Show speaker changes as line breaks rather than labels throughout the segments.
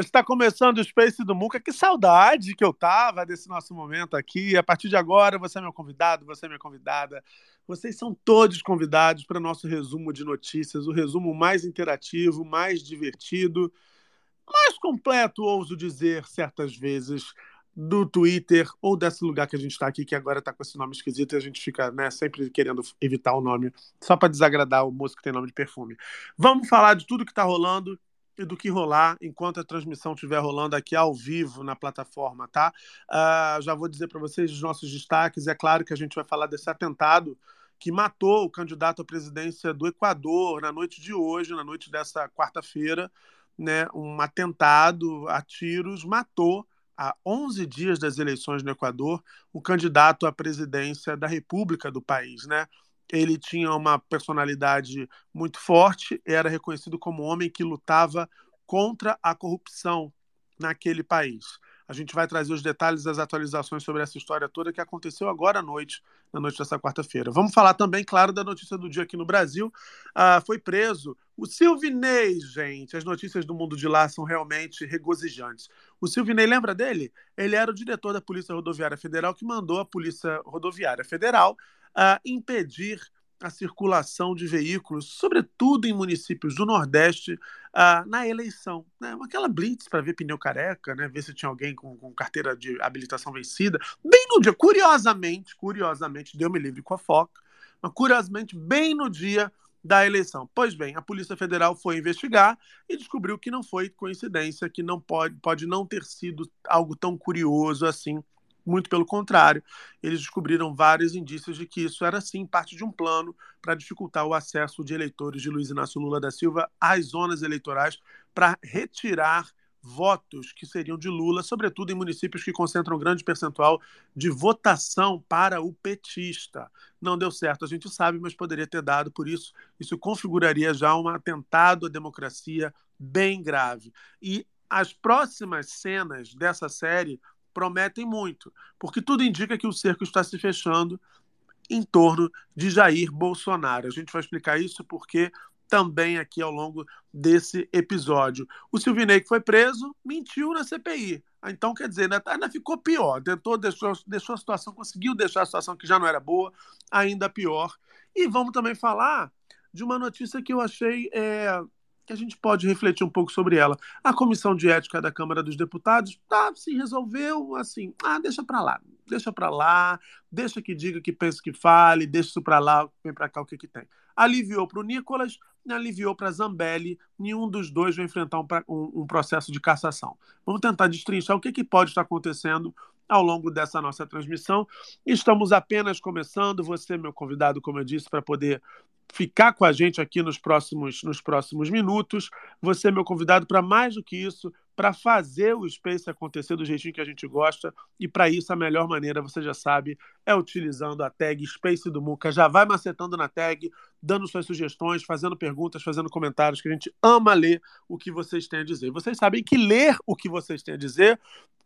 Está começando o Space do Muca. Que saudade que eu tava desse nosso momento aqui. A partir de agora, você é meu convidado, você é minha convidada. Vocês são todos convidados para o nosso resumo de notícias, o resumo mais interativo, mais divertido, mais completo, ouso dizer, certas vezes, do Twitter ou desse lugar que a gente está aqui, que agora está com esse nome esquisito e a gente fica né, sempre querendo evitar o nome, só para desagradar o moço que tem nome de perfume. Vamos falar de tudo que está rolando e do que rolar enquanto a transmissão estiver rolando aqui ao vivo na plataforma, tá? Uh, já vou dizer para vocês os nossos destaques. É claro que a gente vai falar desse atentado que matou o candidato à presidência do Equador na noite de hoje, na noite dessa quarta-feira, né? Um atentado a tiros matou há 11 dias das eleições no Equador o candidato à presidência da República do país, né? Ele tinha uma personalidade muito forte, era reconhecido como homem que lutava contra a corrupção naquele país. A gente vai trazer os detalhes das atualizações sobre essa história toda que aconteceu agora à noite, na noite dessa quarta-feira. Vamos falar também, claro, da notícia do dia aqui no Brasil. Ah, foi preso o Silvinei, gente. As notícias do mundo de lá são realmente regozijantes. O Silvinei, lembra dele? Ele era o diretor da Polícia Rodoviária Federal que mandou a Polícia Rodoviária Federal uh, impedir a circulação de veículos, sobretudo em municípios do Nordeste, uh, na eleição. Né? Aquela blitz para ver pneu careca, né? ver se tinha alguém com, com, carteira de habilitação vencida. Bem no dia, curiosamente, curiosamente, deu me livre com a foca, mas curiosamente, bem no dia da eleição. Pois bem, a Polícia Federal foi investigar e descobriu que não foi coincidência, que não pode, pode não ter sido algo tão curioso assim muito pelo contrário, eles descobriram vários indícios de que isso era sim parte de um plano para dificultar o acesso de eleitores de Luiz Inácio Lula da Silva às zonas eleitorais para retirar votos que seriam de Lula, sobretudo em municípios que concentram grande percentual de votação para o petista. Não deu certo, a gente sabe, mas poderia ter dado, por isso, isso configuraria já um atentado à democracia bem grave. E as próximas cenas dessa série prometem muito, porque tudo indica que o cerco está se fechando em torno de Jair Bolsonaro. A gente vai explicar isso porque também aqui ao longo desse episódio. O Silvinei, que foi preso, mentiu na CPI. Então, quer dizer, ainda, ainda ficou pior. Tentou, deixou, deixou a situação, conseguiu deixar a situação que já não era boa, ainda pior. E vamos também falar de uma notícia que eu achei é, que a gente pode refletir um pouco sobre ela. A comissão de ética da Câmara dos Deputados, tá, se resolveu assim, ah, deixa para lá, deixa para lá, deixa que diga, que pense, que fale, deixa isso para lá, vem para cá o que que tem. Aliviou para o Nicolas, aliviou para Zambelli, nenhum dos dois vai enfrentar um, um, um, processo de cassação. Vamos tentar destrinchar o que, que pode estar acontecendo ao longo dessa nossa transmissão. Estamos apenas começando, você, meu convidado, como eu disse, para poder ficar com a gente aqui nos próximos, nos próximos minutos. Você meu convidado para mais do que isso, para fazer o Space acontecer do jeitinho que a gente gosta. E para isso, a melhor maneira, você já sabe, é utilizando a tag Space do Muca. Já vai macetando na tag, dando suas sugestões, fazendo perguntas, fazendo comentários, que a gente ama ler o que vocês têm a dizer. Vocês sabem que ler o que vocês têm a dizer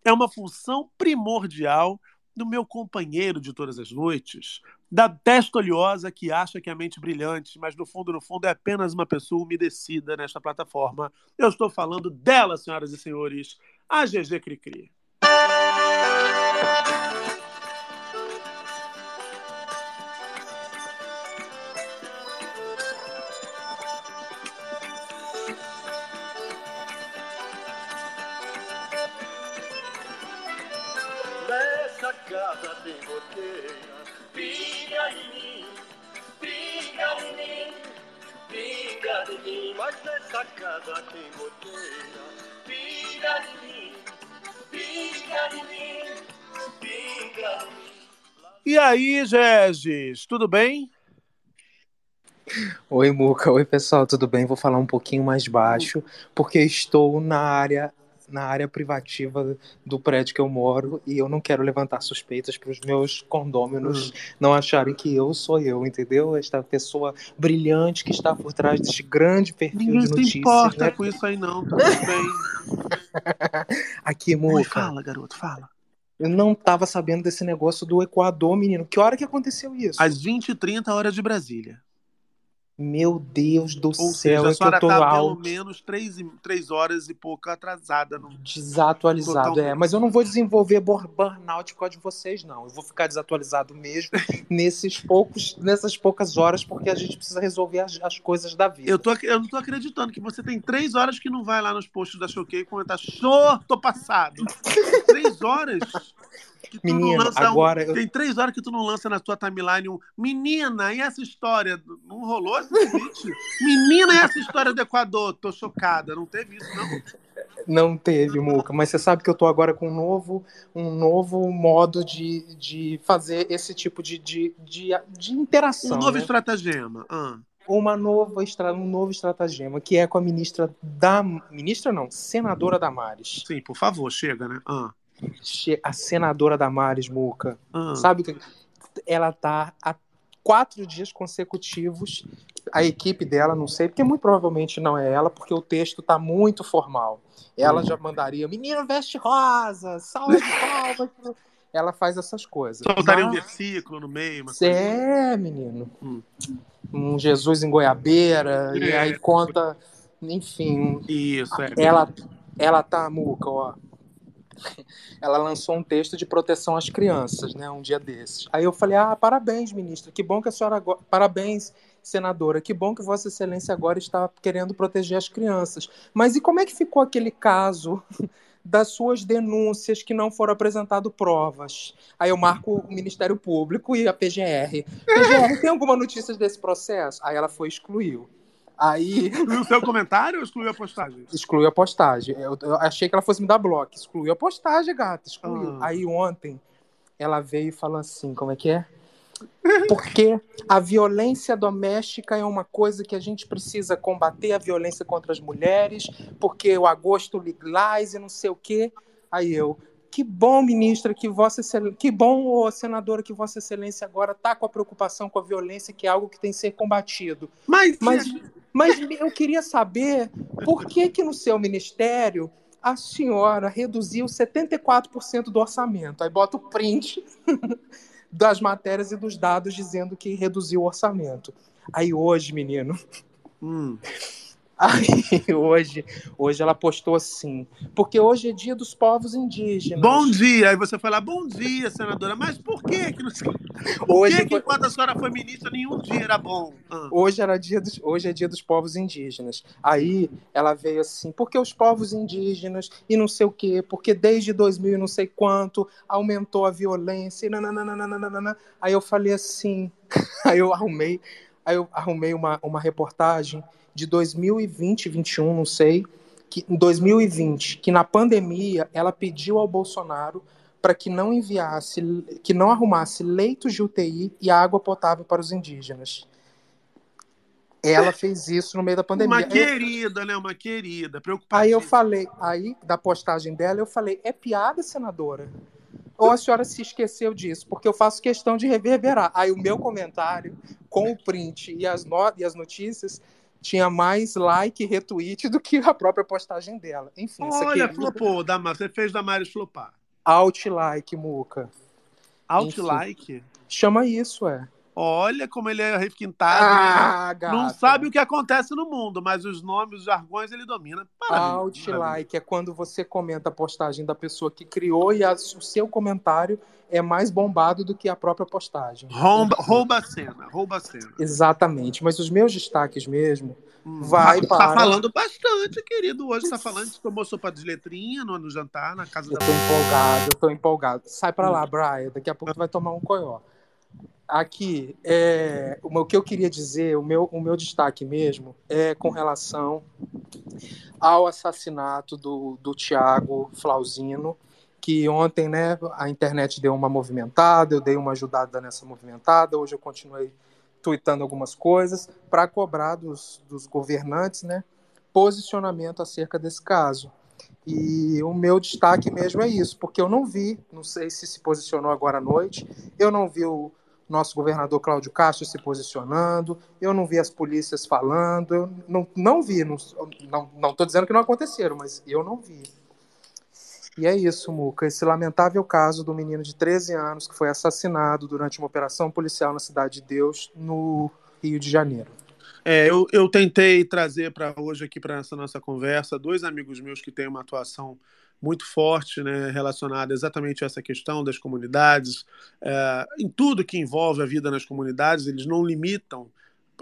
é uma função primordial do meu companheiro de todas as noites, da testa oleosa que acha que é mente brilhante, mas no fundo, no fundo, é apenas uma pessoa umedecida nesta plataforma. Eu estou falando dela, senhoras e senhores, a GG Cricri.
Pinga em mim, pinga em mim, pinga em mim.
E aí, Regis, tudo bem?
Oi, Muca. Oi, pessoal, tudo bem? Vou falar um pouquinho mais baixo, porque estou na área na área privativa do prédio que eu moro e eu não quero levantar suspeitas para os meus condôminos não acharem que eu sou eu, entendeu? Esta pessoa brilhante que está por trás deste grande perfil
Ninguém
de
se
notícias,
importa
né?
com isso aí, não. Tá tudo bem.
Aqui, Muca,
fala, garoto, fala.
eu não estava sabendo desse negócio do Equador, menino. Que hora que aconteceu isso?
Às 20h30, hora de Brasília.
Meu Deus do
Ou
céu,
seja, a
é que eu
senhora
tô
tá pelo
alto.
menos três, três horas e pouco atrasada. No...
Desatualizado,
Totalmente.
é. Mas eu não vou desenvolver bur- burnout por causa de vocês, não. Eu vou ficar desatualizado mesmo nesses poucos, nessas poucas horas, porque a gente precisa resolver as, as coisas da vida.
Eu, tô, eu não tô acreditando que você tem três horas que não vai lá nos posts da Choquei e comentar show, tô passado. três horas um-
agora eu-
Tem três horas que tu não lança na tua timeline um Menina, e essa história? Não rolou esse? Menina, e essa história do Equador? Tô chocada. Não teve isso, não.
Não teve, Muca, mas você sabe que eu tô agora com um novo, um novo modo de, de fazer esse tipo de, de, de, de interação.
Um novo
né?
estratagema. Ah.
Uma nova estra... Um novo estratagema, que é com a ministra da. Ministra não, senadora Damares.
Sim, por favor, chega, né? Ah.
A senadora Damares, Muca.
Ah.
Sabe que ela tá há quatro dias consecutivos. A equipe dela, não sei, porque muito provavelmente não é ela, porque o texto tá muito formal. Ela
Hum.
já mandaria, menino veste rosa, salve de palmas. Ela faz essas coisas.
Soltaria um
Mas-
versículo no meio. Uma coisa.
é, menino.
Hum.
Um Jesus em Goiabeira, e
É.
aí conta, enfim,
Isso, é.
ela, ela tá, Muca, ó. Ela lançou um texto de proteção às crianças, né, um dia desses. Aí eu falei: "Ah, parabéns, ministra. Que bom que a senhora agora, parabéns, senadora. Que bom que vossa excelência agora está querendo proteger as crianças. Mas e como é que ficou aquele caso das suas denúncias que não foram apresentado provas?" Aí eu marco o Ministério Público e a PGR. PGR, tem alguma notícia desse processo? Aí ela foi excluiu. Aí
Excluiu o seu comentário ou excluiu a postagem?
excluiu a postagem. Eu, eu achei que ela fosse me dar bloco. Excluiu a postagem, gata. Excluiu.
Ah.
Aí ontem ela veio e falou assim: como é que é? Porque a violência doméstica é uma coisa que a gente precisa combater a violência contra as mulheres, porque o agosto lilás e não sei o quê. Aí eu, que bom, ministra, que vossa excelência, que bom, ô, senadora, que vossa excelência agora está com a preocupação com a violência, que é algo que tem que ser combatido.
Mas,
Mas, mas eu queria saber por que que no seu ministério a senhora reduziu 74% do orçamento. Aí bota o print das matérias e dos dados dizendo que reduziu o orçamento. Aí hoje, menino,
Hum.
Aí hoje, hoje ela postou assim, porque hoje é dia dos povos indígenas.
Bom dia. Aí você fala, bom dia, senadora. Mas por que que não. Por
Hoje
que, que enquanto a senhora foi ministra, nenhum dia era bom? Ah.
Hoje, era dia dos, hoje é dia dos povos indígenas. Aí ela veio assim, porque os povos indígenas e não sei o quê, porque desde 2000 e não sei quanto aumentou a violência e nananana. Aí eu falei assim, aí eu arrumei, aí eu arrumei uma, uma reportagem de 2020, 21, não sei, que em 2020, que na pandemia ela pediu ao Bolsonaro para que não enviasse, que não arrumasse leitos de UTI e água potável para os indígenas. Ela fez isso no meio da pandemia.
Uma
Eu-
querida, né? Uma querida. Preocupada.
aí eu falei, aí da postagem dela, eu falei, é piada, senadora? Ou a senhora se esqueceu disso? Porque eu faço questão de reverberar. Aí o meu comentário, com o print e as, no- e as notícias, tinha mais like e retweet do que a própria postagem dela. Enfim, isso aqui
Olha, flopou. Dama, você fez Damares flopar.
out like, Muca.
Out
Enfim.
like.
Chama isso, é.
Olha como ele é requintado.
Ah,
né? Não sabe o que acontece no mundo, mas os nomes, os jargões ele domina.
Outlike é quando você comenta a postagem da pessoa que criou e a- o seu comentário é mais bombado do que a própria postagem.
Rouba, rouba a cena, rouba a cena.
Exatamente, mas os meus destaques mesmo vai
tá,
para.
tá falando bastante, querido. Hoje tá falando tomou sopa de letrinha no, no jantar, na casa
Eu
da
tô empolgado, eu tô empolgado. Sai pra lá, Brian. Daqui a pouco tu vai tomar um coió. Aqui, é, o que eu queria dizer, o meu, o meu destaque mesmo, é com relação ao assassinato do, do Tiago Flauzino, que ontem né, a internet deu uma movimentada, eu dei uma ajudada nessa movimentada, hoje eu continuei tweetando algumas coisas para cobrar dos, dos governantes né, posicionamento acerca desse caso. E o meu destaque mesmo é isso, porque eu não vi, não sei se se posicionou agora à noite, eu não vi o nosso governador Cláudio Castro se posicionando, eu não vi as polícias falando, eu não, não vi, não estou não, não dizendo que não aconteceram, mas eu não vi. E é isso, Muca, esse lamentável caso do menino de 13 anos que foi assassinado durante uma operação policial na Cidade de Deus, no Rio de Janeiro.
É, eu, eu tentei trazer para hoje aqui para essa nossa conversa dois amigos meus que têm uma atuação muito forte, né, relacionada exatamente a essa questão das comunidades, é, em tudo que envolve a vida nas comunidades, eles não limitam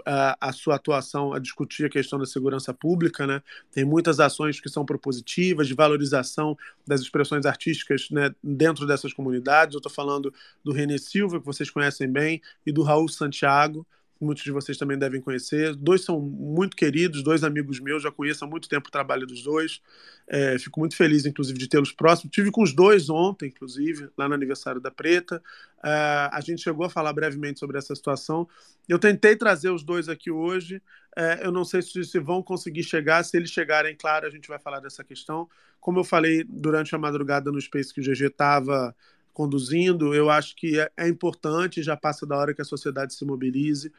a, a sua atuação a discutir a questão da segurança pública, né? Tem muitas ações que são propositivas de valorização das expressões artísticas né, dentro dessas comunidades. Eu estou falando do René Silva, que vocês conhecem bem, e do Raul Santiago, muitos de vocês também devem conhecer. Dois são muito queridos, dois amigos meus, já conheço há muito tempo o trabalho dos dois. É, fico muito feliz, inclusive, de tê-los próximos. Tive com os dois ontem, inclusive, lá no aniversário da Preta. Uh, a gente chegou a falar brevemente sobre essa situação. Eu tentei trazer os dois aqui hoje. Uh, eu não sei se, se vão conseguir chegar. Se eles chegarem, claro, a gente vai falar dessa questão. Como eu falei durante a madrugada no Space que o GG estava conduzindo, eu acho que é, é importante, já passa da hora que a sociedade se mobilize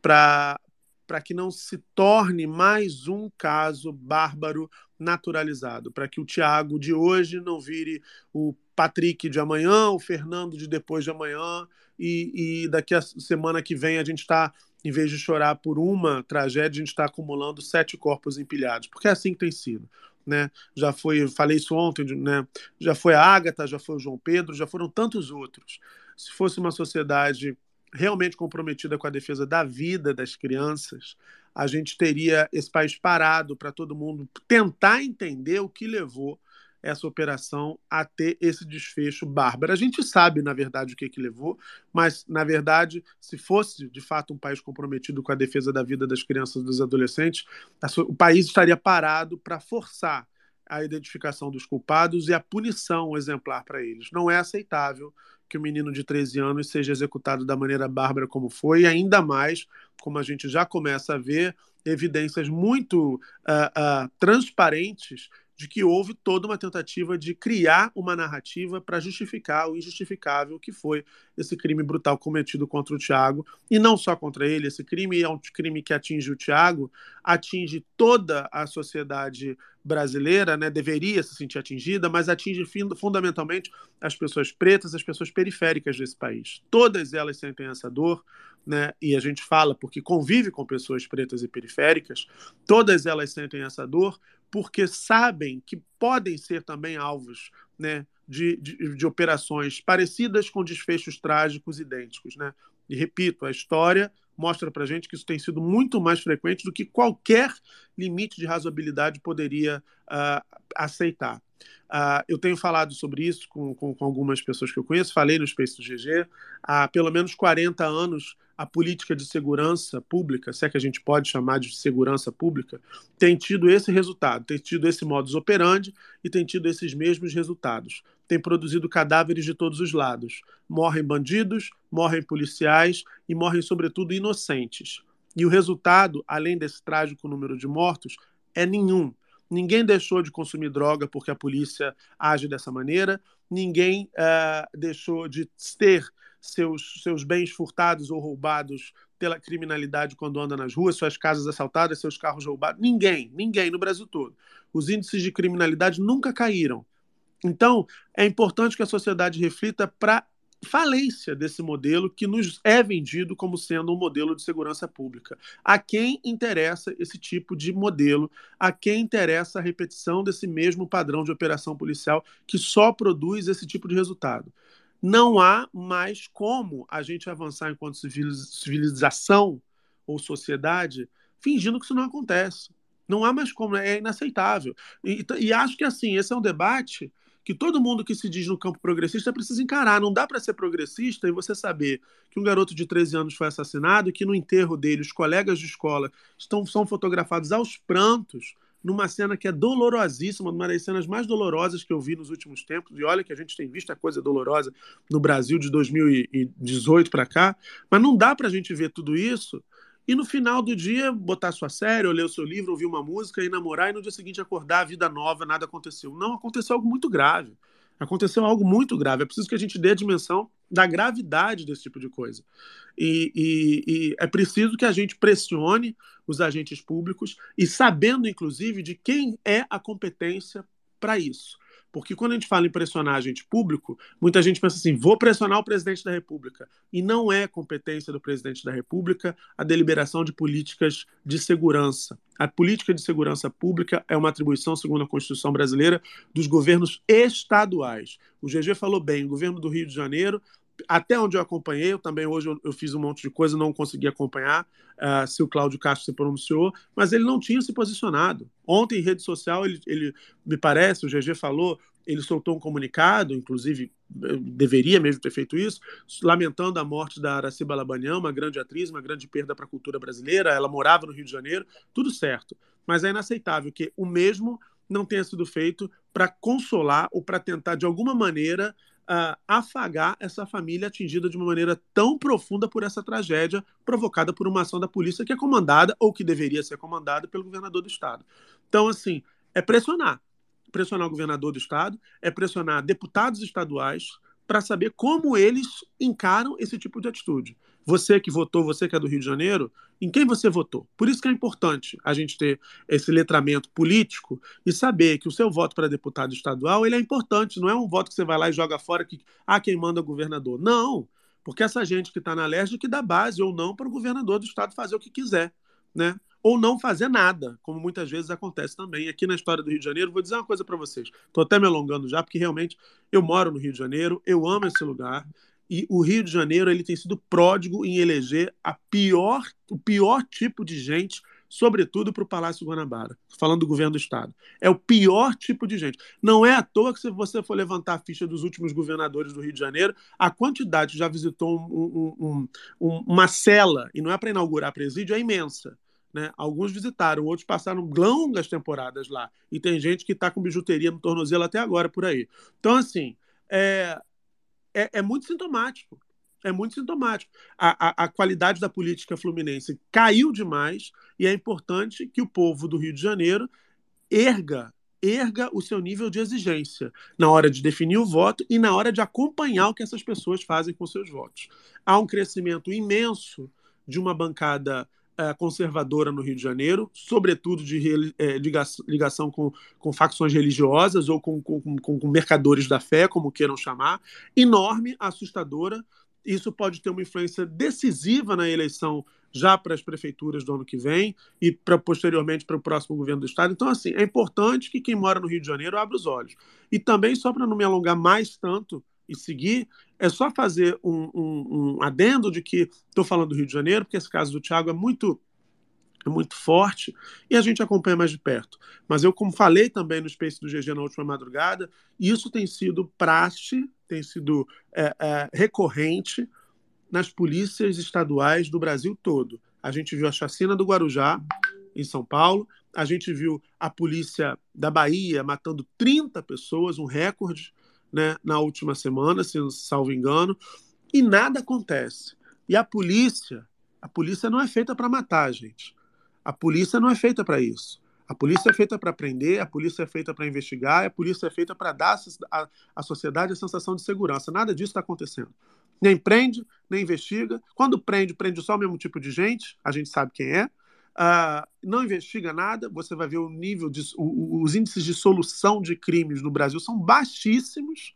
para para que não se torne mais um caso bárbaro naturalizado, para que o Tiago de hoje não vire o Patrick de amanhã, o Fernando de depois de amanhã, e, e daqui a semana que vem a gente está, em vez de chorar por uma tragédia, a gente está acumulando sete corpos empilhados, porque é assim que tem sido. Né? Já foi, falei isso ontem, né? Já foi a Ágata, já foi o João Pedro, já foram tantos outros. Se fosse uma sociedade realmente comprometida com a defesa da vida das crianças, a gente teria esse país parado para todo mundo tentar entender o que levou essa operação a ter esse desfecho bárbaro. A gente sabe, na verdade, o que, que levou, mas, na verdade, se fosse de fato um país comprometido com a defesa da vida das crianças e dos adolescentes, o país estaria parado para forçar a identificação dos culpados e a punição exemplar para eles. Não é aceitável que o um menino de 13 anos seja executado da maneira bárbara como foi, e ainda mais, como a gente já começa a ver, evidências muito uh, uh, transparentes de que houve toda uma tentativa de criar uma narrativa para justificar o injustificável que foi esse crime brutal cometido contra o Tiago. E não só contra ele, esse crime é um crime que atinge o Tiago, atinge toda a sociedade brasileira, né, deveria se sentir atingida, mas atinge fundamentalmente as pessoas pretas, as pessoas periféricas desse país. Todas elas sentem essa dor, né, e a gente fala porque convive com pessoas pretas e periféricas, todas elas sentem essa dor porque sabem que podem ser também alvos né, de, de, de operações parecidas com desfechos trágicos idênticos. Né? E repito, a história mostra para gente que isso tem sido muito mais frequente do que qualquer limite de razoabilidade poderia uh, aceitar. Uh, eu tenho falado sobre isso com, com, com, algumas pessoas que eu conheço, falei no Space do GG, há pelo menos 40 anos a política de segurança pública, se é que a gente pode chamar de segurança pública, tem tido esse resultado, tem tido esse modus operandi e tem tido esses mesmos resultados. Tem produzido cadáveres de todos os lados. Morrem bandidos, morrem policiais e morrem, sobretudo, inocentes. E o resultado, além desse trágico número de mortos, é nenhum. Ninguém deixou de consumir droga porque a polícia age dessa maneira, ninguém uh, deixou de ter seus, seus bens furtados ou roubados pela criminalidade quando anda nas ruas, suas casas assaltadas, seus carros roubados. Ninguém, ninguém no Brasil todo. Os índices de criminalidade nunca caíram. Então, é importante que a sociedade reflita para falência desse modelo que nos é vendido como sendo um modelo de segurança pública. A quem interessa esse tipo de modelo? A quem interessa a repetição desse mesmo padrão de operação policial que só produz esse tipo de resultado? Não há mais como a gente avançar enquanto civilização ou sociedade fingindo que isso não acontece. Não há mais como, é inaceitável. E, e acho que assim, esse é um debate que todo mundo que se diz no campo progressista precisa encarar. Não dá para ser progressista e você saber que um garoto de 13 anos foi assassinado e que no enterro dele os colegas de escola estão, são fotografados aos prantos numa cena que é dolorosíssima, uma das cenas mais dolorosas que eu vi nos últimos tempos. E olha que a gente tem visto a coisa dolorosa no Brasil de 2018 para cá, mas não dá para a gente ver tudo isso e no final do dia botar sua série, ou ler o seu livro, ouvir uma música e namorar, e no dia seguinte acordar, vida nova, nada aconteceu. Não, aconteceu algo muito grave. Aconteceu algo muito grave. É preciso que a gente dê a dimensão da gravidade desse tipo de coisa. E, e, e, é preciso que a gente pressione os agentes públicos e sabendo, inclusive, de quem é a competência para isso. Porque quando a gente fala em pressionar agente público, muita gente pensa assim: vou pressionar o presidente da República. E não é competência do presidente da República a deliberação de políticas de segurança. A política de segurança pública é uma atribuição, segundo a Constituição brasileira, dos governos estaduais. O GG falou bem: o governo do Rio de Janeiro até onde eu acompanhei, eu também hoje eu, eu, fiz um monte de coisa, não consegui acompanhar uh, se o Cláudio Castro se pronunciou, mas ele não tinha se posicionado. Ontem, em rede social, ele, ele me parece, o GG falou, ele soltou um comunicado, inclusive deveria mesmo ter feito isso, lamentando a morte da Araciba Labanião, uma grande atriz, uma grande perda para a cultura brasileira. Ela morava no Rio de Janeiro, tudo certo. Mas é inaceitável que o mesmo não tenha sido feito para consolar ou para tentar, de alguma maneira, uh, afagar essa família atingida de uma maneira tão profunda por essa tragédia provocada por uma ação da polícia que é comandada, ou que deveria ser comandada, pelo governador do estado. Então, assim, é pressionar. Pressionar o governador do estado, é pressionar deputados estaduais para saber como eles encaram esse tipo de atitude. Você que votou, você que é do Rio de Janeiro, em quem você votou? Por isso que é importante a gente ter esse letramento político e saber que o seu voto para deputado estadual ele é importante, não é um voto que você vai lá e joga fora que ah, quem manda é o governador. Não, porque essa gente que está na leste que dá base ou não para o governador do estado fazer o que quiser, né? Ou não fazer nada, como muitas vezes acontece também. Aqui na história do Rio de Janeiro, vou dizer uma coisa para vocês. Estou até me alongando já, porque realmente eu moro no Rio de Janeiro, eu amo esse lugar. E o Rio de Janeiro ele tem sido pródigo em eleger a pior, o pior tipo de gente, sobretudo para o Palácio Guanabara, falando do governo do Estado. É o pior tipo de gente. Não é à toa que, se você for levantar a ficha dos últimos governadores do Rio de Janeiro, a quantidade que já visitou um, um, um, uma cela, e não é para inaugurar presídio, é imensa. Né? Alguns visitaram, outros passaram longas temporadas lá. E tem gente que está com bijuteria no tornozelo até agora por aí. Então, assim, é, é, é muito sintomático. É muito sintomático. A, a, a, qualidade da política fluminense caiu demais e é importante que o povo do Rio de Janeiro erga erga o seu nível de exigência na hora de definir o voto e na hora de acompanhar o que essas pessoas fazem com seus votos. Há um crescimento imenso de uma bancada conservadora no Rio de Janeiro, sobretudo de é, ligação com, com facções religiosas ou com, com, com, com mercadores da fé, como queiram chamar, enorme, assustadora. Isso pode ter uma influência decisiva na eleição já para as prefeituras do ano que vem e para posteriormente para o próximo governo do estado. Então, assim, é importante que quem mora no Rio de Janeiro abra os olhos. E também, só para não me alongar mais tanto, e seguir, é só fazer um, um, um adendo de que estou falando do Rio de Janeiro, porque esse caso do Thiago é muito é muito forte e a gente acompanha mais de perto. Mas eu, como falei também no Space do GG na última madrugada, isso tem sido praxe, tem sido é, é, recorrente nas polícias estaduais do Brasil todo. A gente viu a chacina do Guarujá, em São Paulo, a gente viu a polícia da Bahia matando 30 pessoas, um recorde né, na última semana, se salvo engano, e nada acontece. E a polícia, a polícia não é feita para matar, gente. A polícia não é feita para isso. A polícia é feita para prender, a polícia é feita para investigar, a polícia é feita para dar à sociedade a sensação de segurança. Nada disso está acontecendo. Nem prende, nem investiga. Quando prende, prende só o mesmo tipo de gente, a gente sabe quem é. Uh, não investiga nada, você vai ver o nível de. O, os índices de solução de crimes no Brasil são baixíssimos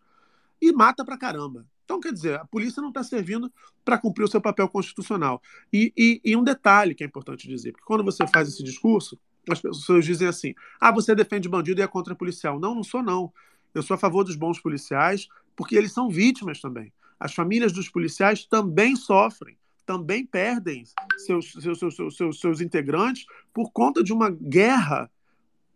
e mata pra caramba. Então, quer dizer, a polícia não está servindo para cumprir o seu papel constitucional. E, e, e, um detalhe que é importante dizer, porque quando você faz esse discurso, as pessoas dizem assim: ah, você defende bandido e é contra policial. Não, não sou, não. Eu sou a favor dos bons policiais, porque eles são vítimas também. As famílias dos policiais também sofrem, também perdem seus, seus, seus, seus, seus integrantes por conta de uma guerra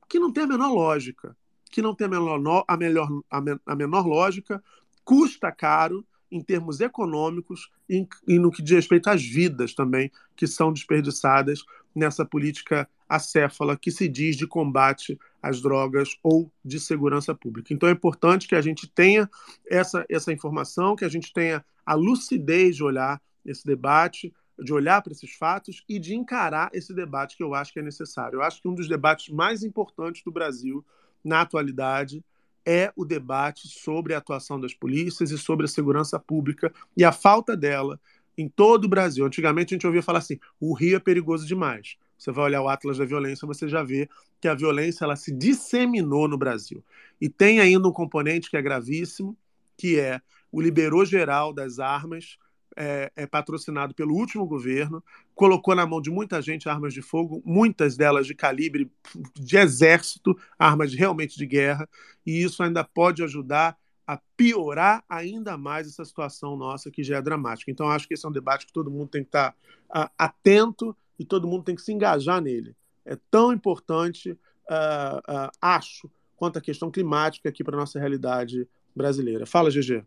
que não tem a menor lógica. Que não tem a menor, a melhor, a menor lógica, custa caro em termos econômicos e, e no que diz respeito às vidas também que são desperdiçadas nessa política acéfala que se diz de combate às drogas ou de segurança pública. Então é importante que a gente tenha essa, essa informação, que a gente tenha a lucidez de olhar esse debate, de olhar para esses fatos e de encarar esse debate que eu acho que é necessário. Eu acho que um dos debates mais importantes do Brasil na atualidade é o debate sobre a atuação das polícias e sobre a segurança pública e a falta dela em todo o Brasil. Antigamente a gente ouvia falar assim: o Rio é perigoso demais. Você vai olhar o Atlas da Violência, você já vê que a violência ela se disseminou no Brasil. E tem ainda um componente que é gravíssimo, que é o liberou geral das armas, é, é, patrocinado pelo último governo, colocou na mão de muita gente armas de fogo, muitas delas de calibre de exército, armas realmente de guerra, e isso ainda pode ajudar a piorar ainda mais essa situação nossa que já é dramática. Então, acho que esse é um debate que todo mundo tem que estar uh, atento e todo mundo tem que se engajar nele. É tão importante, uh, uh, acho, quanto a questão climática aqui para a nossa realidade brasileira. Fala, GG.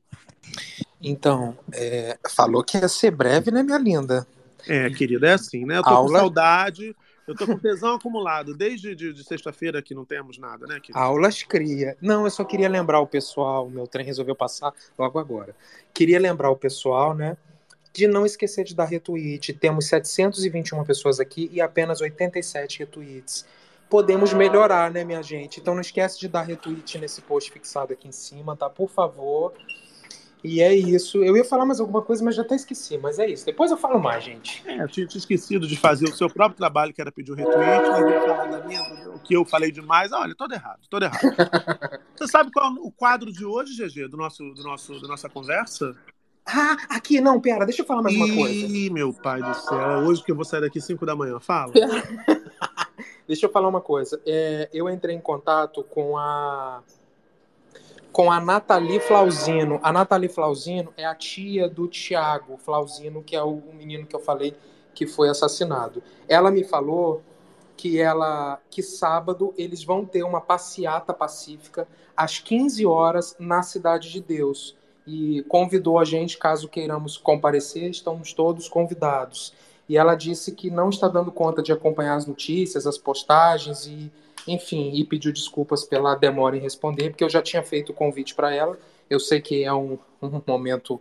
Então, é, falou que ia ser breve, né, minha linda?
É, querida, é assim, né? Eu tô Aula... com saudade, eu tô com tesão acumulado. Desde de, de sexta-feira que não temos nada, né, querida?
Aulas cria. Não, eu só queria lembrar o pessoal, meu trem resolveu passar logo agora. Queria lembrar o pessoal, né, de não esquecer de dar retweet. Temos 721 pessoas aqui e apenas 87 retweets. Podemos melhorar, né, minha gente? Então não esquece de dar retweet nesse post fixado aqui em cima, tá? Por favor. E é isso. Eu ia falar mais alguma coisa, mas já até esqueci. Mas é isso. Depois eu falo mais, gente.
É, eu tinha, tinha esquecido de fazer o seu próprio trabalho, que era pedir o retweet, mas eu falar da minha, o que eu falei demais. Olha, todo errado, todo errado. Você sabe qual é o quadro de hoje, GG, do nosso, do nosso, da nossa conversa?
Ah, aqui, não, pera, deixa eu falar mais uma coisa.
Ih, meu pai do céu, é hoje que eu vou sair daqui 5 da manhã, fala.
deixa eu falar uma coisa. É, eu entrei em contato com a com a Nathalie Flauzino. A Nathalie Flauzino é a tia do Tiago Flauzino, que é o menino que eu falei que foi assassinado. Ela me falou que ela que sábado eles vão ter uma passeata pacífica às 15 horas na Cidade de Deus e convidou a gente, caso queiramos comparecer, estamos todos convidados. E ela disse que não está dando conta de acompanhar as notícias, as postagens e enfim, e pediu desculpas pela demora em responder, porque eu já tinha feito o convite para ela. Eu sei que é um, um momento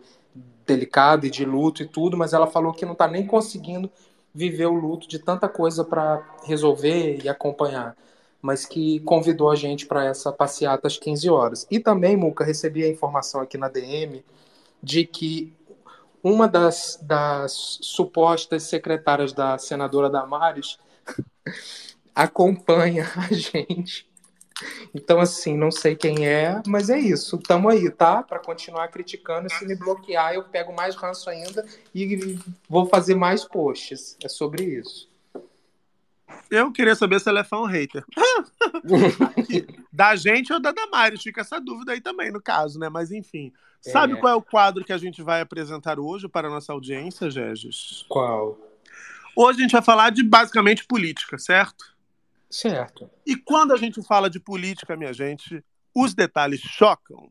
delicado e de luto e tudo, mas ela falou que não está nem conseguindo viver o luto de tanta coisa para resolver e acompanhar, mas que convidou a gente para essa passeata às 15 horas. E também, Muca, recebi a informação aqui na DM de que uma das, das supostas secretárias da senadora Damares acompanha a gente. Então, assim, não sei quem é, mas é isso. Tamo aí, tá? Para continuar criticando. Se me bloquear, eu pego mais ranço ainda e vou fazer mais posts. É sobre isso.
Eu queria saber se ela é fã ou hater. da gente ou da Damares? Fica essa dúvida aí também, no caso, né? Mas enfim. Sabe é. qual é o quadro que a gente vai apresentar hoje para a nossa audiência, Regis?
Qual?
Hoje a gente vai falar de basicamente política, certo?
Certo.
E quando a gente fala de política, minha gente, os detalhes chocam.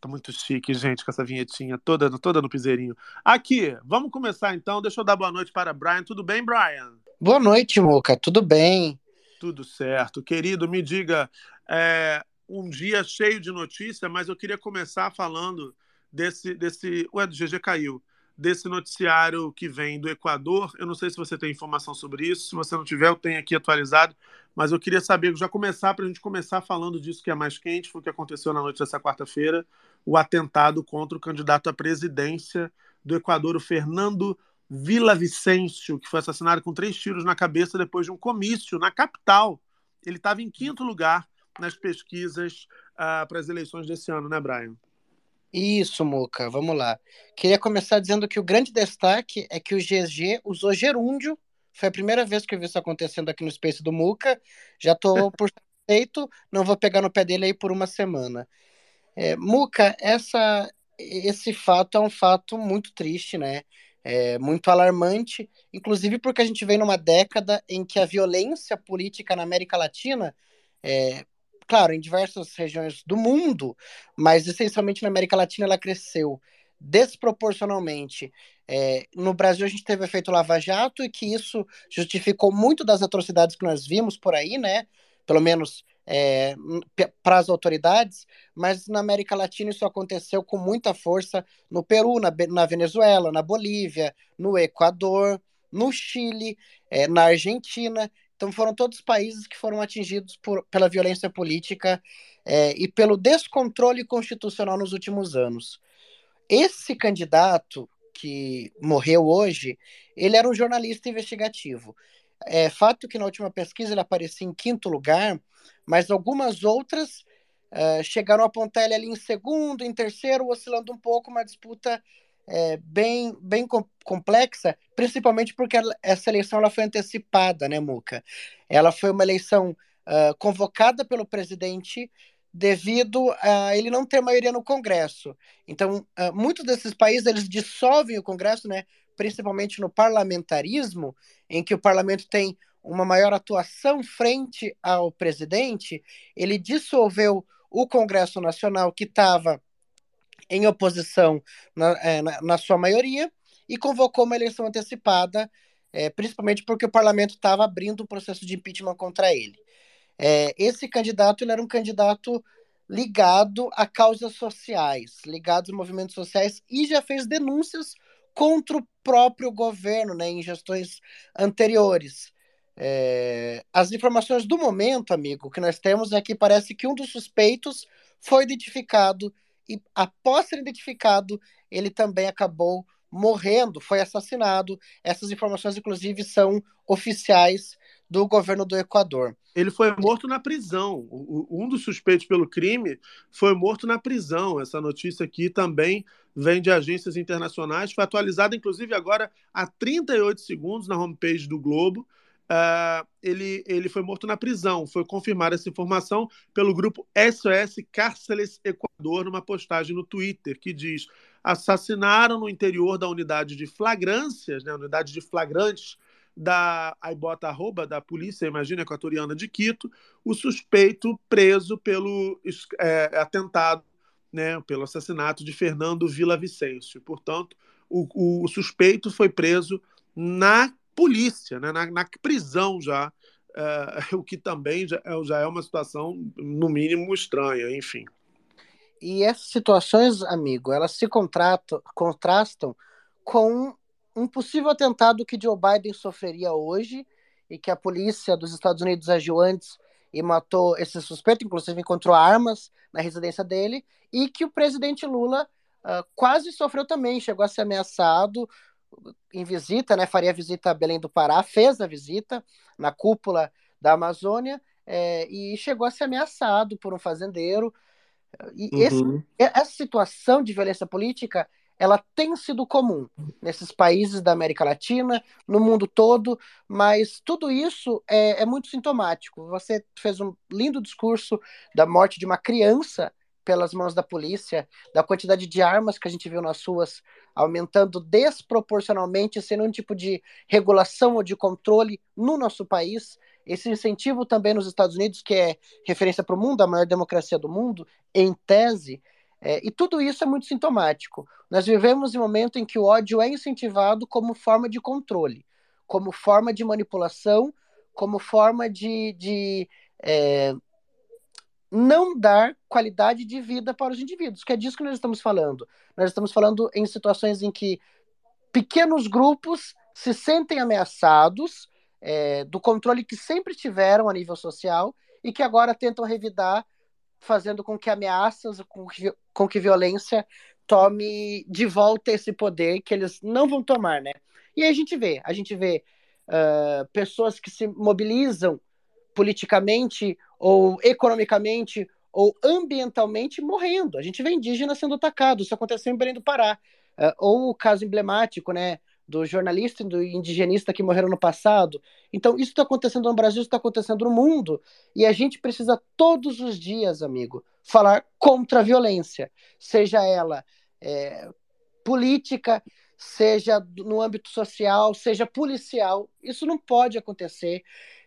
Tá muito chique, gente, com essa vinhetinha toda, toda no piseirinho. Aqui, vamos começar então. Deixa eu dar boa noite para Brian. Tudo bem, Brian?
Boa noite, Muca. Tudo bem?
Tudo certo. Querido, me diga, é, um dia cheio de notícia, mas eu queria começar falando desse. desse ué, do GG caiu. Desse noticiário que vem do Equador. Eu não sei se você tem informação sobre isso. Se você não tiver, eu tenho aqui atualizado. mas eu queria saber, já começar, para a gente começar falando disso que é mais quente, foi o que aconteceu na noite dessa quarta-feira, o atentado contra o candidato à presidência do Equador, o Fernando Vicencio, que foi assassinado com três tiros na cabeça depois de um comício na capital. Ele estava em quinto lugar nas pesquisas uh, para as eleições desse ano, né, Brian?
Isso, Muca, vamos lá. Queria começar dizendo que o grande destaque é que o GG usou gerúndio. Foi a primeira vez que eu vi isso acontecendo aqui no Space do Muca. Já estou por feito, não vou pegar no pé dele aí por uma semana. É, Muca, essa, esse fato é um fato muito triste, né? É muito alarmante, inclusive porque a gente vem numa década em que a violência política na América Latina é, claro, em diversas regiões do mundo, mas essencialmente na América Latina ela cresceu desproporcionalmente. É, no Brasil a gente teve efeito Lava Jato e que isso justificou muito das atrocidades que nós vimos por aí, né? Pelo menos é, para as autoridades, mas na América Latina isso aconteceu com muita força no Peru, na, na Venezuela, na Bolívia, no Equador, no Chile, é, na Argentina. Então foram todos países que foram atingidos por, pela violência política é, e pelo descontrole constitucional nos últimos anos. Esse candidato que morreu hoje, ele era um jornalista investigativo. É fato que na última pesquisa ele aparecia em quinto lugar, mas algumas outras uh, chegaram a apontar ele ali em segundo, em terceiro, oscilando um pouco, uma disputa é, bem, bem complexa, principalmente porque essa eleição ela foi antecipada, né, Muca? Ela foi uma eleição uh, convocada pelo presidente devido a ele não ter maioria no Congresso. Então, uh, muitos desses países eles dissolvem o Congresso, né, principalmente no parlamentarismo, em que o parlamento tem uma maior atuação frente ao presidente, ele dissolveu o Congresso Nacional que estava em oposição na, é, na, na, sua maioria e convocou uma eleição antecipada, é, principalmente porque o parlamento estava abrindo um processo de impeachment contra ele. É, esse candidato ele era um candidato ligado a causas sociais, ligado a movimentos sociais e já fez denúncias contra o próprio governo né, em gestões anteriores. É, as informações do momento, amigo, que nós temos é que parece que um dos suspeitos foi identificado e após ser identificado, ele também acabou morrendo, foi assassinado. Essas informações, inclusive, são oficiais do governo do Equador.
Ele foi morto na prisão. Um dos suspeitos pelo crime foi morto na prisão. Essa notícia aqui também vem de agências internacionais. Foi atualizada, inclusive, agora há 38 segundos na homepage do Globo. Uh, ele, ele foi morto na prisão. Foi confirmada essa informação pelo grupo SOS Cárceles Equador, numa postagem no Twitter, que diz: assassinaram no interior da unidade de flagrâncias, né, unidade de flagrantes da Aibota Arroba, da Polícia, imagina, equatoriana de Quito, o suspeito preso pelo é, atentado, né, pelo assassinato de Fernando Vila Vicêncio. Portanto, o, o suspeito foi preso na polícia, né, na, na prisão já, é, o que também já, é, já é uma situação, no mínimo, estranha, enfim.
E essas situações, amigo, elas se contrastam com um possível atentado que Joe Biden sofreria hoje e que a polícia dos Estados Unidos agiu antes e matou esse suspeito, inclusive encontrou armas na residência dele, e que o presidente Lula uh, quase sofreu também, chegou a ser ameaçado, em visita, né, faria visita a Belém do Pará, fez a visita na cúpula da Amazônia é, e chegou a ser ameaçado por um fazendeiro. E uhum. esse, essa situação de violência política ela tem sido comum nesses países da América Latina, no mundo todo, mas tudo isso é, é muito sintomático. Você fez um lindo discurso da morte de uma criança pelas mãos da polícia, da quantidade de armas que a gente viu nas ruas aumentando desproporcionalmente, sem nenhum tipo de regulação ou de controle no nosso país. Esse incentivo também nos Estados Unidos, que é referência para o mundo, a maior democracia do mundo, em tese. É, e tudo isso é muito sintomático. Nós vivemos em um momento em que o ódio é incentivado como forma de controle, como forma de manipulação, como forma de, de é, não dar qualidade de vida para os indivíduos, que é disso que nós estamos falando. Nós estamos falando em situações em que pequenos grupos se sentem ameaçados é, do controle que sempre tiveram a nível social e que agora tentam revidar, fazendo com que ameaças, com que, com que violência tome de volta esse poder que eles não vão tomar, né? E aí a gente vê, a gente vê uh, pessoas que se mobilizam politicamente ou economicamente ou ambientalmente morrendo. A gente vê indígenas sendo atacados. Isso aconteceu em Belém do Pará. Uh, ou o caso emblemático, né, do jornalista e do indigenista que morreram no passado. Então, isso está acontecendo no Brasil, isso está acontecendo no mundo. E a gente precisa todos os dias, amigo, falar contra a violência, seja ela é, política, seja no âmbito social, seja policial. Isso não pode acontecer,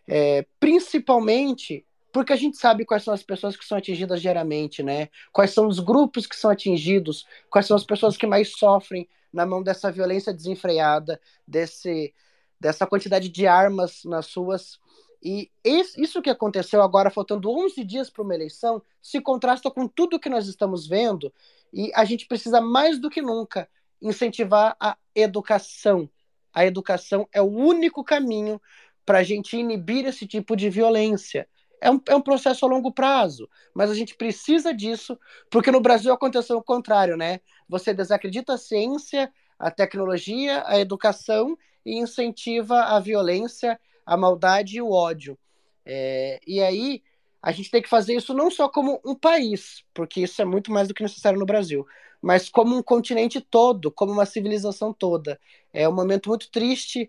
é, principalmente porque a gente sabe quais são as pessoas que são atingidas diariamente, né? Quais são os grupos que são atingidos, quais são as pessoas que mais sofrem na mão dessa violência desenfreada, desse, dessa quantidade de armas nas ruas. E isso que aconteceu agora, faltando 11 dias para uma eleição, se contrasta com tudo que nós estamos vendo, e a gente precisa mais do que nunca incentivar a educação. A educação é o único caminho para a gente inibir esse tipo de violência. É um, é um processo a longo prazo, mas a gente precisa disso, porque no Brasil aconteceu o contrário, né? Você desacredita a ciência, a tecnologia, a educação e incentiva a violência, a maldade e o ódio. É, e aí a gente tem que fazer isso não só como um país, porque isso é muito mais do que necessário no Brasil, mas como um continente todo, como uma civilização toda. É um momento muito triste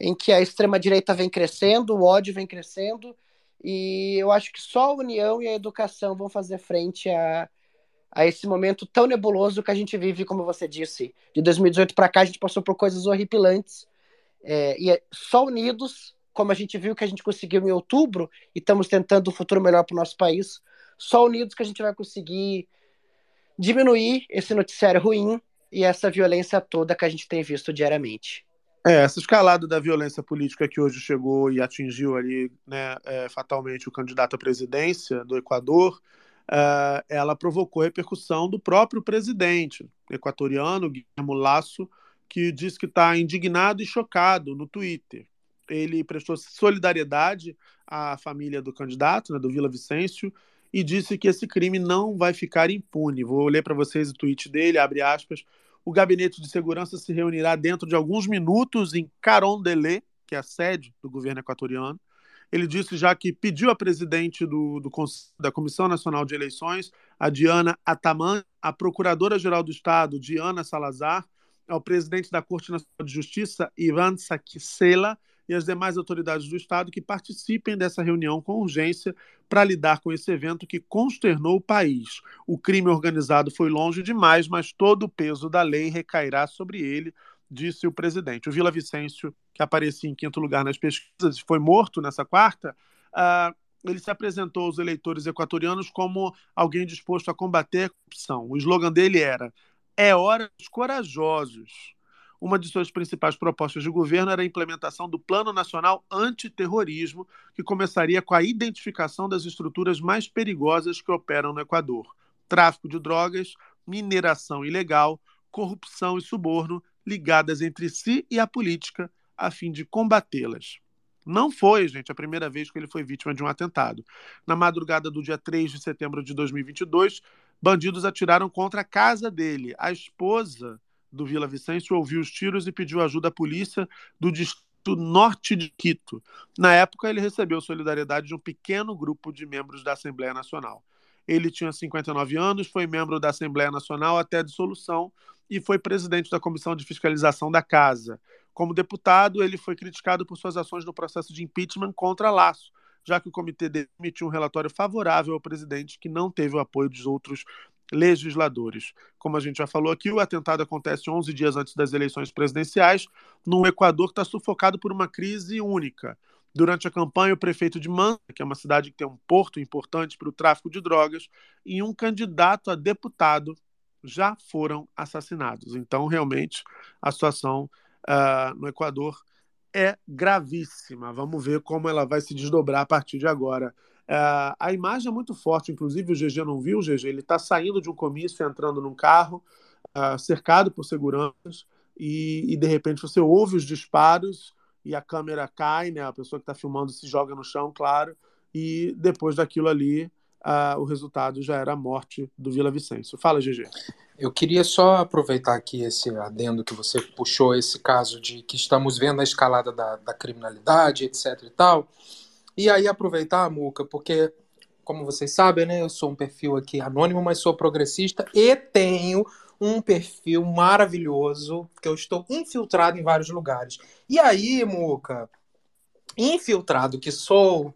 em que a extrema-direita vem crescendo, o ódio vem crescendo, e eu acho que só a união e a educação vão fazer frente a, a esse momento tão nebuloso que a gente vive, como você disse. De 2018 para cá, a gente passou por coisas horripilantes. É, e é só unidos, como a gente viu que a gente conseguiu em outubro, e estamos tentando um futuro melhor para o nosso país, só unidos que a gente vai conseguir diminuir esse noticiário ruim e essa violência toda que a gente tem visto diariamente.
É, essa escalada da violência política que hoje chegou e atingiu ali né, é, fatalmente o candidato à presidência do Equador, é, ela provocou repercussão do próprio presidente equatoriano, Guillermo Lasso, que disse que está indignado e chocado no Twitter. Ele prestou solidariedade à família do candidato, né, do Vila Vicêncio, e disse que esse crime não vai ficar impune. Vou ler para vocês o tweet dele, abre aspas. O gabinete de segurança se reunirá dentro de alguns minutos em Carondelet, que é a sede do governo equatoriano. Ele disse já que pediu à presidente do, do, da Comissão Nacional de Eleições, a Diana Ataman, a procuradora-geral do Estado, Diana Salazar, ao presidente da Corte Nacional de Justiça, Ivan Sakisela, e as demais autoridades do Estado que participem dessa reunião com urgência para lidar com esse evento que consternou o país. O crime organizado foi longe demais, mas todo o peso da lei recairá sobre ele, disse o presidente. O Vila Vicêncio, que aparecia em quinto lugar nas pesquisas e foi morto nessa quarta, uh, ele se apresentou aos eleitores equatorianos como alguém disposto a combater a corrupção. O slogan dele era: É hora dos corajosos uma de suas principais propostas de governo era a implementação do Plano Nacional Antiterrorismo, que começaria com a identificação das estruturas mais perigosas que operam no Equador: tráfico de drogas, mineração ilegal, corrupção e suborno ligadas entre si e a política, a fim de combatê-las. Não foi, gente, a primeira vez que ele foi vítima de um atentado. Na madrugada do dia 3 de setembro de 2022, bandidos atiraram contra a casa dele. A esposa do Vila Vicêncio ouviu os tiros e pediu ajuda à polícia do distrito norte de Quito. Na época, ele recebeu solidariedade de um pequeno grupo de membros da Assembleia Nacional. Ele tinha 59 anos, foi membro da Assembleia Nacional até a dissolução e foi presidente da Comissão de Fiscalização da Casa. Como deputado, ele foi criticado por suas ações no processo de impeachment contra Laço, já que o comitê emitiu um relatório favorável ao presidente que não teve o apoio dos outros legisladores. Como a gente já falou aqui, o atentado acontece 11 dias antes das eleições presidenciais, num Equador que está sufocado por uma crise única. Durante a campanha, o prefeito de Manta, que é uma cidade que tem um porto importante para o tráfico de drogas, e um candidato a deputado já foram assassinados. Então, realmente, a situação uh, no Equador é gravíssima. Vamos ver como ela vai se desdobrar a partir de agora. Uh, a imagem é muito forte, inclusive o GG não viu, o GG, ele está saindo de um comício, entrando num carro, uh, cercado por seguranças, e, e, de repente você ouve os disparos e a câmera cai, né? A pessoa que está filmando se joga no chão, claro, e depois daquilo ali, uh, o resultado já era a morte do Vila Vicêncio. Fala, GG.
Eu queria só aproveitar aqui esse adendo que você puxou, esse caso de que estamos vendo a escalada da, da criminalidade, etc e tal. E aí aproveitar, Muca, porque, como vocês sabem, né, eu sou um perfil aqui anônimo, mas sou progressista e tenho um perfil maravilhoso, que eu estou infiltrado em vários lugares. E aí, Muca, infiltrado que sou,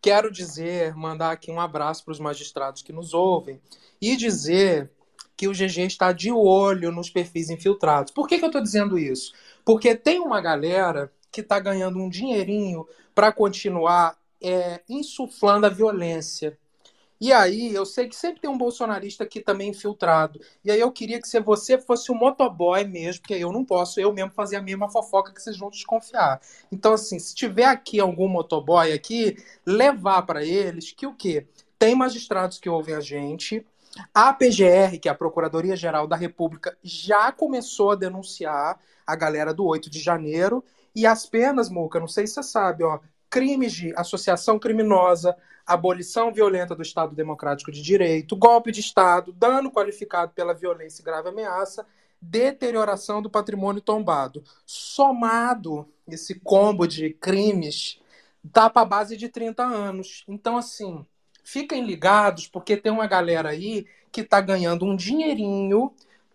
quero dizer, mandar aqui um abraço para os magistrados que nos ouvem e dizer que o GG está de olho nos perfis infiltrados. Por que, que eu estou dizendo isso? Porque tem uma galera que está ganhando um dinheirinho para continuar é, insuflando a violência. E aí, eu sei que sempre tem um bolsonarista aqui também infiltrado. E aí, eu queria que você fosse o motoboy mesmo, porque eu não posso eu mesmo fazer a mesma fofoca que vocês vão desconfiar. Então, assim, se tiver aqui algum motoboy aqui, levar para eles que o quê? Tem magistrados que ouvem a gente, a PGR, que é a Procuradoria-Geral da República, já começou a denunciar a galera do 8 de janeiro. E as penas, Muca, não sei se você sabe, ó, crimes de associação criminosa, abolição violenta do Estado Democrático de Direito, golpe de Estado, dano qualificado pela violência e grave ameaça, deterioração do patrimônio tombado. Somado esse combo de crimes, dá para base de 30 anos. Então, assim, fiquem ligados, porque tem uma galera aí que está ganhando um dinheirinho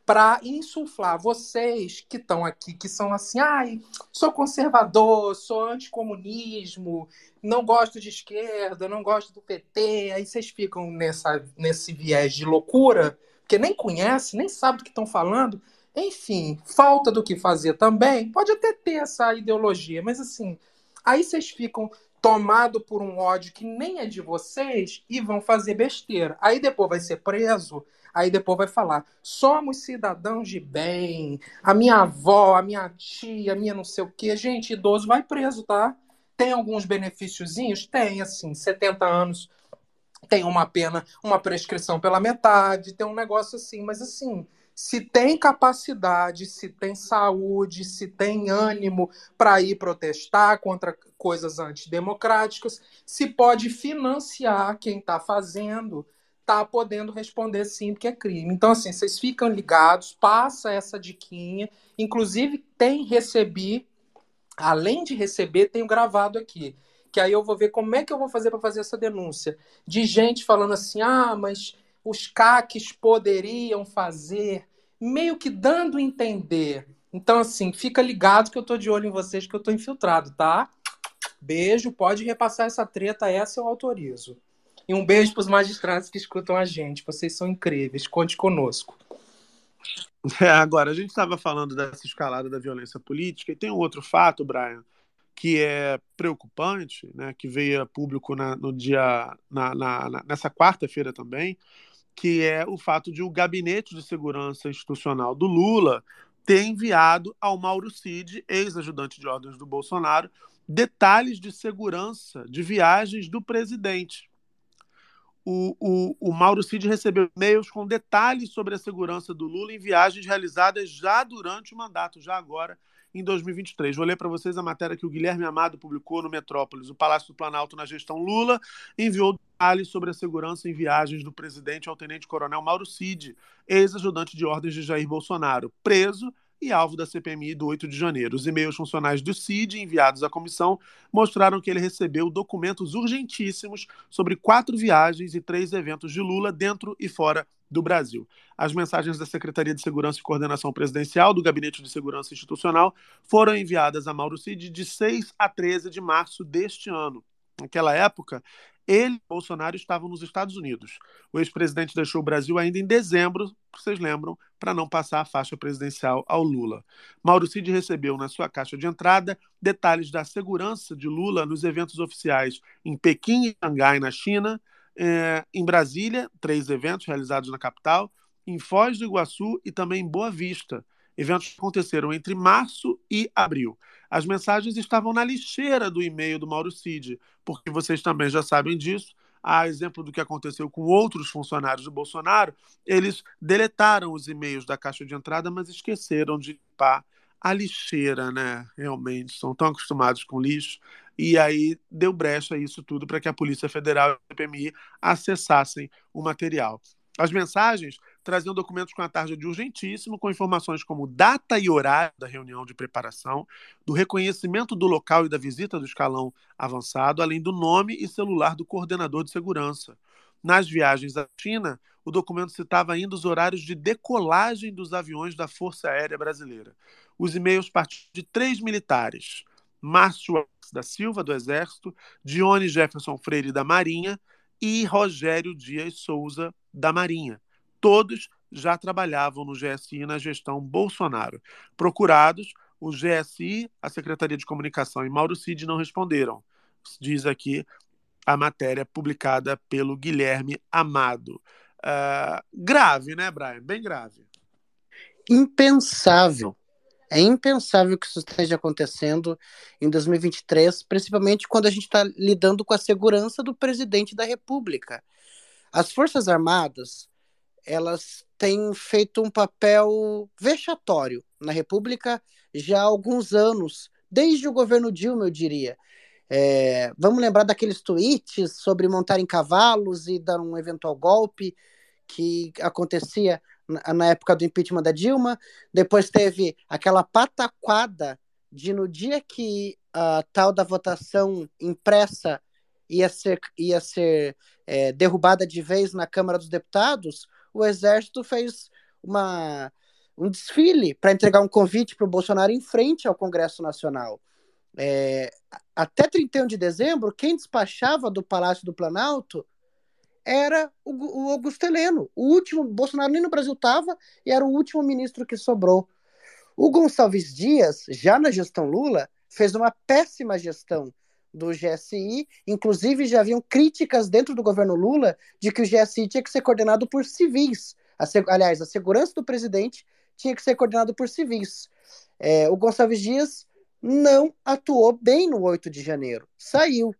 para insuflar vocês que estão aqui, que são assim, ai, sou conservador, sou anticomunismo, não gosto de esquerda, não gosto do PT, aí vocês ficam nessa, nesse viés de loucura, porque nem conhece, nem sabe do que estão falando, enfim, falta do que fazer também, pode até ter essa ideologia, mas assim, aí vocês ficam tomado por um ódio que nem é de vocês e vão fazer besteira. Aí depois vai ser preso, aí depois vai falar: somos cidadãos de bem, a minha avó, a minha tia, a minha não sei o quê. Gente, idoso vai preso, tá? Tem alguns benefíciozinhos? Tem, assim, 70 anos tem uma pena, uma prescrição pela metade, tem um negócio assim, mas assim, se tem capacidade, se tem saúde, se tem ânimo para ir protestar contra coisas antidemocráticas, se pode financiar quem está fazendo, está podendo responder sim, porque é crime. Então, assim, vocês ficam ligados, passa essa diquinha. Inclusive, tem recebi, além de receber, tenho gravado aqui. Que aí eu vou ver como é que eu vou fazer para fazer essa denúncia. De gente falando assim, ah, mas os CACs poderiam fazer, meio que dando a entender. Então, assim, fica ligado que eu tô de olho em vocês, que eu tô infiltrado, tá? Beijo, pode repassar essa treta, essa eu autorizo. E um beijo para os magistrados que escutam a gente. Vocês são incríveis. Conte conosco.
É, agora, a gente estava falando dessa escalada da violência política, e tem um outro fato, Brian, que é preocupante, né, que veio a público na, no dia, na, na, nessa quarta-feira também, que é o fato de o Gabinete de Segurança Institucional do Lula ter enviado ao Mauro Cid, ex-ajudante de ordens do Bolsonaro, detalhes de segurança de viagens do presidente. O, o, o Mauro Cid recebeu e-mails com detalhes sobre a segurança do Lula em viagens realizadas já durante o mandato, já agora em 2023. Vou ler para vocês a matéria que o Guilherme Amado publicou no Metrópolis. O Palácio do Planalto, na gestão Lula, enviou detalhes sobre a segurança em viagens do presidente ao tenente-coronel Mauro Cid, ex-ajudante de ordens de Jair Bolsonaro, preso e alvo da CPMI do 8 de janeiro. Os e-mails funcionais do CID enviados à comissão mostraram que ele recebeu documentos urgentíssimos sobre quatro viagens e três eventos de Lula dentro e fora do Brasil. As mensagens da Secretaria de Segurança e Coordenação Presidencial do Gabinete de Segurança Institucional foram enviadas a Mauro Cid de 6 a 13 de março deste ano. Naquela época, ele e Bolsonaro estavam nos Estados Unidos. O ex-presidente deixou o Brasil ainda em dezembro, vocês lembram, para não passar a faixa presidencial ao Lula. Mauro Cid recebeu na sua caixa de entrada detalhes da segurança de Lula nos eventos oficiais em Pequim e Xangai, na China, eh, em Brasília, três eventos realizados na capital, em Foz do Iguaçu e também em Boa Vista, eventos aconteceram entre março e abril. As mensagens estavam na lixeira do e-mail do Mauro Cid, porque vocês também já sabem disso. A exemplo do que aconteceu com outros funcionários do Bolsonaro, eles deletaram os e-mails da caixa de entrada, mas esqueceram de limpar a lixeira, né? Realmente, estão tão acostumados com lixo. E aí deu brecha a isso tudo para que a Polícia Federal e a CPMI acessassem o material. As mensagens traziam documentos com a tarja de urgentíssimo, com informações como data e horário da reunião de preparação, do reconhecimento do local e da visita do escalão avançado, além do nome e celular do coordenador de segurança. Nas viagens à China, o documento citava ainda os horários de decolagem dos aviões da Força Aérea Brasileira. Os e-mails partiam de três militares: Márcio da Silva, do Exército, Dione Jefferson Freire, da Marinha, e Rogério Dias Souza, da Marinha. Todos já trabalhavam no GSI na gestão Bolsonaro. Procurados, o GSI, a Secretaria de Comunicação e Mauro Cid não responderam. Diz aqui a matéria publicada pelo Guilherme Amado. Uh, grave, né, Brian? Bem grave.
Impensável. É impensável que isso esteja acontecendo em 2023, principalmente quando a gente está lidando com a segurança do presidente da República. As Forças Armadas, elas têm feito um papel vexatório na República já há alguns anos, desde o governo Dilma, eu diria. É, vamos lembrar daqueles tweets sobre montar em cavalos e dar um eventual golpe que acontecia na, época do impeachment da Dilma. Depois teve aquela pataquada de no dia que a tal da votação impressa ia ser, ia ser é, derrubada de vez na Câmara dos Deputados, o Exército fez uma, um desfile para entregar um convite para o Bolsonaro em frente ao Congresso Nacional. É, até 31 de dezembro, quem despachava do Palácio do Planalto era o, o Augusto Heleno. O último, Bolsonaro nem no Brasil estava e era o último ministro que sobrou. O Gonçalves Dias, já na gestão Lula, fez uma péssima gestão do GSI, inclusive já haviam críticas dentro do governo Lula de que o GSI tinha que ser coordenado por civis. A, aliás, a segurança do presidente tinha que ser coordenado por civis. É, o Gonçalves Dias não atuou bem no 8 de janeiro, saiu.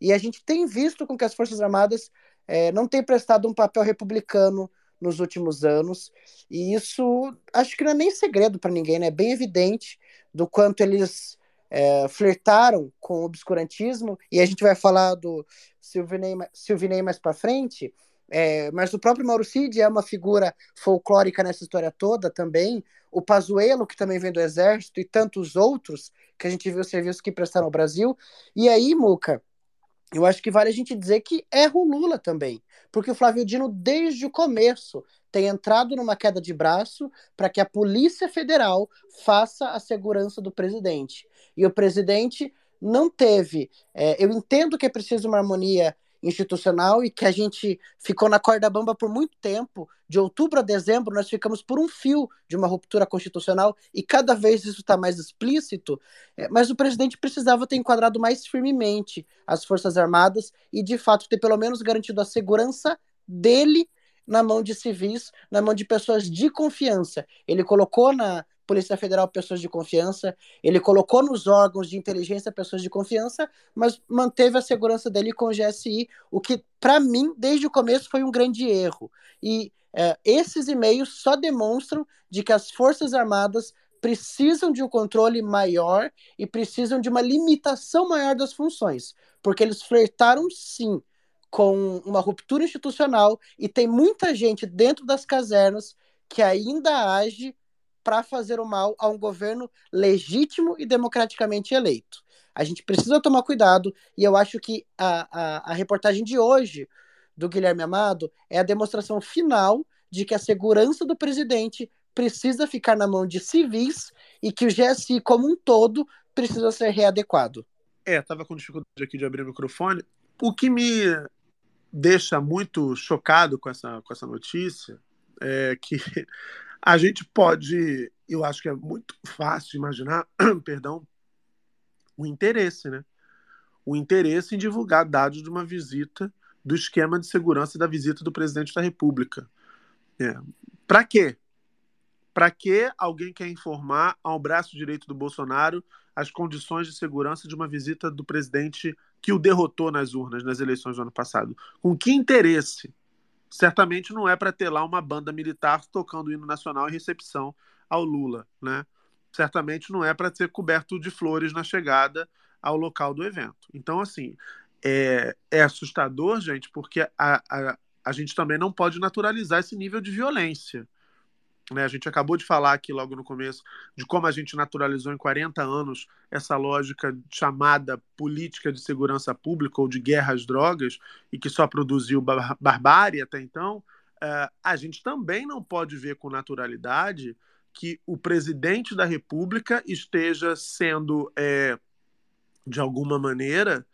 E a gente tem visto com que as Forças Armadas é, não têm prestado um papel republicano nos últimos anos, e isso acho que não é nem segredo para ninguém, né? É bem evidente do quanto eles é, flertaram com o obscurantismo, e a gente vai falar do Silvinei, Silvinei mais para frente, é, mas o próprio Mauro Cid é uma figura folclórica nessa história toda também, o Pazuello, que também vem do Exército, e tantos outros que a gente viu serviços que prestaram ao Brasil, e aí, Muca, eu acho que vale a gente dizer que erra o Lula também, porque o Flávio Dino, desde o começo, tem entrado numa queda de braço para que a Polícia Federal faça a segurança do presidente. E o presidente não teve. É, eu entendo que é preciso uma harmonia institucional e que a gente ficou na corda bamba por muito tempo. De outubro a dezembro, nós ficamos por um fio de uma ruptura constitucional e cada vez isso está mais explícito. É, mas o presidente precisava ter enquadrado mais firmemente as Forças Armadas e, de fato, ter pelo menos garantido a segurança dele na mão de civis, na mão de pessoas de confiança. Ele colocou na, Polícia Federal pessoas de confiança, ele colocou nos órgãos de inteligência pessoas de confiança, mas manteve a segurança dele com o GSI, o que, para mim, desde o começo foi um grande erro. E é, esses e-mails só demonstram de que as Forças Armadas precisam de um controle maior e precisam de uma limitação maior das funções, porque eles flertaram sim com uma ruptura institucional e tem muita gente dentro das casernas que ainda age para fazer o mal a um governo legítimo e democraticamente eleito. A gente precisa tomar cuidado, e eu acho que a, a, a reportagem de hoje do Guilherme Amado é a demonstração final de que a segurança do presidente precisa ficar na mão de civis e que o GSI como um todo precisa ser readequado.
É, estava com dificuldade aqui de abrir o microfone. O que me deixa muito chocado com essa, com essa notícia é que a gente pode, eu acho que é muito fácil imaginar, perdão, o interesse, né? O interesse em divulgar dados de uma visita, do esquema de segurança da visita do presidente da República. É. Para quê? Para que alguém quer informar ao braço direito do Bolsonaro as condições de segurança de uma visita do presidente que o derrotou nas urnas nas eleições do ano passado? Com que interesse? Certamente não é para ter lá uma banda militar tocando o hino nacional em recepção ao Lula, né? certamente não é para ser coberto de flores na chegada ao local do evento. Então, assim, é, é assustador, gente, porque a, a, a gente também não pode naturalizar esse nível de violência. Né? A gente acabou de falar aqui logo no começo de como a gente naturalizou em 40 anos essa lógica chamada política de segurança pública ou de guerra às drogas e que só produziu bar barbárie até então. Uh, a gente também não pode ver com naturalidade que o presidente da República esteja sendo, é, de alguma maneira,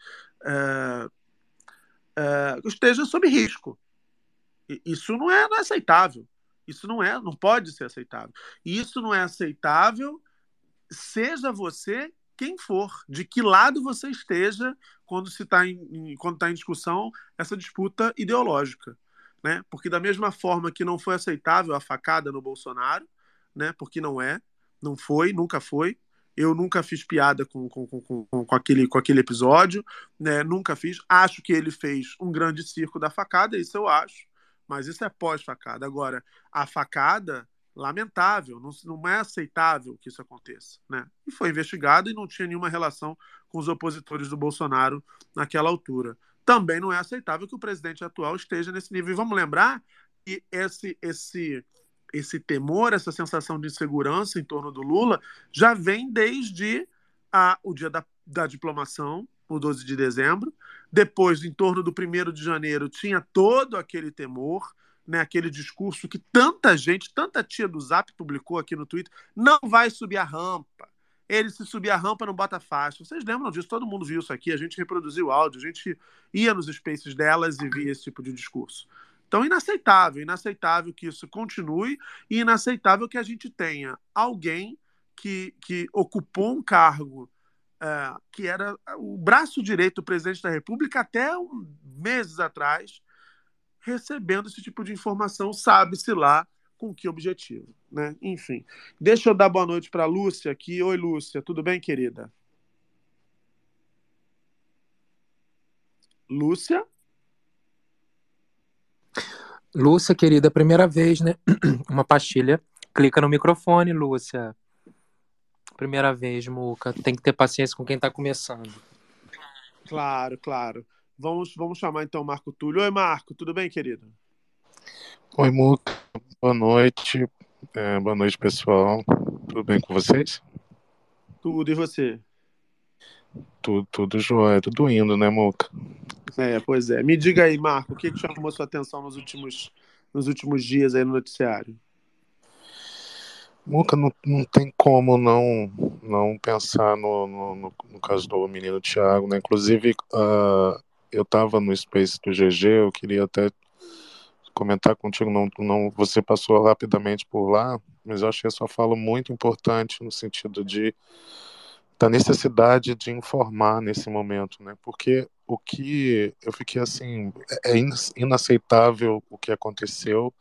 é, é, esteja sob risco. Isso não é, não é aceitável. Isso não é, não pode ser aceitável. E isso não é aceitável, seja você quem for, de que lado você esteja quando se está em, quando está em discussão essa disputa ideológica, né? Porque da mesma forma que não foi aceitável a facada no Bolsonaro, né? Porque não é, não foi, nunca foi. Eu nunca fiz piada com, com, com, com, com aquele, com aquele episódio, né? Nunca fiz. Acho que ele fez um grande circo da facada, isso eu acho. Mas isso é pós-facada. Agora, a facada, lamentável, não, não é aceitável que isso aconteça, né? E foi investigado e não tinha nenhuma relação com os opositores do Bolsonaro naquela altura. Também não é aceitável que o presidente atual esteja nesse nível. E vamos lembrar que esse, esse esse temor, essa sensação de insegurança em torno do Lula já vem desde a, o dia da, da diplomação, o 12 de dezembro. Depois, em torno do 1 de janeiro, tinha todo aquele temor, né, aquele discurso que tanta gente, tanta tia do Zap publicou aqui no Twitter, não vai subir a rampa. Ele se subir a rampa não bota faixa. Vocês lembram disso? Todo mundo viu isso aqui. A gente reproduziu o áudio, a gente ia nos spaces delas e via esse tipo de discurso. Então, inaceitável, inaceitável que isso continue e inaceitável que a gente tenha alguém que, que ocupou um cargo é, que era o braço direito do presidente da República até meses atrás, recebendo esse tipo de informação, sabe-se lá com que objetivo. Né? Enfim, deixa eu dar boa noite para Lúcia aqui. Oi, Lúcia, tudo bem, querida? Lúcia?
Lúcia, querida, primeira vez, né? Uma pastilha. Clica no microfone, Lúcia. Primeira vez, Muca. Tem que ter paciência com quem está começando.
Claro, claro. Vamos, vamos chamar então o Marco Túlio. Oi, Marco, tudo bem, querido?
Oi, Muca. Boa noite. É, boa noite, pessoal. Tudo bem com vocês?
Tudo, e você?
Tudo, tudo jóia, tudo indo, né, Muca?
É, pois é. Me diga aí, Marco, o que, que chamou sua atenção nos últimos, nos últimos dias aí no noticiário?
Muca, não, não tem como não, não pensar no, no, no, no caso do menino Thiago, né? Inclusive, uh, eu estava no Space do GG, eu queria até comentar contigo, não, não, você passou rapidamente por lá, mas eu achei a sua fala muito importante no sentido de da necessidade de informar nesse momento, né? Porque o que eu fiquei assim é inaceitável o que aconteceu,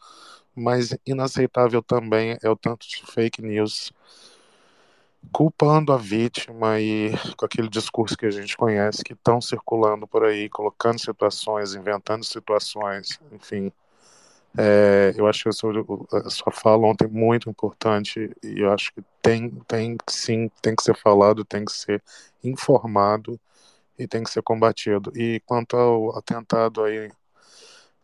mas inaceitável também é o tanto de fake news culpando a vítima e com aquele discurso que a gente conhece que estão circulando por aí, colocando situações, inventando situações, enfim. É, eu acho que a sua, fala ontem muito importante e eu acho que tem, tem sim, tem que ser falado, tem que ser informado e tem que ser combatido. E quanto ao atentado aí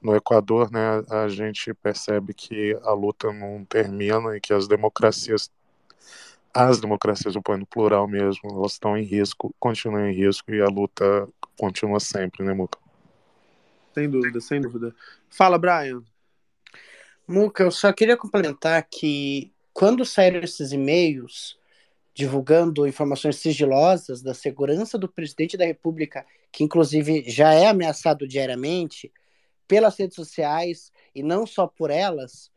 no Equador, né, a gente percebe que a luta não termina e que as democracias, as democracias, eu ponho no plural mesmo, elas estão em risco, continuam em risco e a luta continua sempre, né, Muca?
Sem dúvida, sem dúvida. Fala, Brian.
Muca, eu só queria complementar que quando saíram esses e-mails divulgando informações sigilosas da segurança do presidente da República, que inclusive já é ameaçado diariamente pelas redes sociais e não só por elas,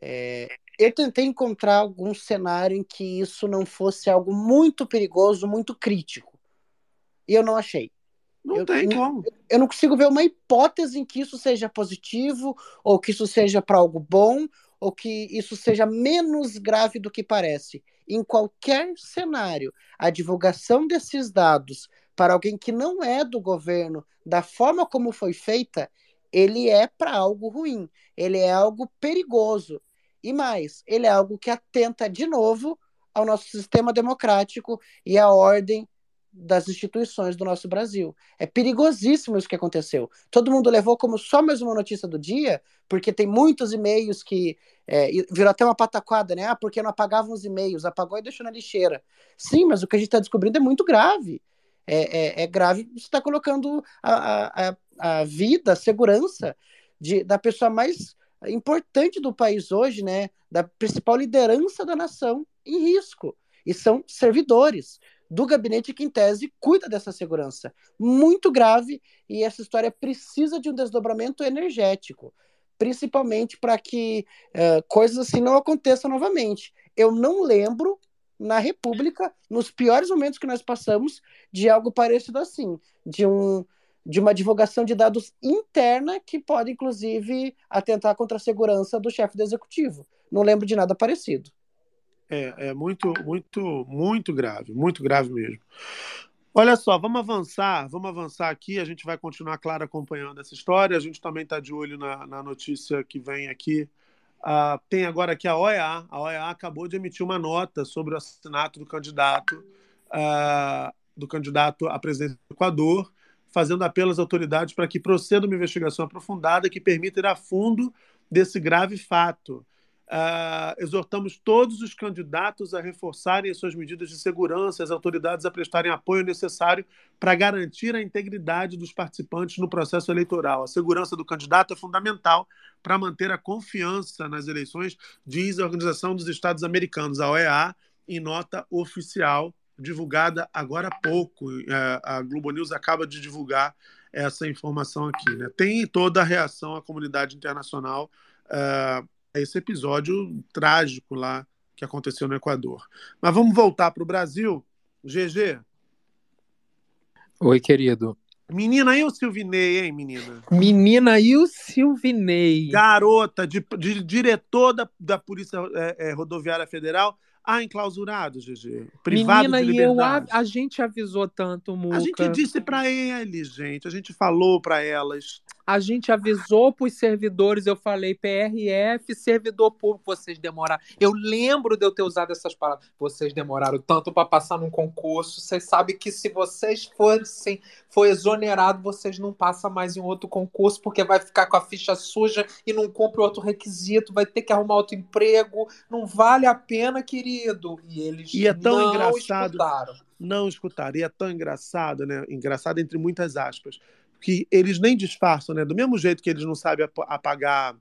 é, eu tentei encontrar algum cenário em que isso não fosse algo muito perigoso, muito crítico. E eu não achei.
Não eu, tem como.
Eu não consigo ver uma hipótese em que isso seja positivo, ou que isso seja para algo bom, ou que isso seja menos grave do que parece. Em qualquer cenário, a divulgação desses dados para alguém que não é do governo, da forma como foi feita, ele é para algo ruim, ele é algo perigoso. E mais, ele é algo que atenta de novo ao nosso sistema democrático e à ordem das instituições do nosso Brasil. É perigosíssimo isso que aconteceu. Todo mundo levou como só mais uma notícia do dia, porque tem muitos e-mails que é, virou até uma pataquada, né? Ah, porque não apagavam os e-mails, apagou e deixou na lixeira. Sim, mas o que a gente está descobrindo é muito grave. É, é, é grave, você está colocando a, a, a vida, a segurança de, da pessoa mais importante do país hoje, né? Da principal liderança da nação em risco. E são servidores do gabinete que, em tese, cuida dessa segurança. Muito grave, e essa história precisa de um desdobramento energético, principalmente para que uh, coisas assim não aconteçam novamente. Eu não lembro, na República, nos piores momentos que nós passamos, de algo parecido assim, de um de uma divulgação de dados interna que pode, inclusive, atentar contra a segurança do chefe do executivo. Não lembro de nada parecido.
É, é muito, muito, muito grave, muito grave mesmo. Olha só, vamos avançar, vamos avançar aqui. A gente vai continuar, claro, acompanhando essa história. A gente também está de olho na, na, notícia que vem aqui. Uh, tem agora aqui a OEA. A OEA acabou de emitir uma nota sobre o assassinato do candidato, uh, do candidato à presidência do Equador, fazendo apelo às autoridades para que proceda uma investigação aprofundada que permita ir a fundo desse grave fato. Uh, exortamos todos os candidatos a reforçarem as suas medidas de segurança, as autoridades a prestarem apoio necessário para garantir a integridade dos participantes no processo eleitoral. A segurança do candidato é fundamental para manter a confiança nas eleições, diz a Organização dos Estados Americanos, a OEA, em nota oficial divulgada agora há pouco. Uh, a Globo News acaba de divulgar essa informação aqui. Né? Tem toda a reação à comunidade internacional. Uh, esse episódio trágico lá que aconteceu no Equador. Mas vamos voltar para o Brasil. GG.
Oi, querido.
Menina e o Silvinei, hein, menina?
Menina e o Silvinei.
Garota, de, de diretor da, da Polícia é, é, Rodoviária Federal, ah, enclausurado, GG. Privado
Menina,
de liberdade.
e eu, a, a, gente avisou tanto, Muca.
A gente disse para eles, gente. A gente falou para elas.
A gente avisou para os servidores, eu falei PRF, servidor público, vocês demoraram. Eu lembro de eu ter usado essas palavras. Vocês demoraram tanto para passar num concurso. Vocês sabem que se vocês fossem for exonerado, vocês não passam mais em outro concurso, porque vai ficar com a ficha suja e não cumpre outro requisito, vai ter que arrumar outro emprego. Não vale a pena, querido. E eles
e é tão
não
engraçado,
escutaram.
Não escutaram. E é tão engraçado, né? Engraçado entre muitas aspas que eles nem disfarçam, né? Do mesmo jeito que eles não sabem apagar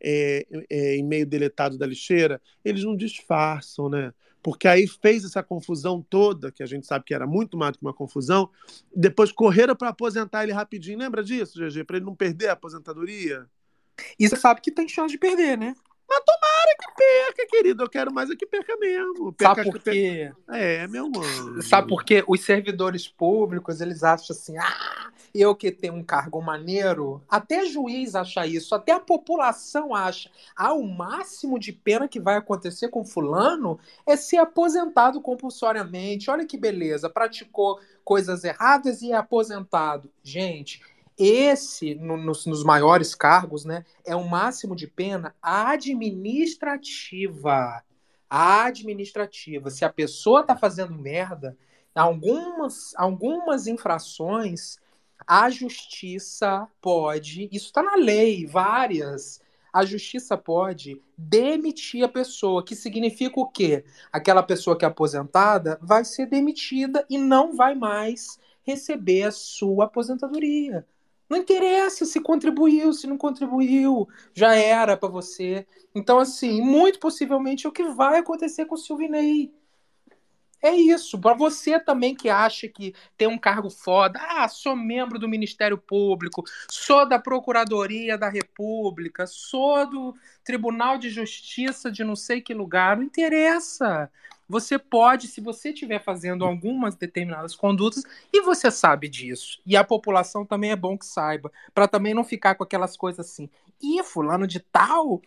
é, é, e-mail deletado da lixeira, eles não disfarçam, né? Porque aí fez essa confusão toda, que a gente sabe que era muito mais do que uma confusão, depois correram para aposentar ele rapidinho. Lembra disso, GG? Para ele não perder a aposentadoria?
E você sabe que tem chance de perder, né?
Mas tomara que perca, querido. Eu quero mais é que perca mesmo. Perca,
Sabe por quê?
É, meu mano.
Sabe por quê? Os servidores públicos, eles acham assim, ah, eu que tenho um cargo maneiro, até juiz acha isso, até a população acha. Ah, o máximo de pena que vai acontecer com fulano é ser aposentado compulsoriamente. Olha que beleza, praticou coisas erradas e é aposentado. Gente, esse, no, nos, nos, maiores cargos, né, é o máximo de pena administrativa. Administrativa. Se a pessoa está fazendo merda, algumas, algumas infrações, a justiça pode, isso está na lei, várias. A justiça pode demitir a pessoa, que significa o quê? Aquela pessoa que é aposentada vai ser demitida e não vai mais receber a sua aposentadoria. Não interessa se contribuiu, se não contribuiu, já era para você. Então, assim, muito possivelmente é o que vai acontecer com o Silvinei. É isso. Para você também que acha que tem um cargo foda, ah, sou membro do Ministério Público, sou da Procuradoria da República, sou do Tribunal de Justiça de não sei que lugar, não interessa. Você pode, se você estiver fazendo algumas determinadas condutas, e você sabe disso, e a população também é bom que saiba, para também não ficar com aquelas coisas assim, e fulano de tal,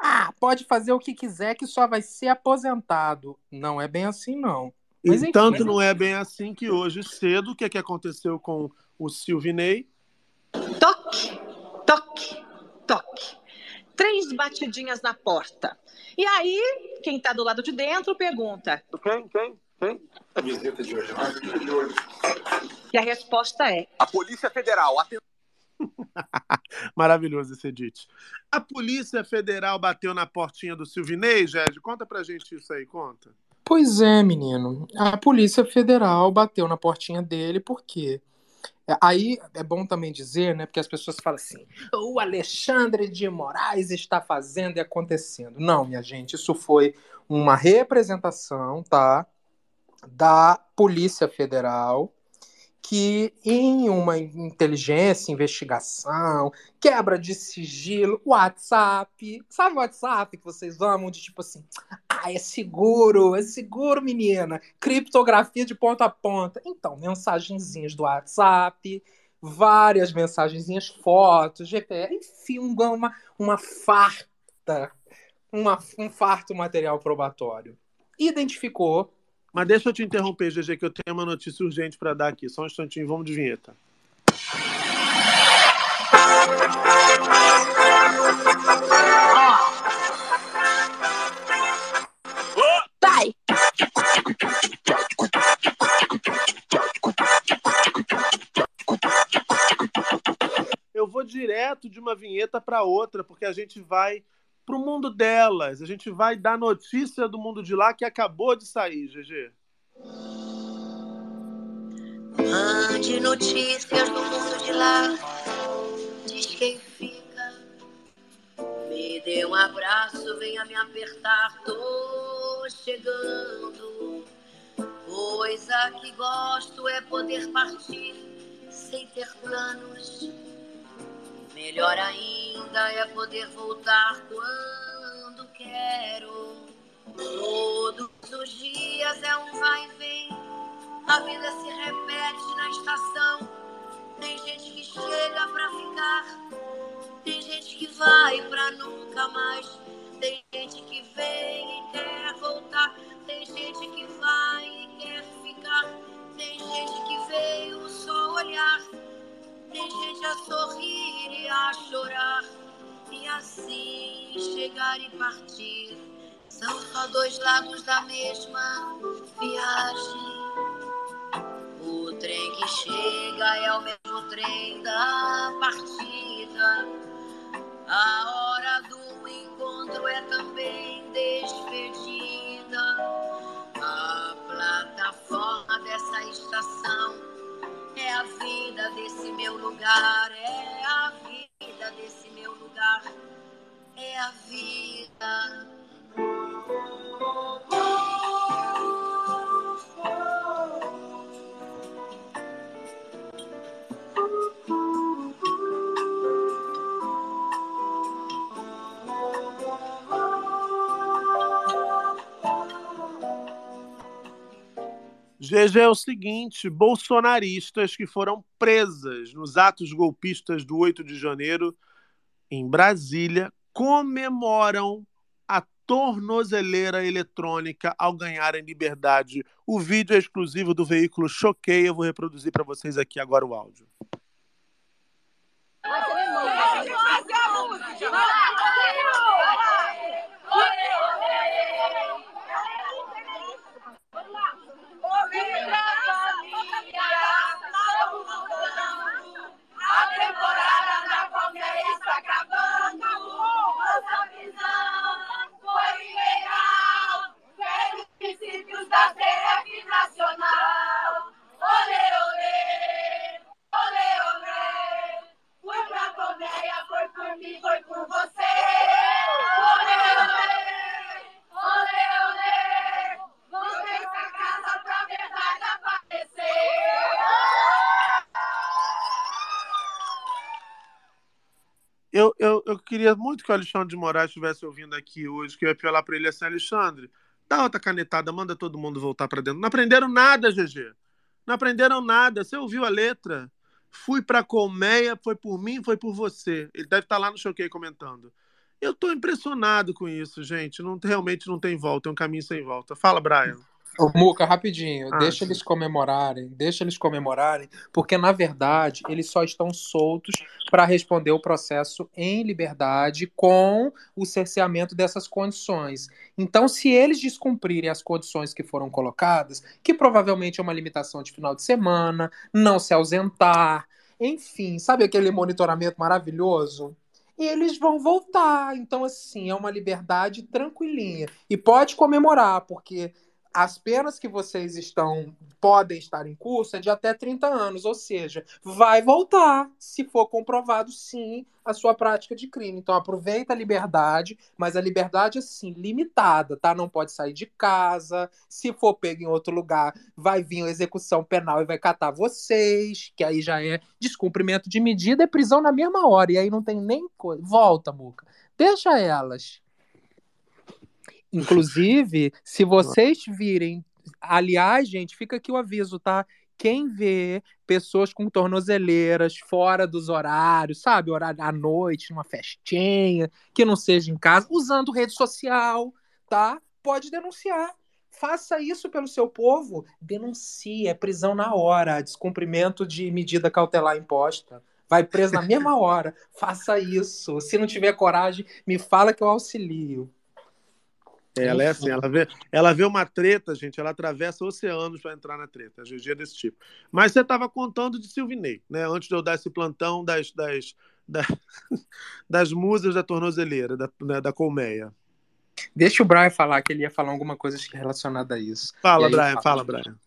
ah, pode fazer o que quiser que só vai ser aposentado. Não é bem assim, não.
Mas, e enfim, tanto mas... não é bem assim que hoje cedo, o que, é que aconteceu com o Silvinei?
Toque, toque, toque. Três batidinhas na porta. E aí, quem está do lado de dentro pergunta.
Quem? Quem? Quem?
A visita de hoje.
E a resposta é:
A Polícia Federal. Atenção.
Maravilhoso esse edit. A Polícia Federal bateu na portinha do Silvinei, Jed? Conta pra gente isso aí, conta.
Pois é, menino. A Polícia Federal bateu na portinha dele, por quê? É, Aí é bom também dizer, né? Porque as pessoas falam assim: o Alexandre de Moraes está fazendo e acontecendo. Não, minha gente, isso foi uma representação, tá? Da Polícia Federal, que em uma inteligência, investigação, quebra de sigilo, WhatsApp, sabe o WhatsApp que vocês amam de tipo assim, ah, é seguro, é seguro, menina, criptografia de ponta a ponta. Então, mensagenzinhas do WhatsApp, várias mensagenzinhas, fotos, GPS, enfim, uma, uma farta, uma, um farto material probatório. Identificou
Mas deixa eu te interromper, GG, que eu tenho uma notícia urgente pra dar aqui. Só um instantinho, vamos de vinheta.
Vai!
Eu vou direto de uma vinheta pra outra, porque a gente vai pro mundo delas. A gente vai dar notícia do mundo de lá que acabou de sair, GG.
Mande notícias do mundo de lá. Diz quem fica. Me dê um abraço, venha me apertar. Tô chegando. Coisa que gosto é poder partir sem ter planos. Melhor ainda é poder voltar quando quero. Todos os dias é um vai e vem. A vida se repete na estação. Tem gente que chega pra ficar. Tem gente que vai pra nunca mais. Tem gente que vem e quer voltar. Tem gente que vai e quer ficar. Tem gente que veio só olhar. Gente a sorrir e a chorar. E assim chegar e partir. São só dois lados da mesma viagem. O trem que chega é o mesmo trem da partida. A hora do encontro é também despedida. A plataforma dessa estação é a vida desse meu lugar. É a vida desse meu lugar. É a vida.
GG é o seguinte: bolsonaristas que foram presas nos atos golpistas do 8 de janeiro em Brasília comemoram a tornozeleira eletrônica ao ganharem liberdade. O vídeo é exclusivo do veículo Choquei. Eu vou reproduzir para vocês aqui agora o áudio
temporada da qualquer está acabando. Nossa visão foi legal. Pelos princípios da CF Nacional. Olê, olê, olê, olê. Fui pra Colmeia, foi por mim, foi por você. Olê, olê, olê, olê. Voltei pra casa pra verdade aparecer.
Eu, eu, eu queria muito que o Alexandre de Moraes estivesse ouvindo aqui hoje, que eu ia falar para ele assim, Alexandre, dá outra canetada, manda todo mundo voltar para dentro. Não aprenderam nada, GG. Não aprenderam nada. Você ouviu a letra? Fui para Colmeia, foi por mim, foi por você. Ele deve estar lá no Choquei comentando. Eu estou impressionado com isso, gente. Não, realmente não tem volta, é um caminho sem volta. Fala, Brian.
Ô, Muca, rapidinho,
Ah,
deixa eles comemorarem, deixa eles comemorarem, porque na verdade eles só estão soltos para responder o processo em liberdade com o cerceamento dessas condições. Então, se eles descumprirem as condições que foram colocadas, que provavelmente é uma limitação de final de semana, não se ausentar, enfim, sabe aquele monitoramento maravilhoso? Eles vão voltar. Então, assim, é uma liberdade tranquilinha. E pode comemorar, porque as penas que vocês estão podem estar em curso é de até 30 anos, ou seja, vai voltar se for comprovado sim a sua prática de crime. Então aproveita a liberdade, mas a liberdade assim limitada, tá? Não pode sair de casa. Se for pego em outro lugar, vai vir a execução penal e vai catar vocês, que aí já é descumprimento de medida e prisão na mesma hora. E aí não tem nem coisa. Volta, Muca. Deixa elas. Inclusive, se vocês virem. Aliás, gente, fica aqui o aviso, tá? Quem vê pessoas com tornozeleiras fora dos horários, sabe? Horário à noite, numa festinha, que não seja em casa, usando rede social, tá? Pode denunciar. Faça isso pelo seu povo. Denuncie. É prisão na hora. Descumprimento de medida cautelar imposta. Vai preso na mesma hora. Faça isso. Se não tiver coragem, me fala que eu auxilio.
Ela é assim, ela vê, ela vê uma treta, gente, ela atravessa oceanos para entrar na treta. A GG é desse tipo. Mas você estava contando de Silvinei, né? Antes de eu dar esse plantão das, das, das, das musas da tornozeleira, da, da, da colmeia.
Deixa o Brian falar, que ele ia falar alguma coisa relacionada a isso.
Fala,
aí
Brian,
falo.
fala, Brian.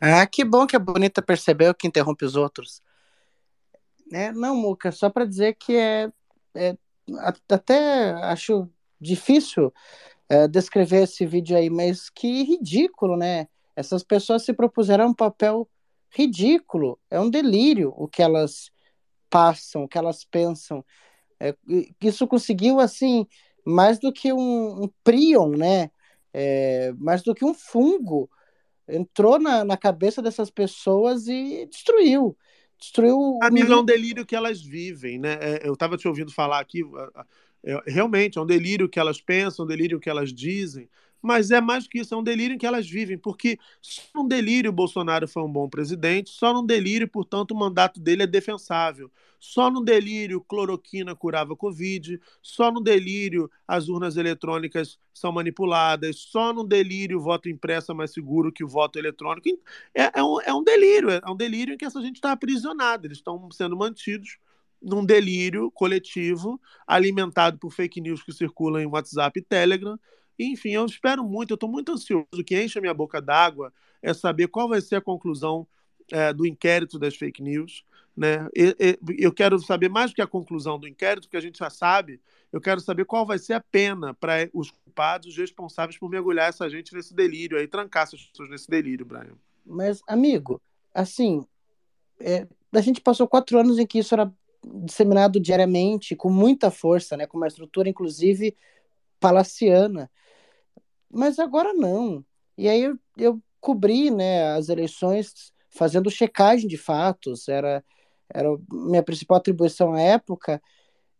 Ah, que bom que a Bonita percebeu que interrompe os outros. É, não, Muca, só para dizer que é, é até acho difícil é, descrever esse vídeo aí, mas que ridículo, né? Essas pessoas se propuseram um papel ridículo, é um delírio o que elas passam, o que elas pensam. É, isso conseguiu, assim, mais do que um, um prion, né? É, mais do que um fungo entrou na, na cabeça dessas pessoas e destruiu. Destruiu o
Amigo, é um delírio que elas vivem, né? É, eu estava te ouvindo falar aqui, a- a- é, realmente é um delírio que elas pensam, um delírio que elas dizem, mas é mais que isso, é um delírio que elas vivem, porque só num delírio Bolsonaro foi um bom presidente, só num delírio, portanto, o mandato dele é defensável. Só no delírio cloroquina curava Covid, só no delírio as urnas eletrônicas são manipuladas, só no delírio o voto impresso é mais seguro que o voto eletrônico. É, é um, é um delírio, é um delírio em que essa gente está aprisionada, eles estão sendo mantidos num delírio coletivo alimentado por fake news que circulam em WhatsApp e Telegram. Enfim, eu espero muito, eu estou muito ansioso. O que enche a minha boca d'água é saber qual vai ser a conclusão é, do inquérito das fake news. Né? E- e- eu quero saber mais do que a conclusão do inquérito, que a gente já sabe. Eu quero saber qual vai ser a pena para os culpados, os responsáveis por mergulhar essa gente nesse delírio aí, trancar essas pessoas nesse delírio, Brian.
Mas, amigo, assim, é, a gente passou quatro anos em que isso era disseminado diariamente, com muita força, né, com uma estrutura, inclusive, palaciana. Mas agora não. E aí eu, eu cobri, né, as eleições fazendo checagem de fatos, era, era minha principal atribuição à época,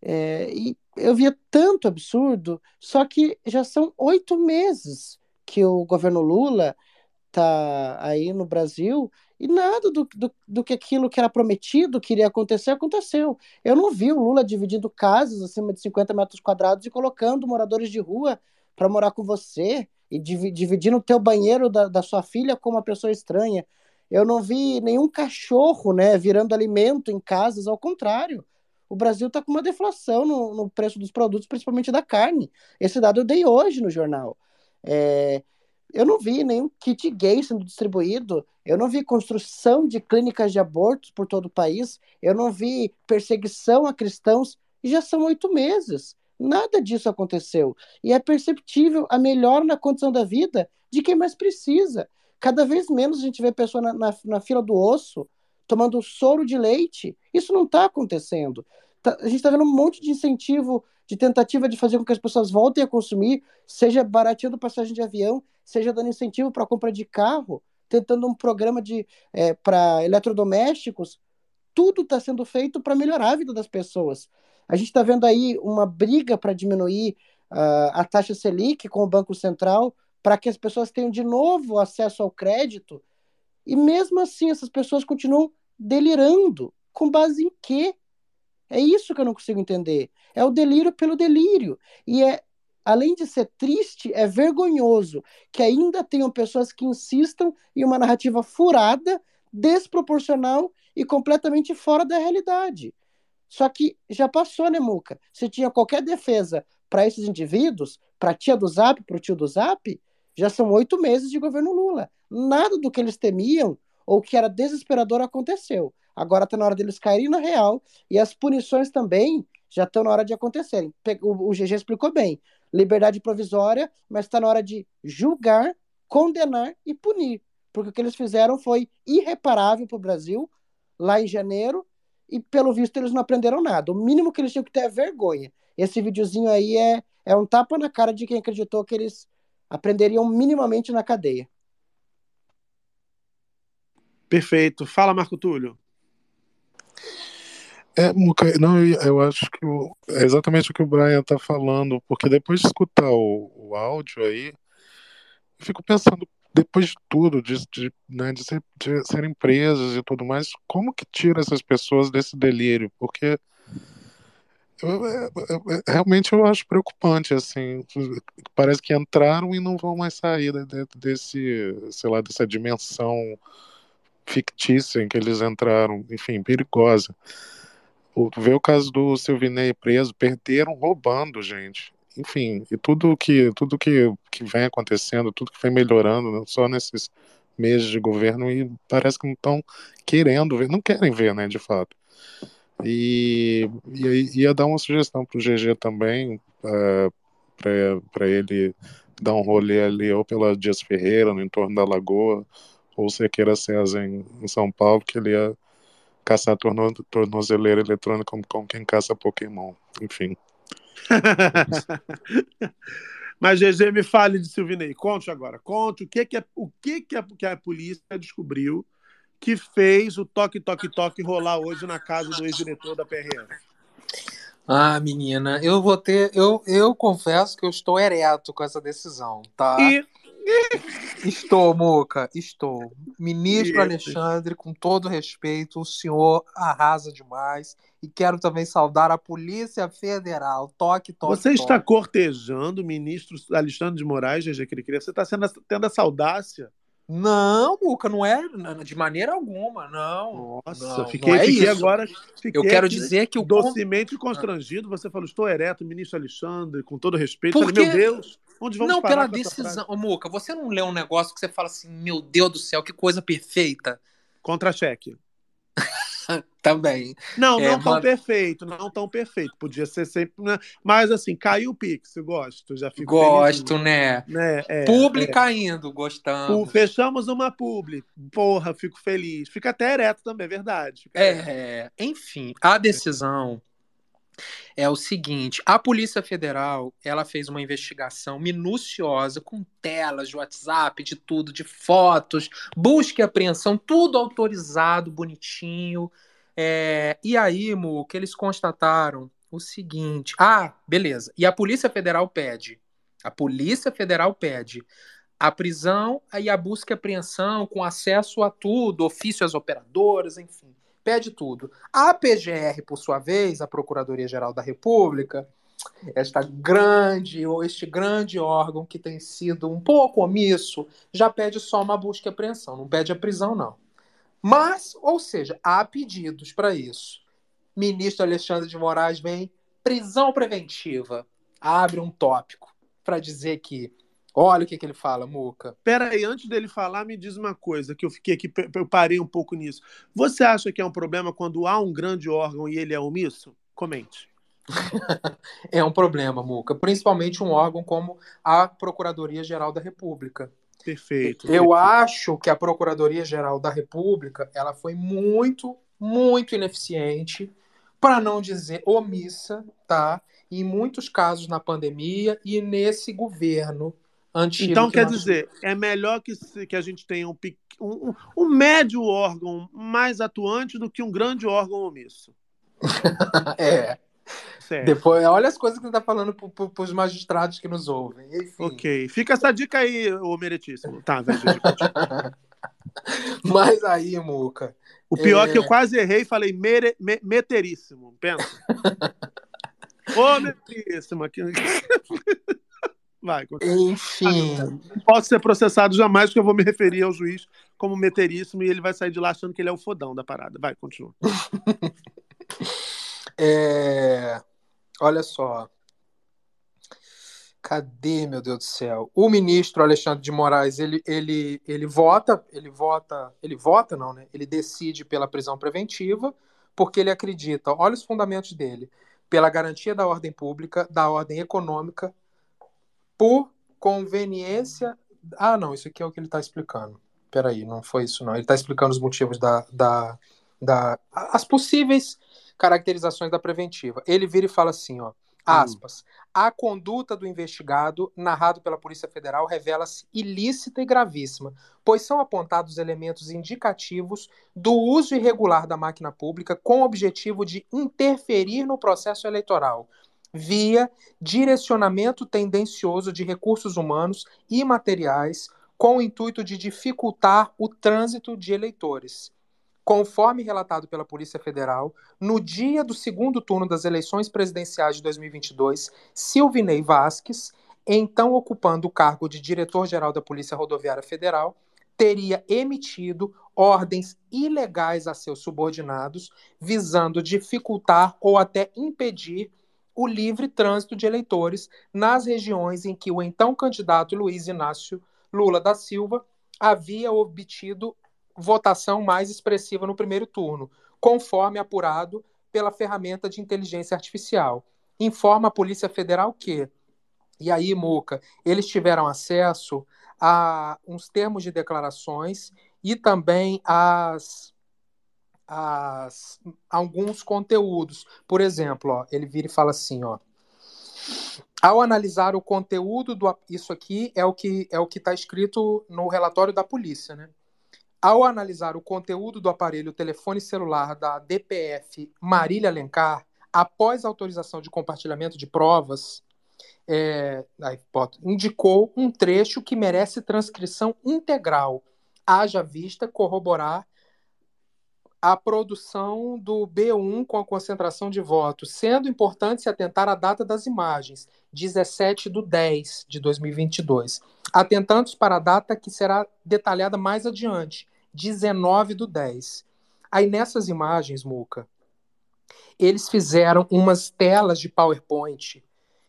é, e eu via tanto absurdo, só que já são oito meses que o governo Lula tá aí no Brasil e nada do, do, do que aquilo que era prometido que iria acontecer aconteceu. Eu não vi o Lula dividindo casas acima de 50 metros quadrados e colocando moradores de rua para morar com você e divi- dividindo o teu banheiro da, da sua filha com uma pessoa estranha. Eu não vi nenhum cachorro né, virando alimento em casas, ao contrário. O Brasil está com uma deflação no, no preço dos produtos, principalmente da carne. Esse dado eu dei hoje no jornal. É, eu não vi nenhum kit gay sendo distribuído, eu não vi construção de clínicas de abortos por todo o país, eu não vi perseguição a cristãos, e já são oito meses. Nada disso aconteceu. E é perceptível a melhora na condição da vida de quem mais precisa. Cada vez menos a gente vê pessoa na, na, na fila do osso tomando soro de leite. Isso não está acontecendo. Tá- a gente está vendo um monte de incentivo, de tentativa de fazer com que as pessoas voltem a consumir, seja barateando passagem de avião, seja dando incentivo para compra de carro, tentando um programa de é, para eletrodomésticos. Tudo está sendo feito para melhorar a vida das pessoas. A gente está vendo aí uma briga para diminuir ah, a taxa Selic com o Banco Central para que as pessoas tenham de novo acesso ao crédito, e mesmo assim essas pessoas continuam delirando. Com base em quê? É isso que eu não consigo entender. É o delírio pelo delírio. E é, além de ser triste, é vergonhoso que ainda tenham pessoas que insistam em uma narrativa furada, desproporcional e completamente fora da realidade. Só que já passou, né, Muca? Se tinha qualquer defesa para esses indivíduos, para a tia do Zap, para o tio do Zap, já são oito meses de governo Lula. Nada do que eles temiam ou que era desesperador aconteceu. Agora está na hora deles caírem na real e as punições também já estão na hora de acontecerem. O, GG explicou bem. Liberdade provisória, mas está na hora de julgar, condenar e punir. Porque o que eles fizeram foi irreparável para o Brasil lá em janeiro e, pelo visto, eles não aprenderam nada. O mínimo que eles tinham que ter é vergonha. Esse videozinho aí é, é um tapa na cara de quem acreditou que eles aprenderiam minimamente na cadeia.
Perfeito. Fala, Marco Túlio.
É, não, eu, acho que é exatamente o que o Brian está falando, porque depois de escutar o, o áudio aí, eu fico pensando, depois de tudo, de, de, né, de, ser, de serem presas e tudo mais, como que tira essas pessoas desse delírio? Porque eu, eu, eu, realmente eu acho preocupante, assim, parece que entraram e não vão mais sair desse, sei lá, dessa dimensão fictícia em que eles entraram, enfim, perigosa. O, vê o caso do Silvinei preso, perderam roubando, gente. Enfim, e tudo que tudo que, que vem acontecendo, tudo que vem melhorando, né, só nesses meses de governo, e parece que não estão querendo ver, não querem ver, né, de fato. E, e ia dar uma sugestão para o GG também, uh, é, para ele dar um rolê ali, ou pela Dias Ferreira, no entorno da Lagoa, ou Sequeira César em, em São Paulo, que ele ia caçar torno, tornozeleira eletrônica como, como quem caça Pokémon. Enfim.
Mas GG me fale de Silvinei, conte agora, conte o que que é, o que que a, que a polícia descobriu que fez o toque toque toque rolar hoje na casa do ex-diretor da PRF.
Ah, menina, eu vou ter, eu, eu confesso que eu estou ereto com essa decisão, tá?
E
Estou, Moca, estou. Ministro Alexandre, com todo respeito, o senhor arrasa demais. E quero também saudar a Polícia Federal. Toque, toque.
Você
toque.
está cortejando o ministro Alexandre de Moraes, GG Cricri. Você está sendo, tendo essa audácia?
Não, Muca, não é de maneira alguma, não.
Nossa,
não,
fiquei,
não é
fiquei agora. Fiquei
Eu quero dizer que o
docemente constrangido. Você falou, estou ereto, ministro Alexandre, com todo respeito.
Porque...
Falei, meu Deus, onde vamos
não, pela decisão. Ô, Muca, você não lê um negócio que você fala assim, meu Deus do céu, que coisa perfeita.
Contra-cheque.
Também.
Não,
É,
não tão
mano-
perfeito, não tão perfeito. Podia ser sempre. né? Mas assim, caiu o Pix, eu gosto. Já fico
Gosto,
feliz.
né?
né? É,
Pública
é.
ainda, gostando.
Fechamos uma publi. Porra, fico feliz. Fica até ereto também, é verdade.
É, enfim, a decisão é o seguinte: a Polícia Federal ela fez uma investigação minuciosa com telas de WhatsApp, de tudo, de fotos, busca e apreensão, tudo autorizado, bonitinho. É, e aí, Mu, que eles constataram o seguinte: ah, beleza. E a Polícia Federal pede, a Polícia Federal pede a prisão e a busca e apreensão com acesso a tudo, ofício às operadoras, enfim pede tudo. A PGR, por sua vez, a Procuradoria-Geral da República, esta grande, ou este grande órgão que tem sido um pouco omisso, já pede só uma busca e apreensão, não pede a prisão, não. Mas, ou seja, há pedidos para isso. Ministro Alexandre de Moraes vem prisão preventiva. Abre um tópico para dizer que. Olha o que, que ele fala, Muca.
Pera aí, antes dele falar, me diz uma coisa que eu fiquei aqui, eu parei um pouco nisso. Você acha que é um problema quando há um grande órgão e ele é omisso? Comente.
É um problema, Muca. Principalmente um órgão como a Procuradoria-Geral da República.
Perfeito.
Eu
perfeito.
acho que a Procuradoria-Geral da República ela foi muito, muito ineficiente, para não dizer omissa, tá? Em muitos casos na pandemia e nesse governo antigo.
Então,
que
quer
nós-
dizer, é melhor que, se- que a gente tenha um, um, um- médio órgão mais atuante do que um grande órgão omisso.
É.
Certo.
Depois, olha as coisas que você tá falando pro, pro, pros magistrados que nos ouvem. Enfim.
Ok. Fica essa dica aí, ô meritíssimo. Tá, velho.
Mas aí, Muca.
O pior
é...
é que eu quase errei e falei mere, me, meteríssimo. Pensa. Ô, meteríssimo. Vai, continua.
Enfim.
Não posso ser processado jamais, porque eu vou me referir ao juiz como meteríssimo e ele vai sair de lá achando que ele é o fodão da parada. Vai, continua.
É... Olha só. Cadê, meu Deus do céu? O ministro Alexandre de Moraes, ele, ele, ele vota, ele vota, ele vota não, né? Ele decide pela prisão preventiva, porque ele acredita, olha os fundamentos dele, pela garantia da ordem pública, da ordem econômica, por conveniência. Ah, não, isso aqui é o que ele está explicando. Peraí, não foi isso, não. Ele está explicando os motivos da, da, da. as possíveis caracterizações da preventiva. Ele vira e fala assim, ó. Aspas. A conduta do investigado, narrado pela Polícia Federal, revela-se ilícita e gravíssima, pois são apontados elementos indicativos do uso irregular da máquina pública com o objetivo de interferir no processo eleitoral, via direcionamento tendencioso de recursos humanos e materiais, com o intuito de dificultar o trânsito de eleitores. Conforme relatado pela Polícia Federal, no dia do segundo turno das eleições presidenciais de 2022, Silvinei Vasques, então ocupando o cargo de diretor-geral da Polícia Rodoviária Federal, teria emitido ordens ilegais a seus subordinados, visando dificultar ou até impedir o livre trânsito de eleitores nas regiões em que o então candidato Luiz Inácio Lula da Silva havia obtido votação mais expressiva no primeiro turno, conforme apurado pela ferramenta de inteligência artificial. Informa a Polícia Federal que, e aí, Muca, eles tiveram acesso a uns termos de declarações e também as, as alguns conteúdos. Por exemplo, ó, ele vira e fala assim, ó. Ao analisar o conteúdo do isso aqui é o que é o que está escrito no relatório da polícia, né? Ao analisar o conteúdo do aparelho telefone celular da DPF Marília Alencar, após autorização de compartilhamento de provas, é, indicou um trecho que merece transcrição integral, haja vista corroborar a produção do B1 com a concentração de votos, sendo importante se atentar à data das imagens, 17 de 10 de 2022, atentando para a data que será detalhada mais adiante, 19 do 10. Aí nessas imagens, Muca, eles fizeram umas telas de PowerPoint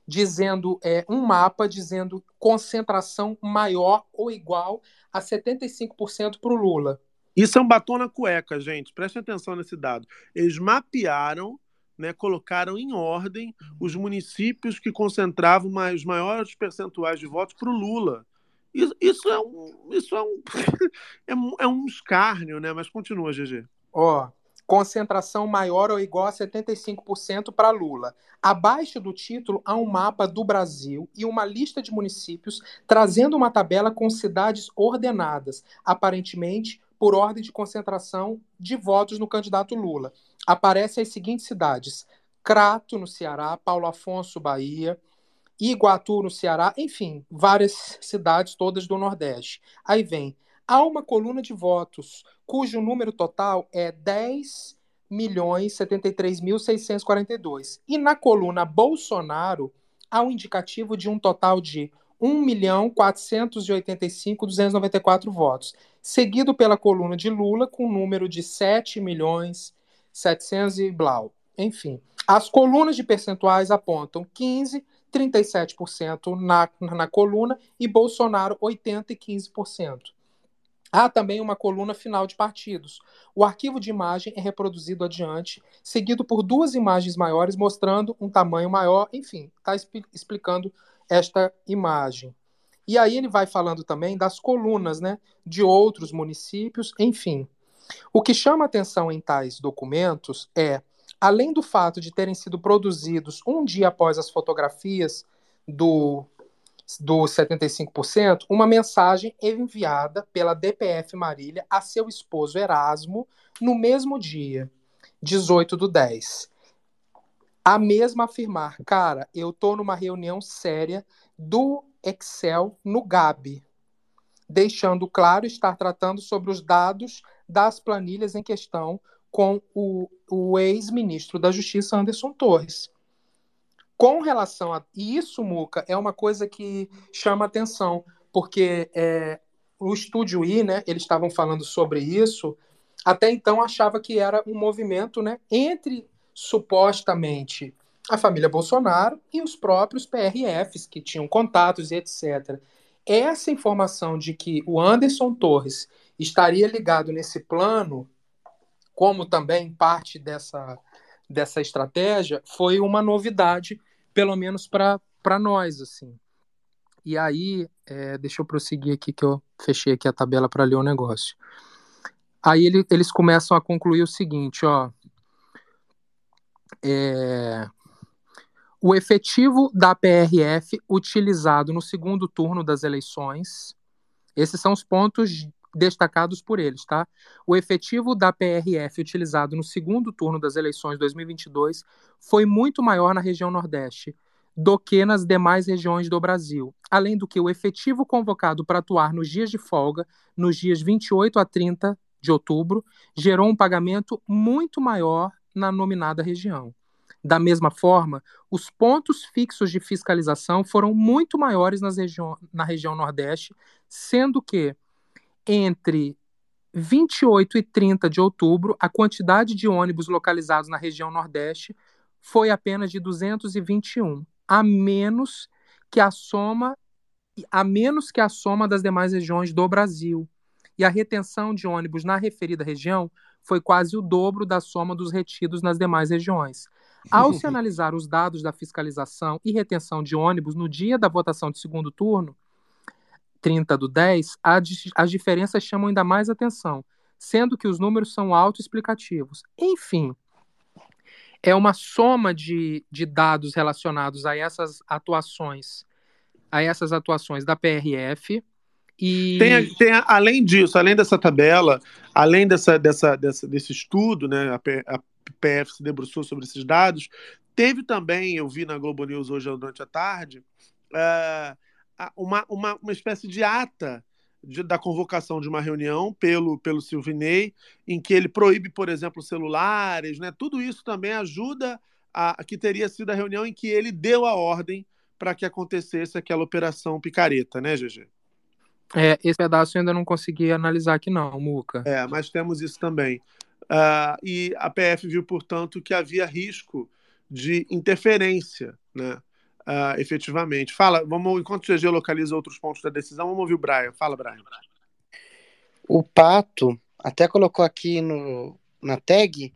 dizendo é, um mapa dizendo concentração maior ou igual a 75% para o Lula.
Isso é um batom na cueca, gente. Prestem atenção nesse dado. Eles mapearam, né, colocaram em ordem os municípios que concentravam os maiores percentuais de votos para o Lula. Isso, isso é um, isso é um, é um, é um escárnio, né? Mas continua, GG.
Ó, concentração maior ou igual a 75% para Lula. Abaixo do título há um mapa do Brasil e uma lista de municípios trazendo uma tabela com cidades ordenadas, aparentemente por ordem de concentração de votos no candidato Lula. Aparecem as seguintes cidades: Crato, no Ceará, Paulo Afonso, Bahia, Iguatu, no Ceará, enfim, várias cidades todas do Nordeste. Aí vem, há uma coluna de votos cujo número total é 10 milhões 73.642. E na coluna Bolsonaro há um indicativo de um total de 1 milhão 485.294 votos, seguido pela coluna de Lula com um número de 7 milhões 700 e blau. Enfim, as colunas de percentuais apontam 15 37% na, na coluna e Bolsonaro 80% e 15%. Há também uma coluna final de partidos. O arquivo de imagem é reproduzido adiante, seguido por duas imagens maiores mostrando um tamanho maior, enfim, está explicando esta imagem. E aí ele vai falando também das colunas, né, de outros municípios, enfim. O que chama atenção em tais documentos é além do fato de terem sido produzidos um dia após as fotografias do, do 75%, uma mensagem enviada pela DPF Marília a seu esposo Erasmo no mesmo dia, 18 do 10. A mesma afirmar, cara, eu tô numa reunião séria do Excel no GAB, deixando claro estar tratando sobre os dados das planilhas em questão com o, o ex-ministro da Justiça, Anderson Torres. Com relação a isso, Muca, é uma coisa que chama atenção, porque é, o Estúdio I, né, eles estavam falando sobre isso, até então achava que era um movimento né, entre supostamente a família Bolsonaro e os próprios PRFs, que tinham contatos e etc. Essa informação de que o Anderson Torres estaria ligado nesse plano, como também parte dessa, dessa estratégia, foi uma novidade, pelo menos para nós. assim. E aí, é, deixa eu prosseguir aqui, que eu fechei aqui a tabela para ler o negócio. Aí ele, eles começam a concluir o seguinte, ó. É, o efetivo da PRF utilizado no segundo turno das eleições, esses são os pontos destacados por eles, tá? O efetivo da PRF utilizado no segundo turno das eleições 2022 foi muito maior na região Nordeste do que nas demais regiões do Brasil, além do que o efetivo convocado para atuar nos dias de folga, nos dias 28 a 30 de outubro, gerou um pagamento muito maior na nominada região. Da mesma forma, os pontos fixos de fiscalização foram muito maiores nas região, na região Nordeste, sendo que entre 28 e 30 de outubro, a quantidade de ônibus localizados na região Nordeste foi apenas de 221, a menos que a soma a menos que a soma das demais regiões do Brasil. E a retenção de ônibus na referida região foi quase o dobro da soma dos retidos nas demais regiões. Ao se analisar os dados da fiscalização e retenção de ônibus no dia da votação de segundo turno, 30 do 10, as diferenças chamam ainda mais atenção, sendo que os números são autoexplicativos. Enfim, é uma soma de, de dados relacionados a essas atuações, a essas atuações da PRF. E...
Tem, tem, além disso, além dessa tabela, além dessa, dessa, dessa, desse estudo, né, a, a PF se debruçou sobre esses dados. Teve também, eu vi na Globo News hoje durante a tarde, uh, uma, uma, uma espécie de ata de, da convocação de uma reunião pelo, pelo Silvinei, em que ele proíbe, por exemplo, celulares, né? Tudo isso também ajuda a, a que teria sido a reunião em que ele deu a ordem para que acontecesse aquela operação picareta, né, GG?
É, esse pedaço eu ainda não consegui analisar aqui não, Muca.
É, mas temos isso também. Uh, e a PF viu, portanto, que havia risco de interferência, né? Uh, efetivamente. Fala, vamos, enquanto o GG localiza outros pontos da decisão, vamos ouvir o Brian. Fala, Brian.
O Pato até colocou aqui no, na tag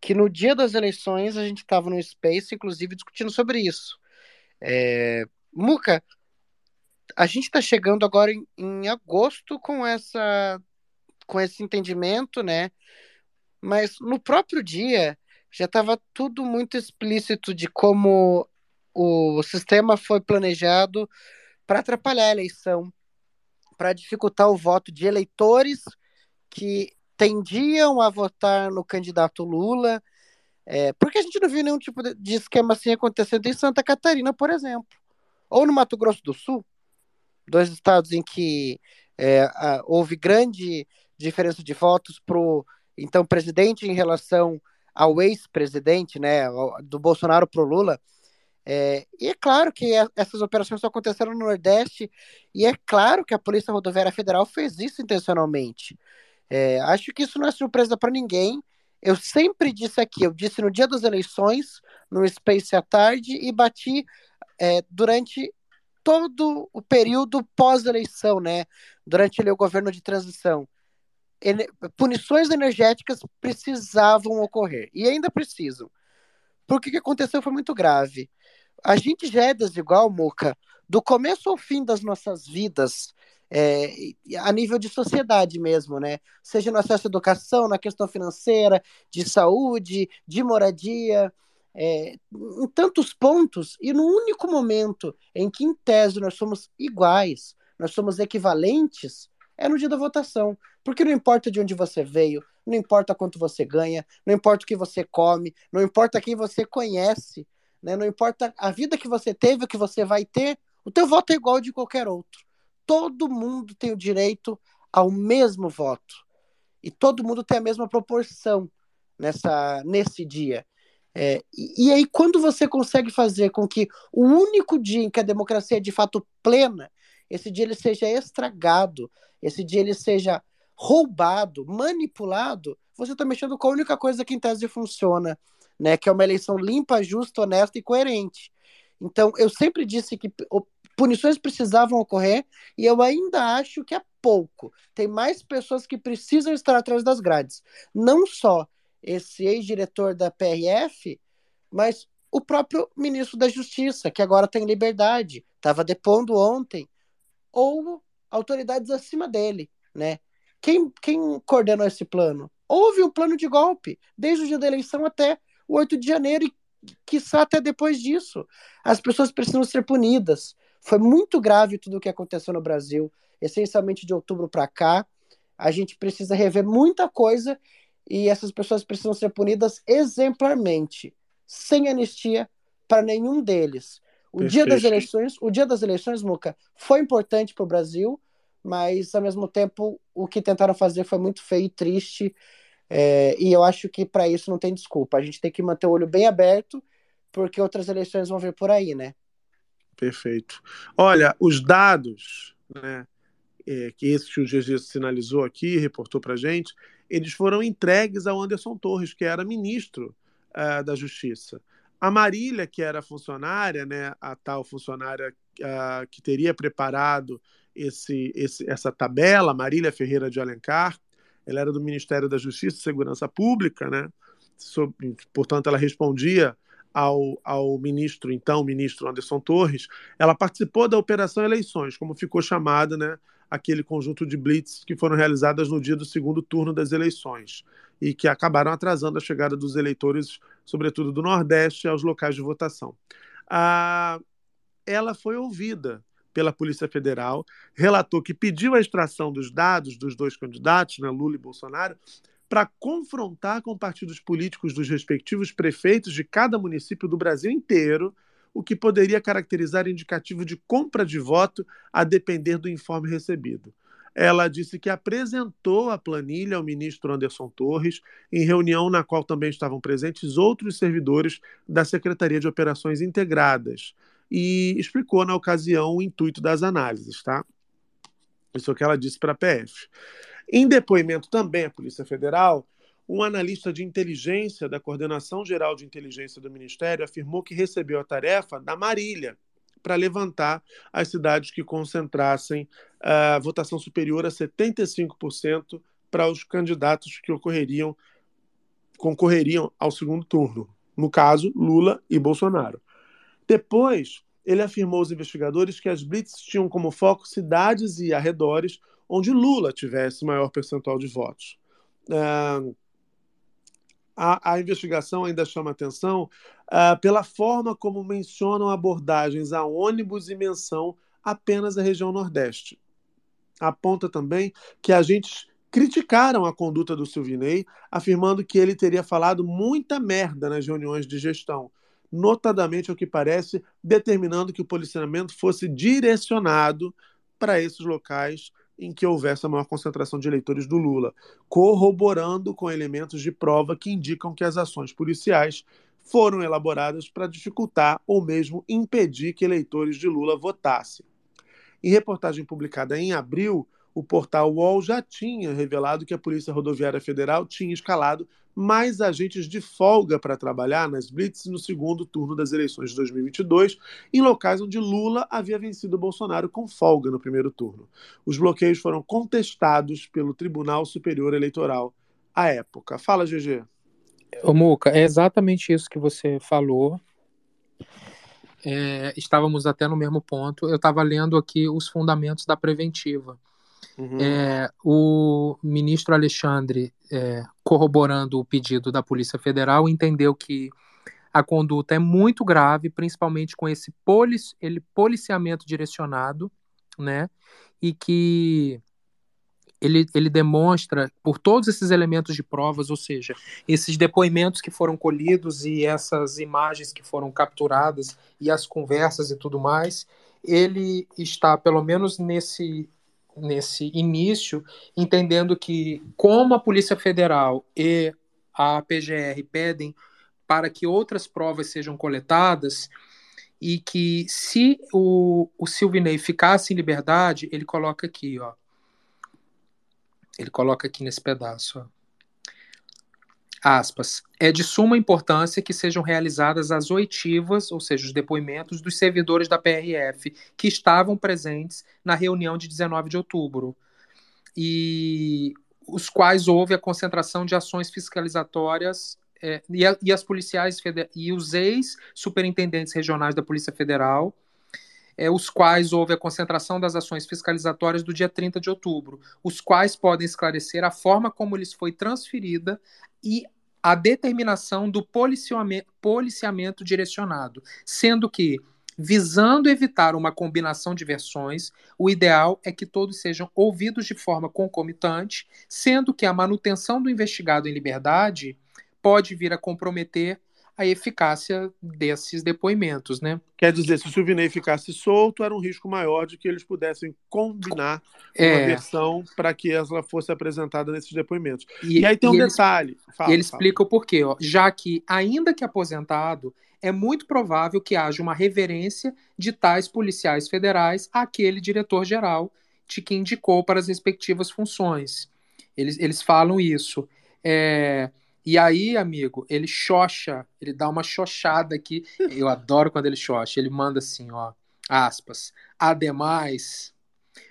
que no dia das eleições a gente estava no Space, inclusive, discutindo sobre isso. É, Muca, a gente está chegando agora em, em agosto com essa com esse entendimento, né? mas no próprio dia já estava tudo muito explícito de como o sistema foi planejado para atrapalhar a eleição, para dificultar o voto de eleitores que tendiam a votar no candidato Lula, é, porque a gente não viu nenhum tipo de esquema assim acontecendo em Santa Catarina, por exemplo, ou no Mato Grosso do Sul, dois estados em que é, a, houve grande diferença de votos para então, presidente em relação ao ex-presidente, né, do Bolsonaro para o Lula, é, e é claro que essas operações só aconteceram no Nordeste, e é claro que a Polícia Rodoviária Federal fez isso intencionalmente. É, acho que isso não é surpresa para ninguém. Eu sempre disse aqui, eu disse no dia das eleições, no Space à tarde, e bati é, durante todo o período pós-eleição, né? Durante ali, o governo de transição punições energéticas precisavam ocorrer e ainda precisam. Porque o que aconteceu foi muito grave. A gente já é desigual, Muca, do começo ao fim das nossas vidas, é, a nível de sociedade mesmo, né? Seja no acesso à educação, na questão financeira, de saúde, de moradia, é, em tantos pontos, e no único momento em que, em tese, nós somos iguais, nós somos equivalentes, é no dia da votação. Porque não importa de onde você veio, não importa quanto você ganha, não importa o que você come, não importa quem você conhece, né? Não importa a vida que você teve, o que você vai ter, o teu voto é igual de qualquer outro. Todo mundo tem o direito ao mesmo voto e todo mundo tem a mesma proporção nessa nesse dia. É, e, e aí, quando você consegue fazer com que o único dia em que a democracia é de fato plena, esse dia ele seja estragado, esse dia ele seja roubado, manipulado, você está mexendo com a única coisa que em tese funciona, né? Que é uma eleição limpa, justa, honesta e coerente. Então, eu sempre disse que punições precisavam ocorrer e eu ainda acho que é pouco. Tem mais pessoas que precisam estar atrás das grades. Não só esse ex-diretor da PRF, mas o próprio ministro da Justiça, que agora tem liberdade, estava depondo ontem, ou autoridades acima dele, né? Quem, quem coordenou esse plano? Houve um plano de golpe, desde o dia da eleição até o 8 de janeiro, e quiçá até depois disso. As pessoas precisam ser punidas. Foi muito grave tudo o que aconteceu no Brasil, essencialmente de outubro para cá. A gente precisa rever muita coisa e essas pessoas precisam ser punidas exemplarmente, sem anistia para nenhum deles. O Perfeito. dia das eleições, o dia das eleições, Muca, foi importante para o Brasil, mas ao mesmo tempo o que tentaram fazer foi muito feio e triste. É, e eu acho que para isso não tem desculpa. A gente tem que manter o olho bem aberto, porque outras eleições vão vir por aí, né?
Perfeito. Olha, os dados, né, é, que esse que o GG sinalizou aqui, reportou para gente, eles foram entregues ao Anderson Torres, que era ministro uh, da Justiça. A Marília, que era funcionária, né, a tal funcionária uh, que teria preparado esse, esse, essa tabela, Marília Ferreira de Alencar, ela era do Ministério da Justiça e Segurança Pública, né? portanto, ela respondia ao, ao ministro, então, ministro Anderson Torres, ela participou da Operação Eleições, como ficou chamada, né? Aquele conjunto de blitz que foram realizadas no dia do segundo turno das eleições e que acabaram atrasando a chegada dos eleitores, sobretudo do Nordeste, aos locais de votação. Ah, ela foi ouvida pela Polícia Federal, relatou que pediu a extração dos dados dos dois candidatos, né, Lula e Bolsonaro, para confrontar com partidos políticos dos respectivos prefeitos de cada município do Brasil inteiro o que poderia caracterizar indicativo de compra de voto a depender do informe recebido. Ela disse que apresentou a planilha ao ministro Anderson Torres, em reunião na qual também estavam presentes outros servidores da Secretaria de Operações Integradas, e explicou na ocasião o intuito das análises, tá? Isso é o que ela disse para a PF. Em depoimento também à Polícia Federal, um analista de inteligência da Coordenação Geral de Inteligência do Ministério afirmou que recebeu a tarefa da Marília para levantar as cidades que concentrassem a uh, votação superior a 75% para os candidatos que ocorreriam concorreriam ao segundo turno, no caso Lula e Bolsonaro. Depois, ele afirmou aos investigadores que as blitz tinham como foco cidades e arredores onde Lula tivesse maior percentual de votos. Uh, a, a investigação ainda chama atenção uh, pela forma como mencionam abordagens a ônibus e menção apenas à região Nordeste. Aponta também que agentes criticaram a conduta do Silvinei, afirmando que ele teria falado muita merda nas reuniões de gestão, notadamente, ao que parece, determinando que o policiamento fosse direcionado para esses locais em que houvesse a maior concentração de eleitores do Lula, corroborando com elementos de prova que indicam que as ações policiais foram elaboradas para dificultar ou mesmo impedir que eleitores de Lula votassem. Em reportagem publicada em abril, o portal UOL já tinha revelado que a Polícia Rodoviária Federal tinha escalado mais agentes de folga para trabalhar nas blitz no segundo turno das eleições de 2022, em locais onde Lula havia vencido Bolsonaro com folga no primeiro turno. Os bloqueios foram contestados pelo Tribunal Superior Eleitoral à época. Fala, GG.
Ô, Muca, é exatamente isso que você falou. É, estávamos até no mesmo ponto. Eu estava lendo aqui os fundamentos da preventiva. Uhum. É, o ministro Alexandre, é, corroborando o pedido da Polícia Federal, entendeu que a conduta é muito grave, principalmente com esse ele, policiamento direcionado, né? E que ele, ele demonstra, por todos esses elementos de provas, ou seja, esses depoimentos que foram colhidos e essas imagens que foram capturadas e as conversas e tudo mais, ele está, pelo menos nesse, nesse início, entendendo que, como a Polícia Federal e a PGR pedem para que outras provas sejam coletadas, e que se o, o Silvinei ficasse em liberdade, ele coloca aqui, ó. Ele coloca aqui nesse pedaço, ó. Aspas. É de suma importância que sejam realizadas as oitivas, ou seja, os depoimentos dos servidores da PRF que estavam presentes na reunião de 19 de outubro, e os quais houve a concentração de ações fiscalizatórias é, e, a, e, as policiais e os ex-superintendentes regionais da Polícia Federal, é, os quais houve a concentração das ações fiscalizatórias do dia 30 de outubro, os quais podem esclarecer a forma como lhes foi transferida e a determinação do policiamento, policiamento direcionado, sendo que, visando evitar uma combinação de versões, o ideal é que todos sejam ouvidos de forma concomitante, sendo que a manutenção do investigado em liberdade pode vir a comprometer a eficácia desses depoimentos, né?
Quer dizer, se o Silvinei ficasse solto, era um risco maior de que eles pudessem combinar
é.
uma versão para que ela fosse apresentada nesses depoimentos. E, e aí tem um detalhe.
Ele, fala, ele explica o porquê, ó, já que, ainda que aposentado, é muito provável que haja uma reverência de tais policiais federais àquele diretor-geral de que indicou para as respectivas funções. Eles, eles falam isso. É, e aí, amigo, ele xoxa, ele dá uma xoxada aqui. Eu adoro quando ele xoxa. Ele manda assim, ó, aspas. Ademais,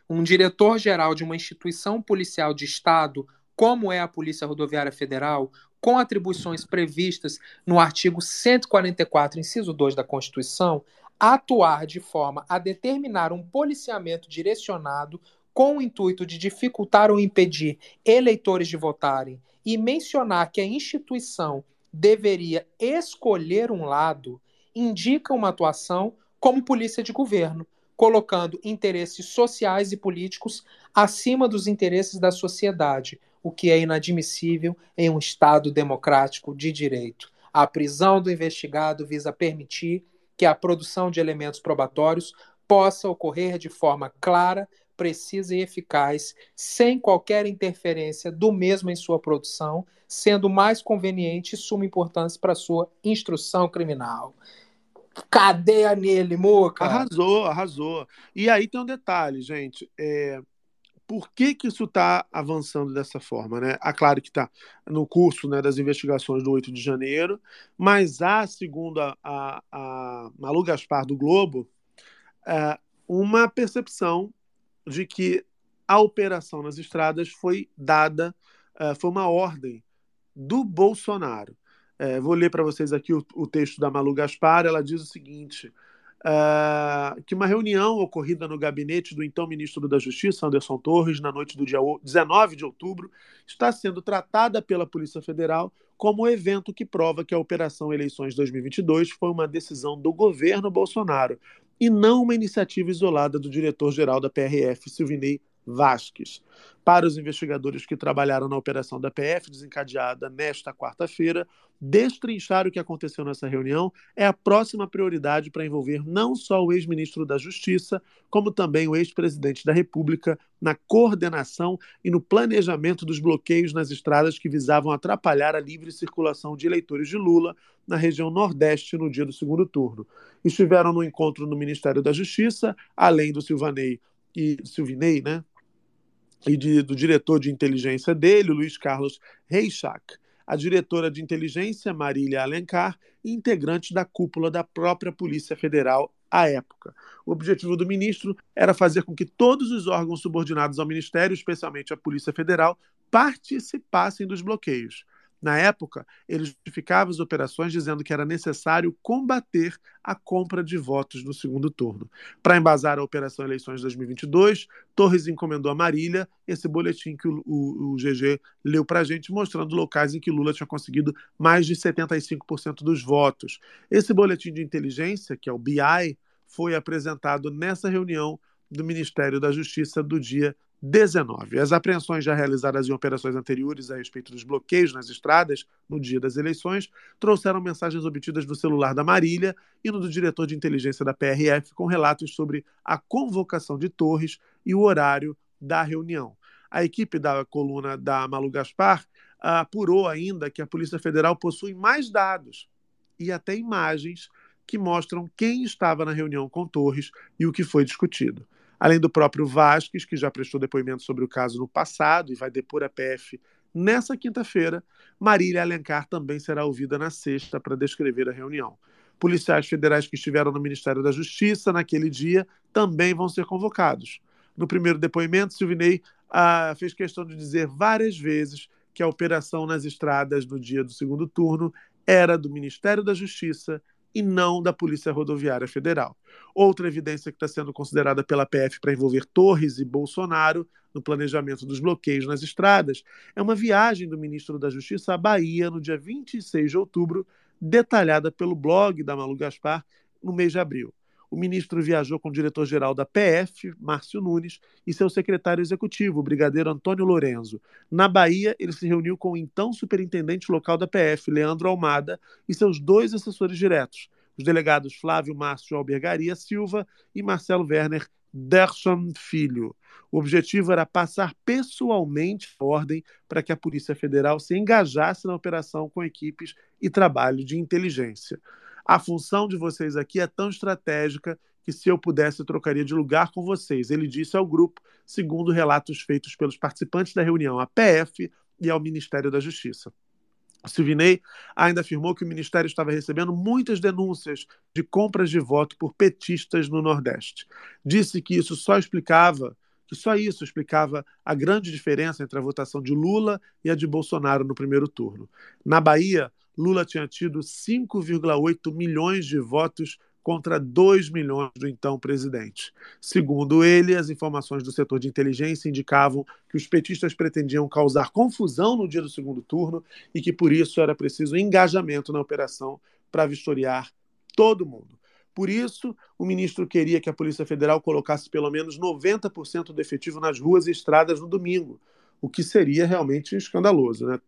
um diretor-geral de uma instituição policial de Estado, como é a Polícia Rodoviária Federal, com atribuições previstas no artigo 144, inciso 2 da Constituição, atuar de forma a determinar um policiamento direcionado com o intuito de dificultar ou impedir eleitores de votarem e mencionar que a instituição deveria escolher um lado indica uma atuação como polícia de governo, colocando interesses sociais e políticos acima dos interesses da sociedade, o que é inadmissível em um Estado democrático de direito. A prisão do investigado visa permitir que a produção de elementos probatórios possa ocorrer de forma clara, precisa e eficaz, sem qualquer interferência do mesmo em sua produção, sendo mais conveniente e suma importância para sua instrução criminal. Cadeia nele, Moca!
Arrasou, arrasou. E aí tem um detalhe, gente. É, por que, que isso está avançando dessa forma? Né? Ah, claro que está no curso né, das investigações do 8 de janeiro, mas há, segundo a, a, a Malu Gaspar do Globo, é, uma percepção de que a operação nas estradas foi dada, uh, foi uma ordem do Bolsonaro. Uh, vou ler para vocês aqui o, o, texto da Malu Gaspar. Ela diz o seguinte: uh, que uma reunião ocorrida no gabinete do então ministro da Justiça, Anderson Torres, na noite do dia 19 de outubro, está sendo tratada pela Polícia Federal como evento que prova que a Operação Eleições 2022 foi uma decisão do governo Bolsonaro, e não uma iniciativa isolada do diretor-geral da PRF, Silvinei Vasques. Para os investigadores que trabalharam na operação da PF, desencadeada nesta quarta-feira, destrinchar o que aconteceu nessa reunião é a próxima prioridade para envolver não só o ex-ministro da Justiça, como também o ex-presidente da República na coordenação e no planejamento dos bloqueios nas estradas que visavam atrapalhar a livre circulação de eleitores de Lula na região Nordeste no dia do segundo turno. Estiveram no encontro no Ministério da Justiça, além do Silvanei e Silvinei, né? E de, do diretor de inteligência dele, Luiz Carlos Reichach, a diretora de inteligência, Marília Alencar, e integrante da cúpula da própria Polícia Federal à época. O objetivo do ministro era fazer com que todos os órgãos subordinados ao ministério, especialmente a Polícia Federal, participassem dos bloqueios. Na época, ele justificava as operações dizendo que era necessário combater a compra de votos no segundo turno. Para embasar a Operação Eleições 2022, Torres encomendou a Marília esse boletim que o, o, o GG leu para a gente, mostrando locais em que Lula tinha conseguido mais de 75% dos votos. Esse boletim de inteligência, que é o BI, foi apresentado nessa reunião do Ministério da Justiça do dia 19. As apreensões já realizadas em operações anteriores a respeito dos bloqueios nas estradas no dia das eleições trouxeram mensagens obtidas no celular da Marília e no do diretor de inteligência da PRF com relatos sobre a convocação de Torres e o horário da reunião. A equipe da coluna da Malu Gaspar apurou ainda que a Polícia Federal possui mais dados e até imagens que mostram quem estava na reunião com Torres e o que foi discutido. Além do próprio Vasques, que já prestou depoimento sobre o caso no passado e vai depor a PF nessa quinta-feira, Marília Alencar também será ouvida na sexta para descrever a reunião. Policiais federais que estiveram no Ministério da Justiça naquele dia também vão ser convocados. No primeiro depoimento, Silvinei ah, fez questão de dizer várias vezes que a operação nas estradas no dia do segundo turno era do Ministério da Justiça e não da Polícia Rodoviária Federal. Outra evidência que está sendo considerada pela PF para envolver Torres e Bolsonaro no planejamento dos bloqueios nas estradas é uma viagem do ministro da Justiça à Bahia no dia 26 de outubro, detalhada pelo blog da Malu Gaspar no mês de abril. O ministro viajou com o diretor-geral da PF, Márcio Nunes, e seu secretário executivo, o brigadeiro Antônio Lorenzo. Na Bahia, ele se reuniu com o então superintendente local da PF, Leandro Almada, e seus dois assessores diretos, os delegados Flávio Márcio Albergaria Silva e Marcelo Werner Derson Filho. O objetivo era passar pessoalmente a ordem para que a Polícia Federal se engajasse na operação com equipes e trabalho de inteligência. A função de vocês aqui é tão estratégica que, se eu pudesse, eu trocaria de lugar com vocês. Ele disse ao grupo, segundo relatos feitos pelos participantes da reunião, à PF e ao Ministério da Justiça. Silvinei ainda afirmou que o Ministério estava recebendo muitas denúncias de compras de voto por petistas no Nordeste. Disse que isso só explicava, que só isso explicava a grande diferença entre a votação de Lula e a de Bolsonaro no primeiro turno. Na Bahia, Lula tinha tido 5,8 milhões de votos contra 2 milhões do então presidente. Segundo ele, as informações do setor de inteligência indicavam que os petistas pretendiam causar confusão no dia do segundo turno e que por isso era preciso engajamento na operação para vistoriar todo mundo. Por isso, o ministro queria que a Polícia Federal colocasse pelo menos 90% do efetivo nas ruas e estradas no domingo, o que seria realmente escandaloso, né?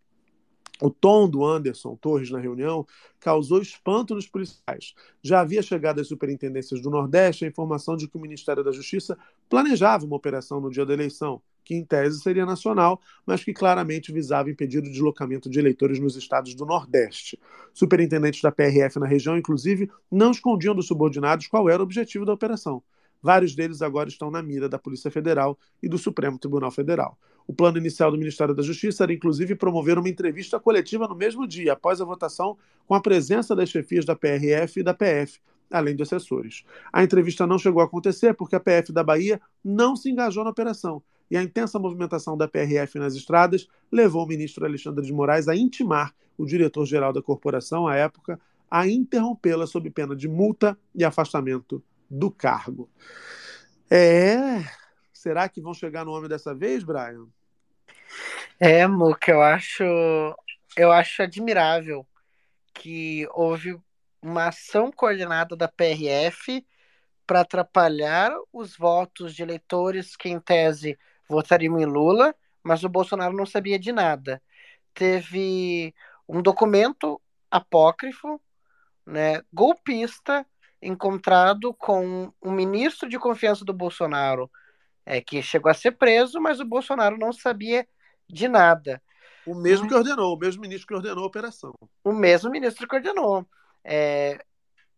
O tom do Anderson Torres na reunião causou espanto nos policiais. Já havia chegado às superintendências do Nordeste a informação de que o Ministério da Justiça planejava uma operação no dia da eleição, que em tese seria nacional, mas que claramente visava impedir o deslocamento de eleitores nos estados do Nordeste. Superintendentes da PRF na região, inclusive, não escondiam dos subordinados qual era o objetivo da operação. Vários deles agora estão na mira da Polícia Federal e do Supremo Tribunal Federal. O plano inicial do Ministério da Justiça era, inclusive, promover uma entrevista coletiva no mesmo dia, após a votação, com a presença das chefias da PRF e da PF, além de assessores. A entrevista não chegou a acontecer porque a PF da Bahia não se engajou na operação e a intensa movimentação da PRF nas estradas levou o ministro Alexandre de Moraes a intimar o diretor-geral da corporação, à época, a interrompê-la sob pena de multa e afastamento do cargo. É. Será que vão chegar no homem dessa vez, Brian?
É, Muca, eu acho, eu acho admirável que houve uma ação coordenada da PRF para atrapalhar os votos de eleitores que, em tese, votariam em Lula, mas o Bolsonaro não sabia de nada. Teve um documento apócrifo, né, golpista, encontrado com um ministro de confiança do Bolsonaro, é, que chegou a ser preso, mas o Bolsonaro não sabia de nada.
O mesmo que ordenou, o mesmo ministro que ordenou a operação.
O mesmo ministro que ordenou. É,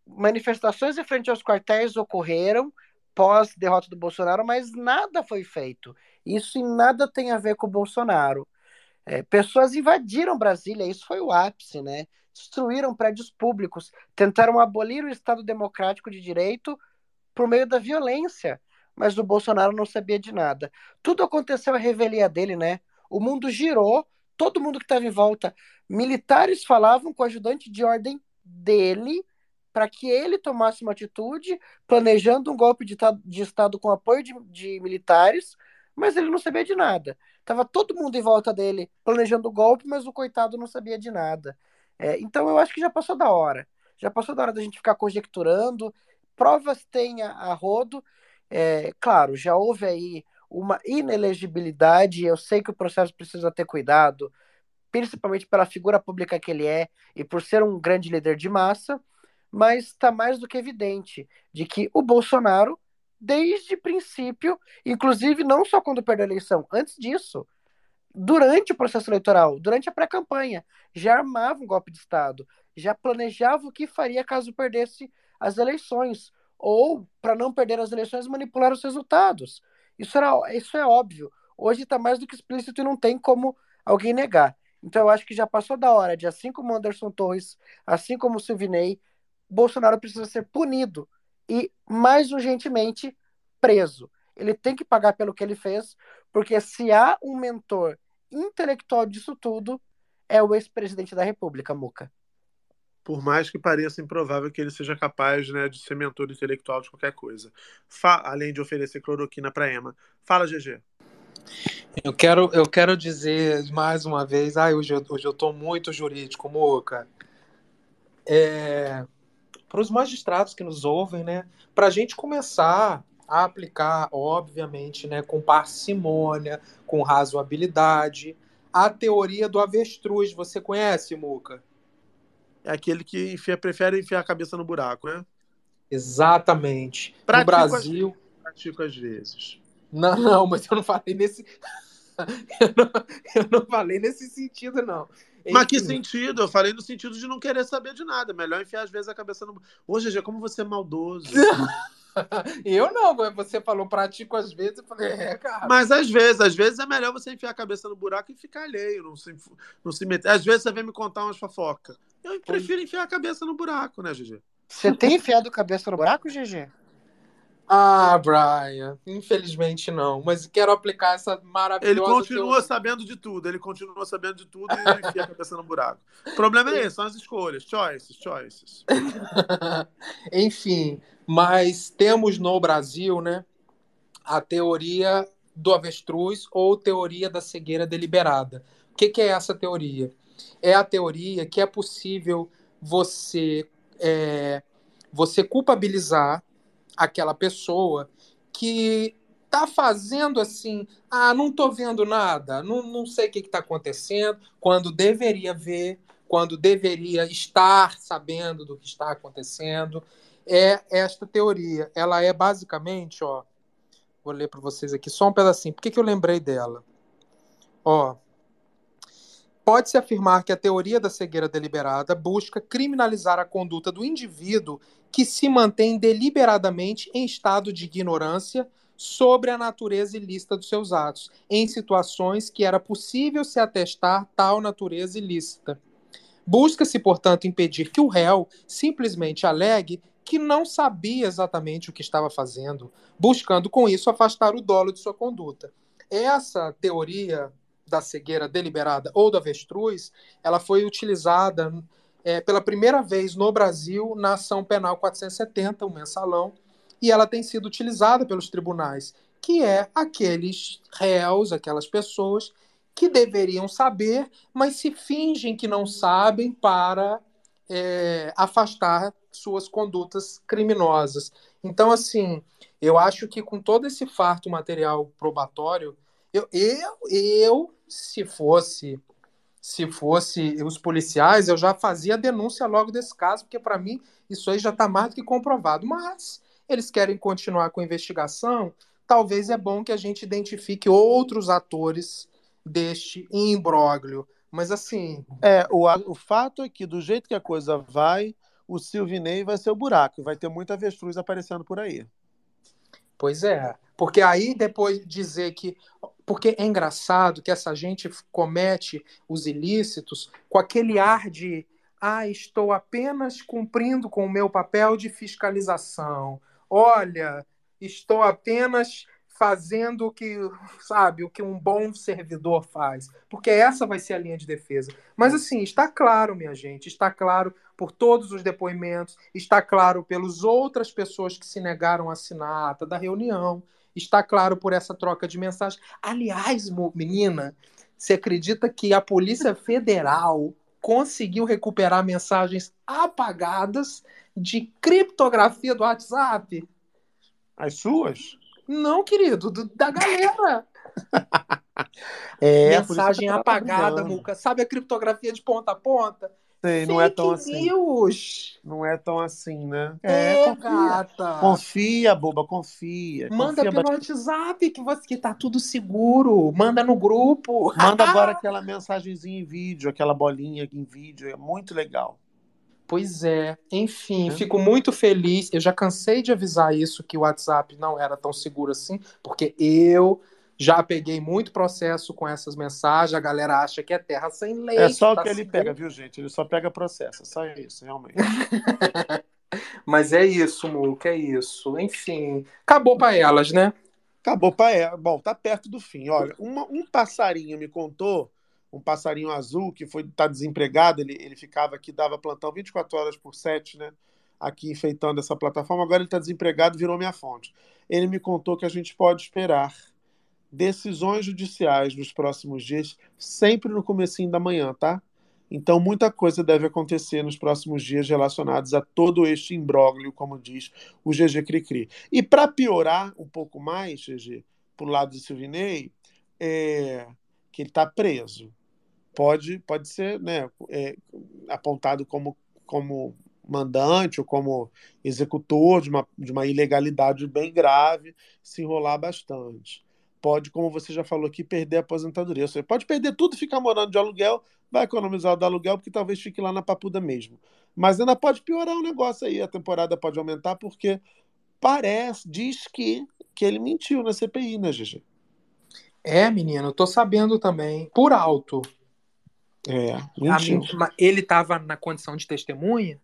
manifestações em frente aos quartéis ocorreram pós derrota do Bolsonaro, mas nada foi feito. Isso em nada tem a ver com o Bolsonaro. É, pessoas invadiram Brasília, isso foi o ápice, né? destruíram prédios públicos, tentaram abolir o Estado Democrático de Direito por meio da violência, mas o Bolsonaro não sabia de nada. Tudo aconteceu à revelia dele, né? O mundo girou, todo mundo que estava em volta, militares falavam com o ajudante de ordem dele para que ele tomasse uma atitude, planejando um golpe de, de Estado com apoio de, de militares, mas ele não sabia de nada. Tava todo mundo em volta dele planejando o golpe, mas o coitado não sabia de nada. É, então eu acho que já passou da hora. Já passou da hora da gente ficar conjecturando. Provas tem a, a rodo. É, claro, já houve aí uma inelegibilidade. Eu sei que o processo precisa ter cuidado, principalmente pela figura pública que ele é e por ser um grande líder de massa, mas está mais do que evidente de que o Bolsonaro, desde princípio, inclusive não só quando perdeu a eleição, antes disso, durante o processo eleitoral, durante a pré-campanha, já armava um golpe de Estado, já planejava o que faria caso perdesse as eleições, ou, para não perder as eleições, manipular os resultados. Isso, era, isso é óbvio. Hoje está mais do que explícito e não tem como alguém negar. Então eu acho que já passou da hora de, assim como Anderson Torres, assim como o Silvinei, Bolsonaro precisa ser punido e, mais urgentemente, preso. Ele tem que pagar pelo que ele fez, porque se há um mentor intelectual disso tudo, é o ex-presidente da República, Muca.
Por mais que pareça improvável que ele seja capaz né, de ser mentor intelectual de qualquer coisa. Fa além de oferecer cloroquina para Emma. Fala, GG.
Eu quero, eu quero dizer mais uma vez, ai, hoje, eu, hoje eu tô muito jurídico, Muca. É, para os magistrados que nos ouvem, né? Para a gente começar a aplicar, obviamente, né, com parcimônia, com razoabilidade, a teoria do avestruz. Você conhece, Muca?
É aquele que enfia, prefere enfiar a cabeça no buraco, né?
Exatamente.
Pratico
no Brasil.
Às, pratico às vezes.
Não, não, mas eu não falei nesse. eu, não, eu não falei nesse sentido, não.
Mas que sentido? Eu falei no sentido de não querer saber de nada. Melhor enfiar às vezes a cabeça no. Ô, GG, como você é maldoso.
eu não, você falou pratico às vezes, eu falei, é, cara.
Mas às vezes, às vezes é melhor você enfiar a cabeça no buraco e ficar alheio, não se, não se meter. Às vezes você vem me contar umas fofocas. Eu prefiro enfiar a cabeça no buraco, né, GG?
Você tem enfiado a cabeça no buraco, GG?
Ah, Brian, infelizmente não. Mas quero aplicar essa maravilhosa.
Ele continua teoria. sabendo de tudo, ele continua sabendo de tudo e enfia a cabeça no buraco. O problema é esse, são as escolhas, choices, choices.
Enfim, mas temos no Brasil, né, a teoria do avestruz ou teoria da cegueira deliberada. O que, que é essa teoria? É a teoria que é possível você é, você culpabilizar aquela pessoa que tá fazendo assim, ah, não tô vendo nada, não, não sei o que está acontecendo, quando deveria ver, quando deveria estar sabendo do que está acontecendo. É esta teoria. Ela é basicamente, ó, vou ler para vocês aqui só um pedacinho. Por que, que eu lembrei dela? Ó, Pode-se afirmar que a teoria da cegueira deliberada busca criminalizar a conduta do indivíduo que se mantém deliberadamente em estado de ignorância sobre a natureza ilícita dos seus atos, em situações que era possível se atestar tal natureza ilícita. Busca-se, portanto, impedir que o réu simplesmente alegue que não sabia exatamente o que estava fazendo, buscando com isso afastar o dolo de sua conduta. Essa teoria da cegueira deliberada ou do avestruz, ela foi utilizada é, pela primeira vez no Brasil na ação penal 470, o mensalão, e ela tem sido utilizada pelos tribunais, que é aqueles réus, aquelas pessoas que deveriam saber, mas se fingem que não sabem para é, afastar suas condutas criminosas. Então, assim, eu acho que com todo esse farto material probatório, eu, eu, eu se fosse se fosse os policiais, eu já fazia a denúncia logo desse caso, porque para mim isso aí já está mais do que comprovado. Mas eles querem continuar com a investigação, talvez é bom que a gente identifique outros atores deste imbróglio. Mas assim.
É, o, o fato é que, do jeito que a coisa vai, o Silvinei vai ser o buraco, vai ter muita avestruz aparecendo por aí.
Pois é. Porque aí depois dizer que. Porque é engraçado que essa gente comete os ilícitos com aquele ar de. Ah, estou apenas cumprindo com o meu papel de fiscalização. Olha, estou apenas fazendo o que, sabe, o que um bom servidor faz, porque essa vai ser a linha de defesa. Mas assim, está claro, minha gente, está claro por todos os depoimentos, está claro pelas outras pessoas que se negaram a assinar a ata da reunião, está claro por essa troca de mensagens. Aliás, menina, você acredita que a Polícia Federal conseguiu recuperar mensagens apagadas de criptografia do WhatsApp?
As suas?
Não, querido, do- da galera.
É,
Mensagem
tá
apagada. Muca. Sabe a criptografia de ponta a ponta?
Sei, não é tão assim.
news.
Não é tão assim, né?
É,
confia.
gata.
Confia, boba, confia.
Manda
confia
pelo
bastante.
WhatsApp que, você, que tá tudo seguro. Manda no grupo.
Manda agora aquela mensagenzinha em vídeo, aquela bolinha em vídeo. É muito legal.
Pois é, enfim, fico muito feliz. Eu já cansei de avisar isso, que o WhatsApp não era tão seguro assim, porque eu já peguei muito processo com essas mensagens. A galera acha que é terra sem lei.
É só o
tá
que ele
seguro.
pega, viu, gente? Ele só pega processo. É só isso, realmente.
Mas é isso, Muca, é isso. Enfim, acabou pra elas, né?
Acabou para ela. Bom, tá perto do fim. Olha, uma- um passarinho me contou, um passarinho azul que foi tá desempregado, ele, ele ficava aqui, dava plantão 24 horas por 7, né? Aqui enfeitando essa plataforma. Agora ele está desempregado, virou minha fonte. Ele me contou que a gente pode esperar decisões judiciais nos próximos dias, sempre no comecinho da manhã, tá? Então, muita coisa deve acontecer nos próximos dias relacionados a todo este imbróglio, como diz o GG Cricri. E para piorar um pouco mais, GG, pro lado do Silvinei, é que ele está preso. Pode, pode ser né, é, apontado como, como mandante ou como executor de uma, de uma ilegalidade bem grave, se enrolar bastante. Pode, como você já falou aqui, perder a aposentadoria. Seja, pode perder tudo e ficar morando de aluguel, vai economizar o do aluguel, porque talvez fique lá na papuda mesmo. Mas ainda pode piorar o negócio aí, a temporada pode aumentar, porque parece, diz que, que ele mentiu na CPI, né, GG?
É, menino, eu tô sabendo também. Por alto.
É, mentiu.
Ele tava na condição de testemunha?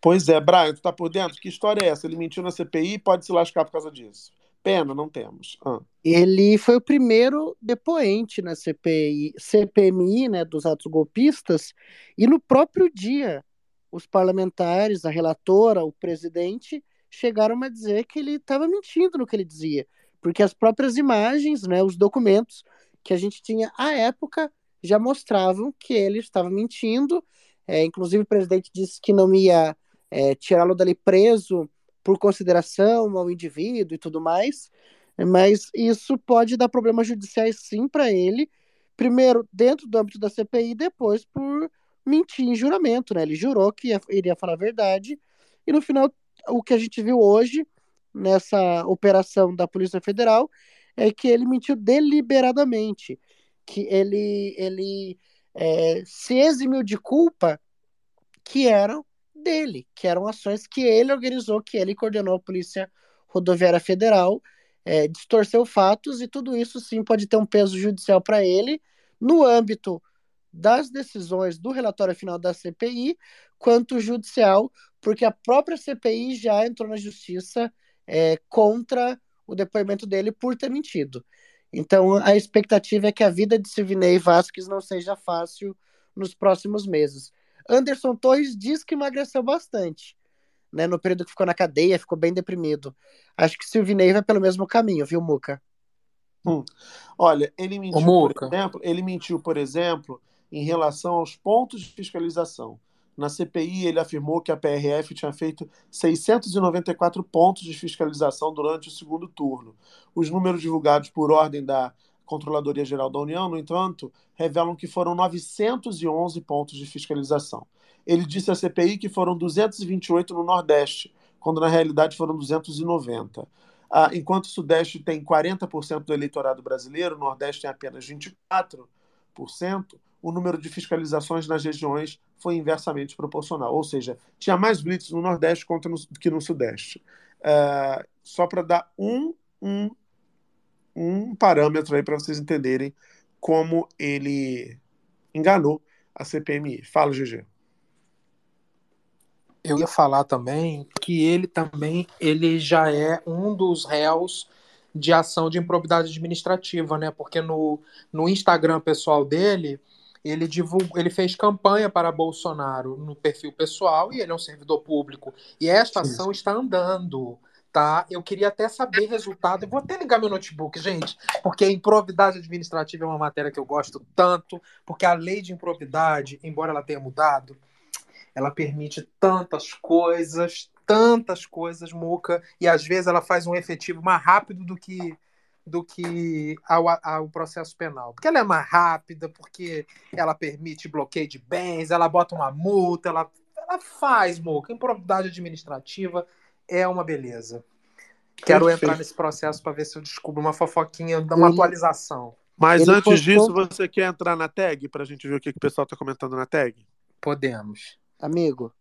Pois é, Brian, tu tá por dentro? Que história é essa? Ele mentiu na CPI e pode se lascar por causa disso. Pena, não temos. Ah.
Ele foi o primeiro depoente na CPI, CPMI, né, dos atos golpistas, e no próprio dia, os parlamentares, a relatora, o presidente, chegaram a dizer que ele estava mentindo no que ele dizia, porque as próprias imagens, né, os documentos que a gente tinha à época já mostravam que ele estava mentindo. É, inclusive, o presidente disse que não ia é, tirá-lo dali preso por consideração ao indivíduo e tudo mais, mas isso pode dar problemas judiciais sim para ele, primeiro dentro do âmbito da CPI, depois por mentir em juramento, né? Ele jurou que ia, iria falar a verdade, e no final, o que a gente viu hoje, nessa operação da Polícia Federal, é que ele mentiu deliberadamente, que ele, ele é, se eximiu de culpa que eram dele, que eram ações que ele organizou, que ele coordenou a Polícia Rodoviária Federal, é, distorceu fatos e tudo isso sim pode ter um peso judicial para ele no âmbito das decisões do relatório final da CPI, quanto judicial, porque a própria CPI já entrou na justiça é, contra o depoimento dele por ter mentido. Então a expectativa é que a vida de Silvinei Vasquez não seja fácil nos próximos meses. Anderson Torres diz que emagreceu bastante, né? No período que ficou na cadeia, ficou bem deprimido. Acho que Silvinei vai pelo mesmo caminho, viu, Muca?
Hum. Olha, ele mentiu, por exemplo, ele mentiu, por exemplo, em relação aos pontos de fiscalização. Na CPI, ele afirmou que a PRF tinha feito 694 pontos de fiscalização durante o segundo turno. Os números divulgados por ordem da Controladoria Geral da União, no entanto, revelam que foram 911 pontos de fiscalização. Ele disse à CPI que foram 228 no Nordeste, quando na realidade foram 290. Ah, enquanto o Sudeste tem 40% do eleitorado brasileiro, o Nordeste tem apenas 24%, o número de fiscalizações nas regiões foi inversamente proporcional. Ou seja, tinha mais blitz no Nordeste contra no, que no Sudeste. Ah, só para dar um, um, um parâmetro aí para vocês entenderem como ele enganou a CPMI. Fala, GG.
Eu ia falar também que ele também ele já é um dos réus de ação de improbidade administrativa, né? Porque no, no Instagram pessoal dele, ele divulgou, ele fez campanha para Bolsonaro no perfil pessoal e ele é um servidor público. E esta ação está andando, tá? Eu queria até saber resultado. Eu vou até ligar meu notebook, gente, porque a improbidade administrativa é uma matéria que eu gosto tanto, porque a lei de improbidade, embora ela tenha mudado, ela permite tantas coisas, tantas coisas, Muca, e às vezes ela faz um efetivo mais rápido do que do que ao, ao processo penal. Porque ela é mais rápida, porque ela permite bloqueio de bens, ela bota uma multa, ela, ela faz, Muca. Improbidade administrativa é uma beleza. Quero
Perfeito.
entrar nesse processo para ver se eu descubro uma fofoquinha, dar uma atualização.
Mas
Ele
antes
postou-
disso, você quer entrar na tag pra gente ver o que, que o pessoal tá comentando na tag?
Podemos.
Amigo,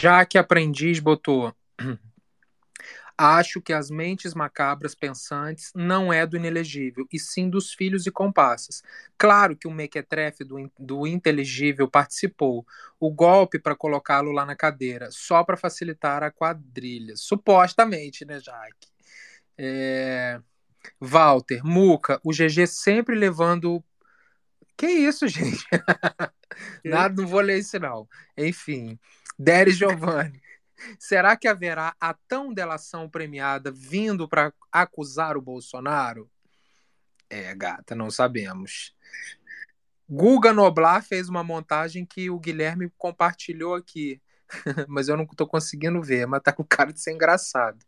Já que aprendiz botou. Acho que as mentes macabras pensantes não é do inelegível, e sim dos filhos e comparsas. Claro que o mequetrefe do, do inteligível participou. O golpe para colocá-lo lá na cadeira, só para facilitar a quadrilha. Supostamente, né, Jaque? É... Walter, Muca, o GG sempre levando. Que isso, gente? Nada, não vou ler isso, não. Enfim, Deres Giovanni. Será que haverá a tão delação premiada vindo para acusar o Bolsonaro? É, gata, não sabemos. Guga Noblar fez uma montagem que o Guilherme compartilhou aqui, mas eu não estou conseguindo ver, mas tá com cara de ser engraçado.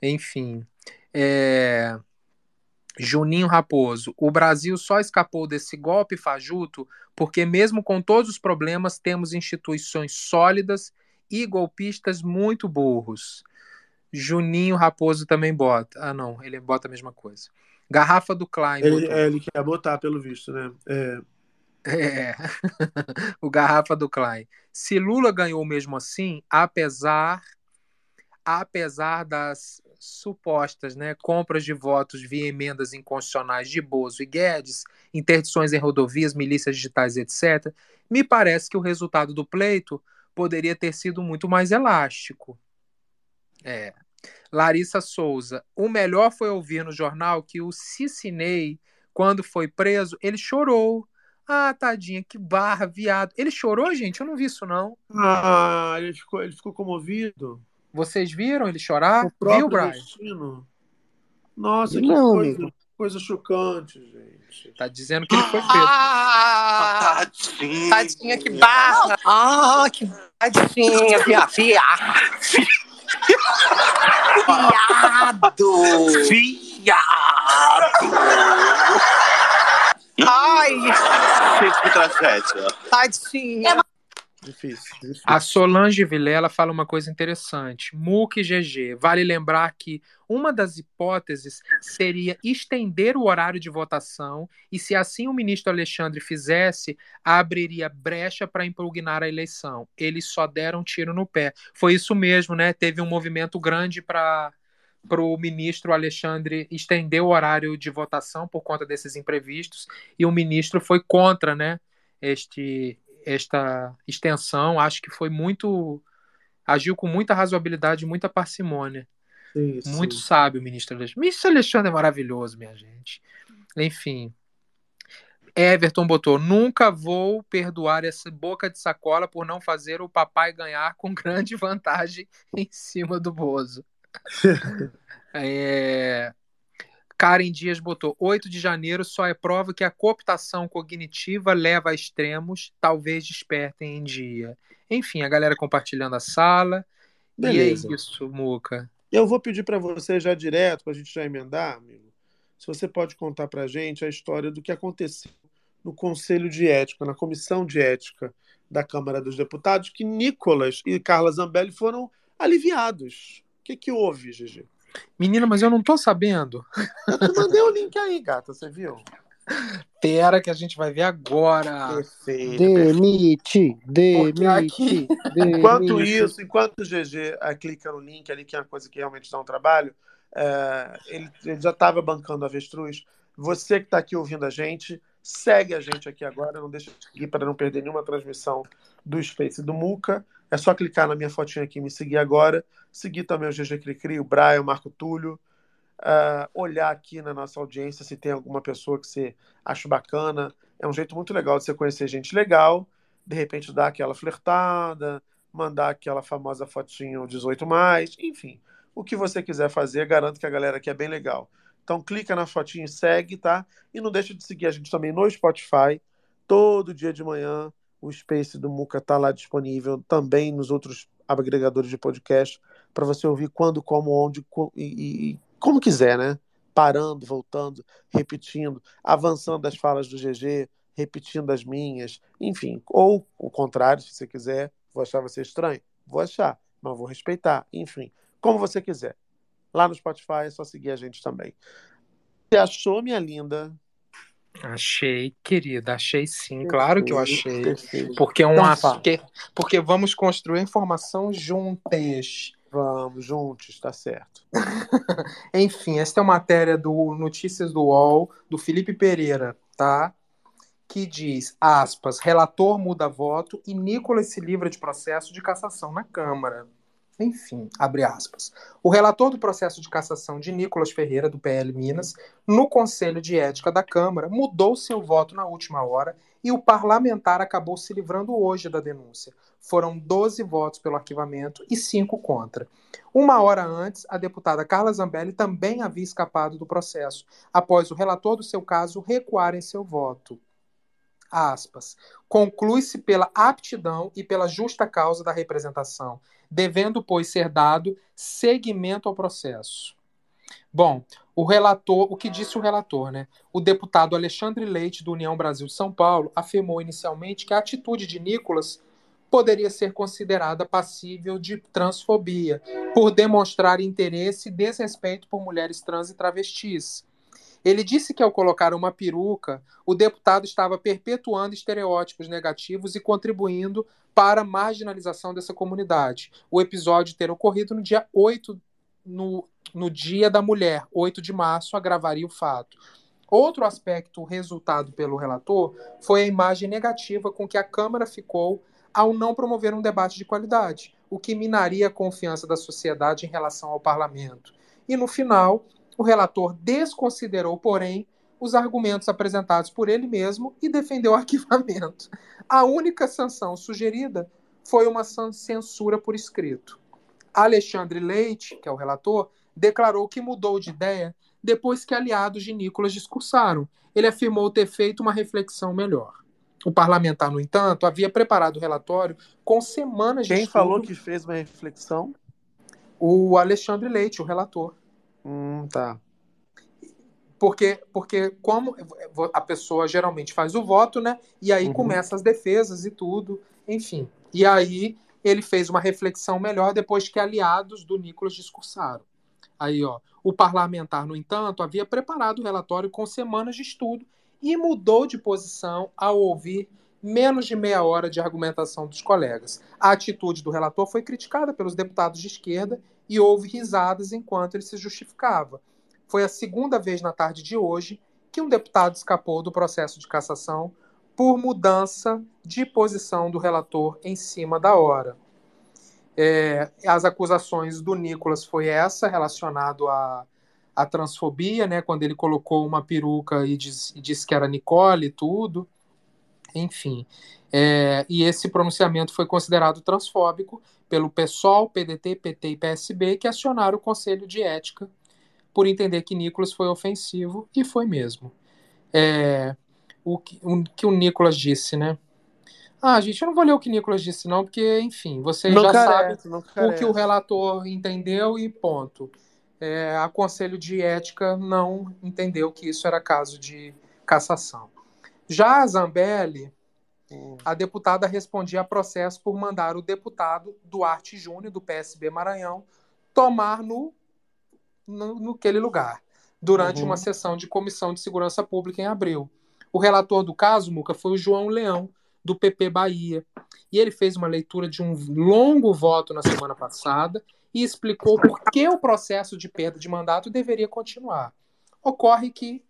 Enfim, é... Juninho Raposo, o Brasil só escapou desse golpe fajuto porque, mesmo com todos os problemas, temos instituições sólidas e golpistas muito burros. Juninho Raposo também bota. Ah, não, ele bota a mesma coisa. Garrafa do Klein.
Ele,
botou.
é, ele quer botar, pelo visto, né? É,
É. o Garrafa do Klein. Se Lula ganhou mesmo assim, apesar apesar das supostas né, compras de votos via emendas inconstitucionais de Bozo e Guedes, interdições em rodovias, milícias digitais, etc., me parece que o resultado do pleito poderia ter sido muito mais elástico. É. Larissa Souza. O melhor foi ouvir no jornal que o Cicinei, quando foi preso, ele chorou. Ah, tadinha, que barra, viado. Ele chorou, gente? Eu não vi isso, não.
Ah, ele ficou, ele ficou comovido.
Vocês viram ele chorar?
O próprio
Viu, Brian?
destino. Nossa, que
Não,
coisa,
amigo.
coisa chocante, gente.
Tá dizendo que ele foi preso.
Ah,
Tadinha.
tadinha, que barra. Ah, que tadinha, via, via. Viado.
Viado.
Ai,
Gente, que tragédia.
tadinha.
Difícil, difícil.
A Solange Vilela fala uma coisa interessante. MUC GG. Vale lembrar que uma das hipóteses seria estender o horário de votação e, se assim o ministro Alexandre fizesse, abriria brecha para impugnar a eleição. Eles só deram um tiro no pé. Foi isso mesmo, né? Teve um movimento grande para para o ministro Alexandre estender o horário de votação por conta desses imprevistos e o ministro foi contra, né? Este esta extensão, acho que foi muito agiu com muita razoabilidade, muita parcimônia.
Sim,
Muito sábio ministro Alexandre. Ministro Alexandre é maravilhoso, minha gente. Enfim. Everton botou: nunca vou perdoar essa boca de sacola por não fazer o papai ganhar com grande vantagem em cima do Bozo. É... Karen Dias botou: 8 de janeiro só é prova que a cooptação cognitiva leva a extremos, talvez despertem em dia. Enfim, a galera compartilhando a sala.
Beleza.
E é isso, Muca.
Eu vou pedir para você já direto, para a gente já emendar, amigo, se você pode contar para a gente a história do que aconteceu no Conselho de Ética, na Comissão de Ética da Câmara dos Deputados, que Nicolas e Carla Zambelli foram aliviados. O que, que houve, GG?
Menina, mas eu não tô sabendo.
Eu te mandei o link aí, gata, você viu?
Pera que a gente vai ver agora.
Perfeito.
Demite,
Porque aqui-
demite,
Enquanto
demite.
isso, enquanto o GG eh, clica no link ali, que é uma coisa que realmente dá um trabalho, eh, ele, ele já estava bancando a avestruz. Você que está aqui ouvindo a gente, segue a gente aqui agora, não deixa de seguir para não perder nenhuma transmissão do Space do Muca. É só clicar na minha fotinha aqui e me seguir agora. Seguir também o GG Cricri, o Brian, o Marco Túlio. Ah, olhar aqui na nossa audiência se tem alguma pessoa que você acha bacana. É um jeito muito legal de você conhecer gente legal, de repente dar aquela flertada, mandar aquela famosa fotinho 18 mais, enfim. O que você quiser fazer, garanto que a galera aqui é bem legal. Então clica na fotinha e segue, tá? E não deixa de seguir a gente também no Spotify. Todo dia de manhã o Space do Muca tá lá disponível, também nos outros agregadores de podcast, para você ouvir quando, como, onde e, e como quiser, né? Parando, voltando, repetindo, avançando as falas do GG, repetindo as minhas, enfim. Ou o contrário, se você quiser, vou achar você estranho, vou achar, mas vou respeitar, enfim. Como você quiser. Lá no Spotify é só seguir a gente também. Você achou, minha linda?
Achei, querida, achei sim, claro que eu achei.
Perfeito.
Porque é um
Então
porque, porque vamos construir informação juntas.
Vamos, juntos, tá certo.
Enfim, esta é uma matéria do Notícias do UOL, do Felipe Pereira, tá? Que diz, aspas, relator muda voto e Nicolas se livra de processo de cassação na Câmara. Enfim, abre aspas. O relator do processo de cassação de Nicolas Ferreira, do PL Minas, no Conselho de Ética da Câmara, mudou seu voto na última hora e o parlamentar acabou se livrando hoje da denúncia. Foram 12 votos pelo arquivamento e 5 contra. Uma hora antes, a deputada Carla Zambelli também havia escapado do processo, após o relator do seu caso recuar em seu voto. Aspas. Conclui-se pela aptidão e pela justa causa da representação, devendo, pois, ser dado seguimento ao processo. Bom, o relator, o que disse o relator, né? O deputado Alexandre Leite, do União Brasil de São Paulo, afirmou inicialmente que a atitude de Nicolas poderia ser considerada passível de transfobia, por demonstrar interesse e desrespeito por mulheres trans e travestis. Ele disse que ao colocar uma peruca, o deputado estava perpetuando estereótipos negativos e contribuindo para a marginalização dessa comunidade. O episódio ter ocorrido no dia 8, no, no Dia da Mulher, 8 de março, agravaria o fato. Outro aspecto resultado pelo relator foi a imagem negativa com que a Câmara ficou ao não promover um debate de qualidade, o que minaria a confiança da sociedade em relação ao parlamento. E no final, o relator desconsiderou, porém, os argumentos apresentados por ele mesmo e defendeu o arquivamento. A única sanção sugerida foi uma censura por escrito. Alexandre Leite, que é o relator, declarou que mudou de ideia depois que aliados de Nicolas discursaram. Ele afirmou ter feito uma reflexão melhor. O parlamentar, no entanto, havia preparado o relatório com semanas de
Quem falou que fez uma reflexão?
O Alexandre Leite, o relator.
Hum, tá.
Porque, porque como a pessoa geralmente faz o voto, né? E aí
Uhum.
começa as defesas e tudo, enfim. E aí ele fez uma reflexão melhor depois que aliados do Nicolas discursaram. Aí, ó, o parlamentar, no entanto, havia preparado o relatório com semanas de estudo e mudou de posição ao ouvir menos de meia hora de argumentação dos colegas. A atitude do relator foi criticada pelos deputados de esquerda e houve risadas enquanto ele se justificava. Foi a segunda vez na tarde de hoje que um deputado escapou do processo de cassação por mudança de posição do relator em cima da hora. É, as acusações do Nicolas foi essa, relacionado à, à transfobia, né, quando ele colocou uma peruca e, diz, disse que era Nicole e tudo. Enfim. É, e esse pronunciamento foi considerado transfóbico pelo PSOL, PDT, PT e PSB, que acionaram o Conselho de Ética por entender que Nicolas foi ofensivo, e foi mesmo. É, o, que, o que o Nicolas disse, né? Ah, gente, eu não vou ler o que o Nicolas disse, não, porque, enfim, vocês
Não
já
carece,
sabem o que o relator entendeu e ponto. É, a Conselho de Ética não entendeu que isso era caso de cassação. Já a Zambelli, a deputada respondia a processo por mandar o deputado Duarte Júnior, do PSB Maranhão, tomar no, no, naquele lugar, durante
Uhum.
uma sessão de Comissão de Segurança Pública em abril. O relator do caso, Muca, foi o João Leão, do PP Bahia. E ele fez uma leitura de um longo voto na semana passada e explicou por que o processo de perda de mandato deveria continuar. Ocorre que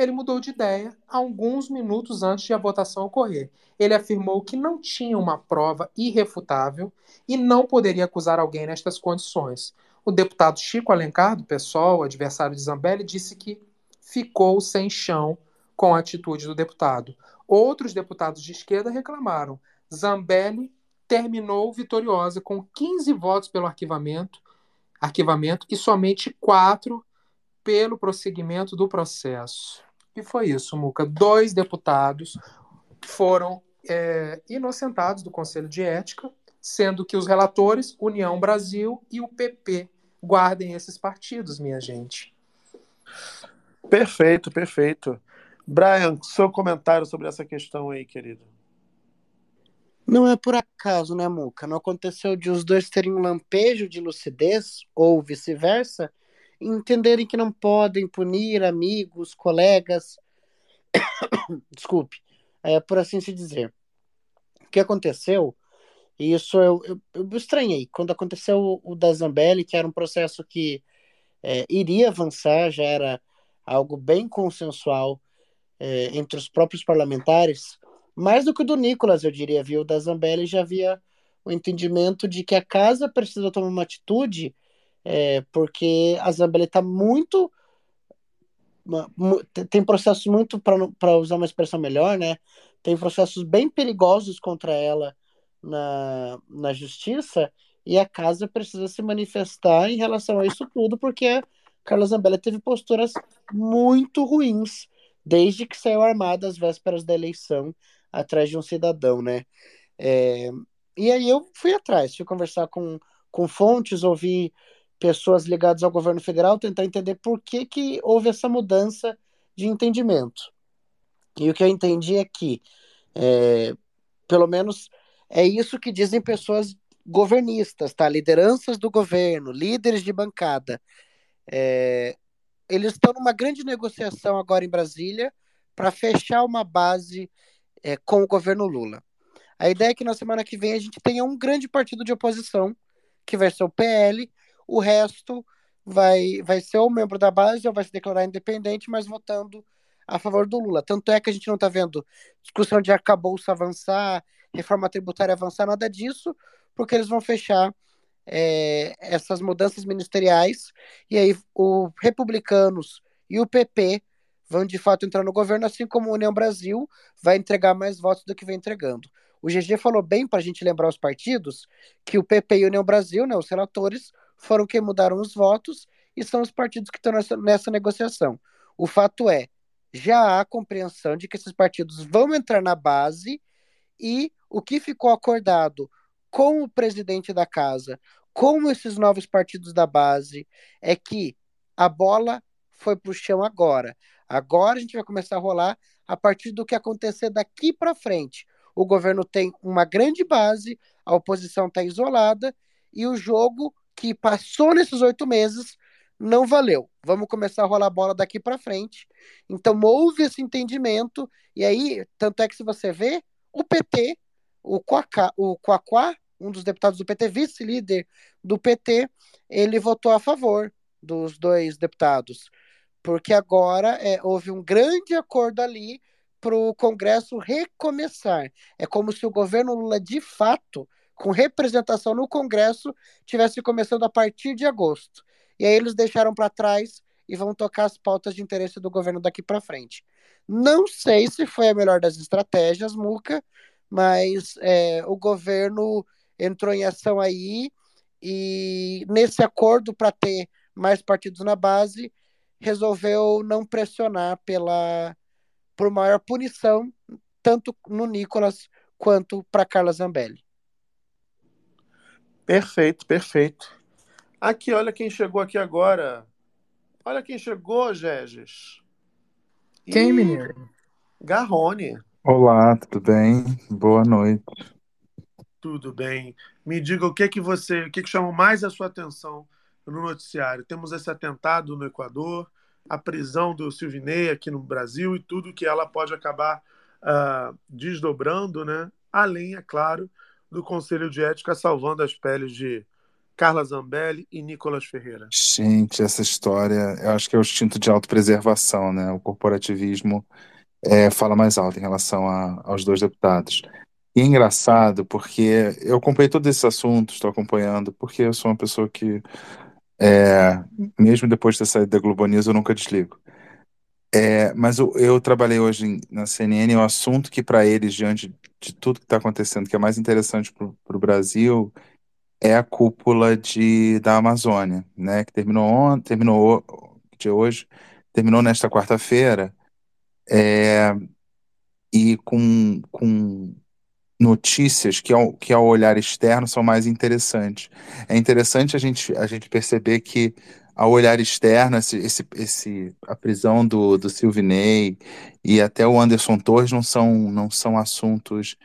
ele mudou de ideia alguns minutos antes de a votação ocorrer. Ele afirmou que não tinha uma prova irrefutável e não poderia acusar alguém nestas condições. O deputado Chico Alencar, do PSOL, adversário de Zambelli, disse que ficou sem chão com a atitude do deputado. Outros deputados de esquerda reclamaram. Zambelli terminou vitoriosa com 15 votos pelo arquivamento, arquivamento e somente quatro pelo prosseguimento do processo. E foi isso, Muca. Dois deputados foram é, inocentados do Conselho de Ética, sendo que os relatores, União Brasil e o PP, guardem esses partidos, minha gente.
Perfeito, perfeito. Brian, seu comentário sobre essa questão aí, querido.
Não é por acaso, né, Muca? Não aconteceu de os dois terem um lampejo de lucidez, ou vice-versa, entenderem que não podem punir amigos, colegas. Desculpe, é, por assim se dizer. O que aconteceu, e isso eu, eu, eu estranhei, quando aconteceu o, o da Zambelli, que era um processo que é, iria avançar, já era algo bem consensual é, entre os próprios parlamentares, mais do que o do Nicolas, eu diria, viu? O da Zambelli já havia o entendimento de que a casa precisa tomar uma atitude, é, porque a Zambelli está muito. Tem processos muito, para usar uma expressão melhor, né? Tem processos bem perigosos contra ela na, na justiça, e a casa precisa se manifestar em relação a isso tudo, porque Carla Zambelli teve posturas muito ruins desde que saiu armada às vésperas da eleição atrás de um cidadão, né? É, e aí eu fui atrás, fui conversar com, com fontes, ouvi pessoas ligadas ao governo federal, tentar entender por que, que houve essa mudança de entendimento. E o que eu entendi é que, é, pelo menos, é isso que dizem pessoas governistas, tá? Lideranças do governo, líderes de bancada. É, eles estão numa grande negociação agora em Brasília para fechar uma base é, com o governo Lula. A ideia é que na semana que vem a gente tenha um grande partido de oposição, que vai ser o PL, o resto vai, vai ser ou membro da base ou vai se declarar independente, mas votando a favor do Lula. Tanto é que a gente não está vendo discussão de arcabouço avançar, reforma tributária avançar, nada disso, porque eles vão fechar é, essas mudanças ministeriais, e aí o republicanos e o PP vão de fato entrar no governo, assim como a União Brasil vai entregar mais votos do que vem entregando. O GG falou bem para a gente lembrar os partidos que o PP e a União Brasil, né, os relatores, foram quem mudaram os votos e são os partidos que estão nessa, nessa negociação. O fato é, já há compreensão de que esses partidos vão entrar na base e o que ficou acordado com o presidente da casa, com esses novos partidos da base, é que a bola foi para o chão agora. Agora a gente vai começar a rolar a partir do que acontecer daqui para frente. O governo tem uma grande base, a oposição está isolada e o jogo que passou nesses oito meses não valeu. Vamos começar a rolar a bola daqui para frente. Então houve esse entendimento e aí tanto é que se você vê o PT, o Quacá, o um dos deputados do PT, vice-líder do PT, ele votou a favor dos dois deputados, porque agora é, houve um grande acordo ali para o Congresso recomeçar. É como se o governo Lula, de fato, com representação no Congresso, tivesse começando a partir de agosto. E aí eles deixaram para trás e vão tocar as pautas de interesse do governo daqui para frente. Não sei se foi a melhor das estratégias, Muca, mas é, o governo entrou em ação aí e nesse acordo para ter mais partidos na base resolveu não pressionar pela por maior punição tanto no Nicolas quanto para Carla Zambelli.
Perfeito, perfeito. Aqui, olha quem chegou aqui agora. Olha quem chegou, Geges.
Quem, menino?
Garrone.
Olá, tudo bem? Boa noite.
Tudo bem. Me diga o que que você, o que que chama mais a sua atenção no noticiário? Temos esse atentado no Equador, a prisão do Silvinei aqui no Brasil e tudo que ela pode acabar uh, desdobrando, né? Além, é claro, do Conselho de Ética salvando as peles de Carla Zambelli e Nicolas Ferreira.
Gente, essa história, eu acho que é o instinto de autopreservação, né? O corporativismo é, fala mais alto em relação a, aos dois deputados. E é engraçado porque eu acompanhei todos esses assuntos, estou acompanhando, porque eu sou uma pessoa que, é, mesmo depois de ter saído da Globo News, eu nunca desligo. É, mas eu, eu trabalhei hoje na CNN o assunto que para eles, diante de tudo que está acontecendo, que é mais interessante para o Brasil, é a cúpula de, da Amazônia, né? Que terminou ontem, terminou de hoje, terminou nesta quarta-feira, é, e com, com notícias que ao, que ao olhar externo são mais interessantes. É interessante a gente, a gente perceber que ao olhar externo, esse, esse, esse, a prisão do, do Silvinei e até o Anderson Torres não são, não são assuntos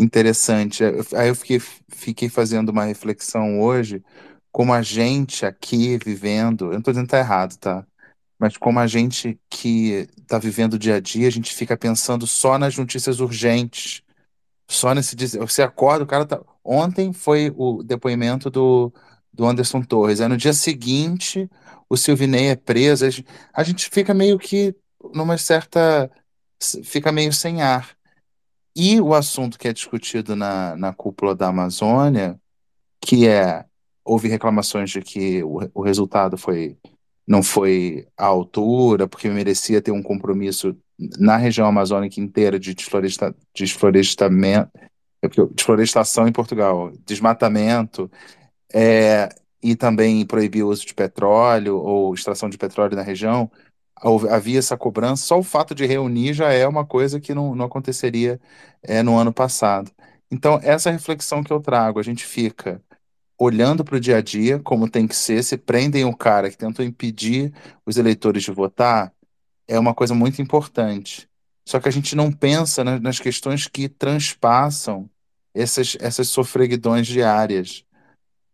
interessantes. Aí eu fiquei, fiquei fazendo uma reflexão hoje, como a gente aqui vivendo, eu não estou dizendo que está errado, tá? Mas como a gente que está vivendo o dia a dia, a gente fica pensando só nas notícias urgentes só nesse. Você acorda, o cara tá. Ontem foi o depoimento do, do Anderson Torres. Aí no dia seguinte, o Silvinei é preso. A gente, fica meio que numa certa. Fica meio sem ar. E o assunto que é discutido na, na cúpula da Amazônia, que é. Houve reclamações de que o, o resultado foi não foi à altura, porque merecia ter um compromisso na região amazônica inteira de desfloresta, é desflorestação em Portugal, desmatamento, é, e também proibir o uso de petróleo ou extração de petróleo na região. Havia essa cobrança, só o fato de reunir já é uma coisa que não, não aconteceria é, no ano passado. Então, essa reflexão que eu trago, a gente fica olhando para o dia a dia, como tem que ser, se prendem o cara que tentou impedir os eleitores de votar, é uma coisa muito importante. Só que a gente não pensa na- nas questões que transpassam essas, essas sofreguidões diárias.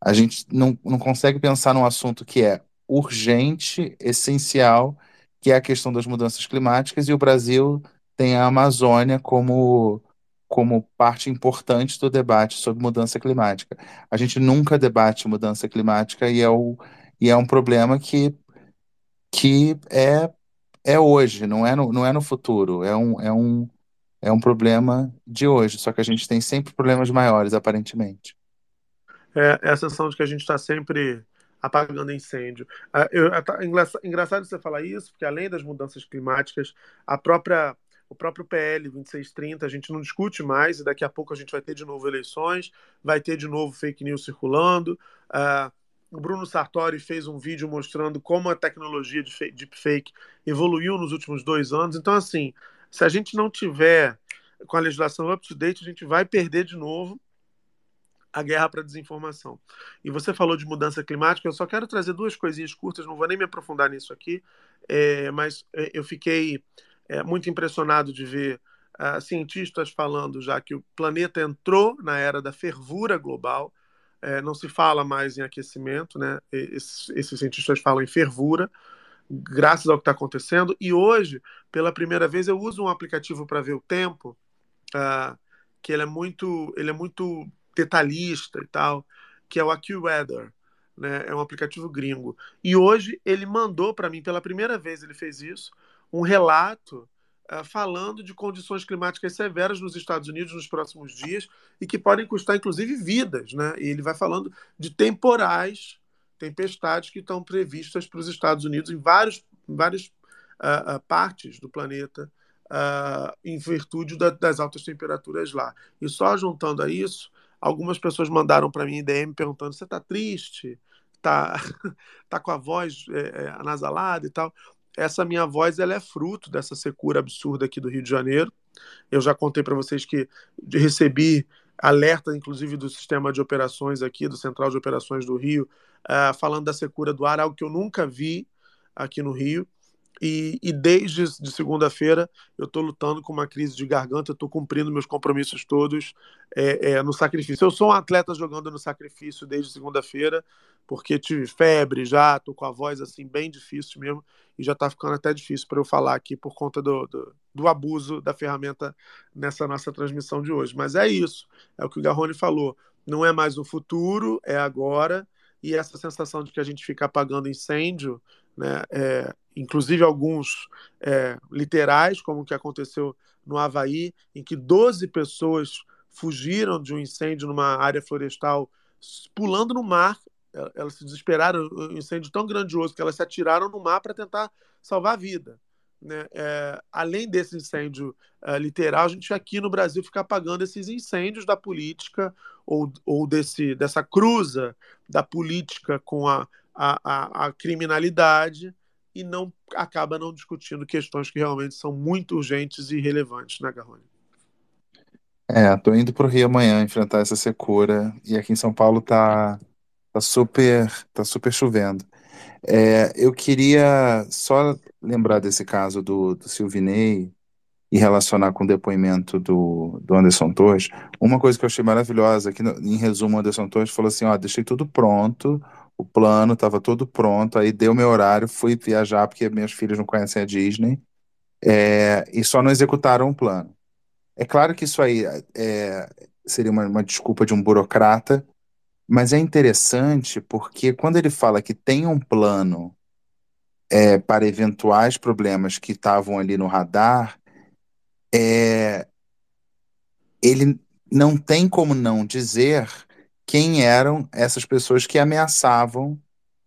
A gente não, não consegue pensar num assunto que é urgente, essencial, que é a questão das mudanças climáticas, e o Brasil tem a Amazônia como, como parte importante do debate sobre mudança climática. A gente nunca debate mudança climática e é, o, e é um problema que, que é, é hoje, não é no, não é no futuro, é um, é um, é um problema de hoje, só que a gente tem sempre problemas maiores, aparentemente.
É, é a sensação de que a gente está sempre apagando incêndio. Ah, eu- tá- engraça- engraçado você falar isso, porque além das mudanças climáticas, a própria, o próprio PL 2630 a gente não discute mais, e daqui a pouco a gente vai ter de novo eleições, vai ter de novo fake news circulando. Ah, o Bruno Sartori fez um vídeo mostrando como a tecnologia de deepfake evoluiu nos últimos dois anos. Então, assim, se a gente não tiver com a legislação up-to-date, a gente vai perder de novo a guerra para a desinformação. E você falou de mudança climática, eu só quero trazer duas coisinhas curtas, não vou nem me aprofundar nisso aqui, é, mas é, eu fiquei é, muito impressionado de ver ah, cientistas falando já que o planeta entrou na era da fervura global, é, não se fala mais em aquecimento, né? Esses, esses cientistas falam em fervura, graças ao que está acontecendo. E hoje, pela primeira vez, eu uso um aplicativo para ver o tempo, ah, que ele é muito, ele é muito detalhista e tal, que é o AccuWeather, né? É um aplicativo gringo. E hoje ele mandou para mim pela primeira vez ele fez isso, um relato ah, falando de condições climáticas severas nos Estados Unidos nos próximos dias e que podem custar inclusive vidas, né? E ele vai falando de temporais, tempestades que estão previstas para os Estados Unidos em vários, várias ah, ah, partes do planeta ah, em virtude da- das altas temperaturas lá. E só juntando a isso, algumas pessoas mandaram para mim DM perguntando: você está triste? Tá, tá com a voz é, é, anasalada e tal? Essa minha voz ela é fruto dessa secura absurda aqui do Rio de Janeiro. Eu já contei para vocês que recebi alerta, inclusive, do sistema de operações aqui, do Central de Operações do Rio, ah, falando da secura do ar, algo que eu nunca vi aqui no Rio. E, e desde de segunda-feira eu estou lutando com uma crise de garganta, estou cumprindo meus compromissos todos é, é, no sacrifício. Eu sou um atleta jogando no sacrifício desde segunda-feira, porque tive febre já, estou com a voz assim bem difícil mesmo, e já está ficando até difícil para eu falar aqui por conta do, do, do abuso da ferramenta nessa nossa transmissão de hoje. Mas é isso, é o que o Garrone falou. Não é mais o futuro, é agora, e essa sensação de que a gente fica apagando incêndio, né, é, inclusive alguns é, literais, como o que aconteceu no Havaí, em que 12 pessoas fugiram de um incêndio numa área florestal pulando no mar. Elas se desesperaram, um incêndio tão grandioso que elas se atiraram no mar para tentar salvar a vida. né, é, além desse incêndio é, literal, a gente aqui no Brasil fica apagando esses incêndios da política ou, ou desse, dessa cruza da política com a, a, a, a criminalidade e não acaba não discutindo questões que realmente são muito urgentes e relevantes, né, Garrone?
É, tô indo pro Rio amanhã enfrentar essa secura e aqui em São Paulo tá, tá super, tá super chovendo. É, eu queria só lembrar desse caso do, do Silvinei e relacionar com o depoimento do, do Anderson Torres. Uma coisa que eu achei maravilhosa, que em resumo, o Anderson Torres falou assim, ó, deixei tudo pronto, o plano estava todo pronto, aí deu meu horário, fui viajar porque minhas filhas não conhecem a Disney, é, e só não executaram o plano. É claro que isso aí é, seria uma, uma desculpa de um burocrata, mas é interessante porque quando ele fala que tem um plano é, para eventuais problemas que estavam ali no radar, é, ele não tem como não dizer quem eram essas pessoas que ameaçavam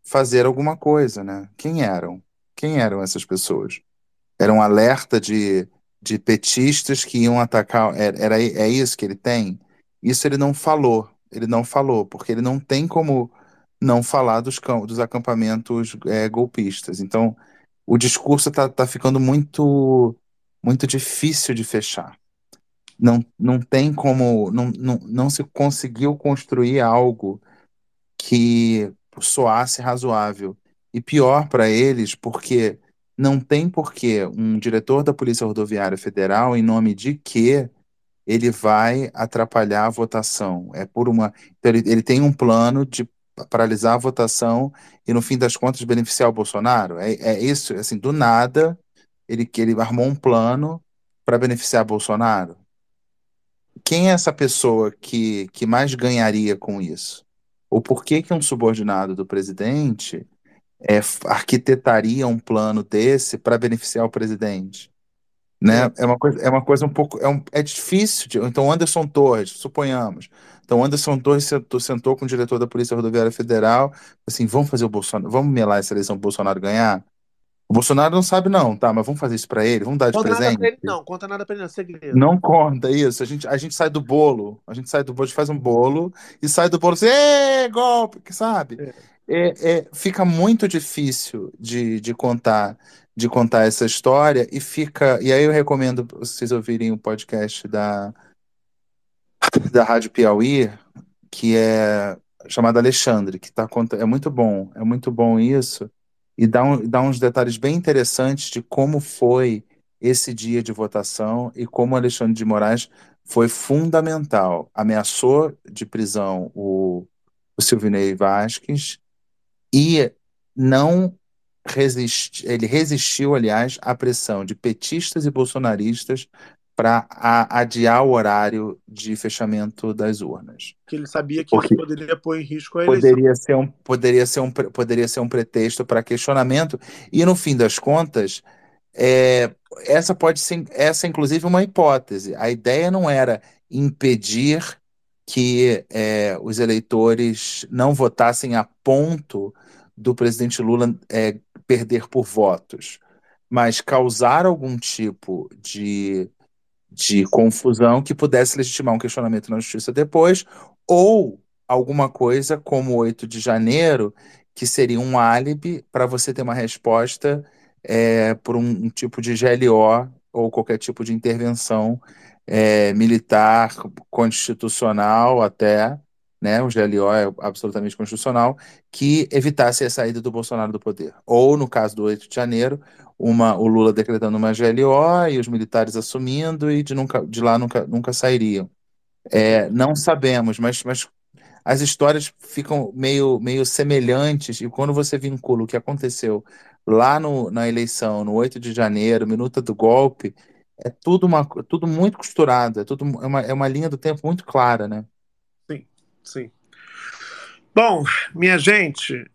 fazer alguma coisa, né? Quem eram? Quem eram essas pessoas? Era um alerta de, de petistas que iam atacar. Era, era- é isso que ele tem? Isso ele não falou. Ele não falou, porque ele não tem como não falar dos, dos acampamentos é, golpistas. Então, o discurso está tá ficando muito, muito difícil de fechar. Não, não tem como, não, não, não se conseguiu construir algo que soasse razoável. E pior para eles, porque não tem porquê um diretor da Polícia Rodoviária Federal, em nome de quê ele vai atrapalhar a votação. É por uma. então ele, ele tem um plano de paralisar a votação e, no fim das contas, beneficiar o Bolsonaro. É, é isso, assim, do nada, ele, ele armou um plano para beneficiar Bolsonaro. Quem é essa pessoa que, que mais ganharia com isso? Ou por que que um subordinado do presidente é, arquitetaria um plano desse para beneficiar o presidente? Né? É uma coisa, é uma coisa um pouco. É, um- é difícil. de- então, Anderson Torres, suponhamos. Então, Anderson Torres sentou, sentou com o diretor da Polícia Rodoviária Federal, assim, vamos fazer o Bolsonaro, vamos melar essa eleição pro Bolsonaro ganhar? O Bolsonaro não sabe, não, tá, mas vamos fazer isso para ele, vamos dar de
Conta nada
presente.
pra ele, não. Conta nada pra ele, não. é Segredo.
Não conta isso. A gente, a gente sai do bolo. A gente sai do bolo, a gente faz um bolo e sai do bolo assim, "Ê, golpe, que sabe? É, é, fica muito difícil de, de contar de contar essa história e fica. E aí eu recomendo pra vocês ouvirem o podcast da, da Rádio Piauí, que é chamado Alexandre, que tá conta, é muito bom, é muito bom isso, e dá, um, dá uns detalhes bem interessantes de como foi esse dia de votação e como Alexandre de Moraes foi fundamental. Ameaçou de prisão o, o Silvinei Vasquez e não resistiu, ele resistiu, aliás, à pressão de petistas e bolsonaristas para adiar o horário de fechamento das urnas.
Que ele sabia que
Porque-
isso poderia pôr em risco a eleição.
Poderia ser um, poderia ser um, poderia ser um pretexto para questionamento, e no fim das contas, é, essa pode ser, essa inclusive uma hipótese. A ideia não era impedir que é, os eleitores não votassem a ponto do presidente Lula é, perder por votos, mas causar algum tipo de de confusão que pudesse legitimar um questionamento na justiça depois, ou alguma coisa como 8 de janeiro, que seria um álibi para você ter uma resposta é, por um, um tipo de GLO ou qualquer tipo de intervenção é, militar, constitucional até, né? O GLO é absolutamente constitucional, que evitasse a saída do Bolsonaro do poder. Ou, no caso do 8 de janeiro, uma, o Lula decretando uma GLO e os militares assumindo e de, nunca, de lá nunca, nunca sairiam. É, não sabemos, mas, mas as histórias ficam meio, meio semelhantes e quando você vincula o que aconteceu lá no, na eleição, no 8 de janeiro, minuta do golpe, é tudo, uma, tudo muito costurado, é, tudo, é, uma, é uma linha do tempo muito clara, né?
Sim. Bom, minha gente,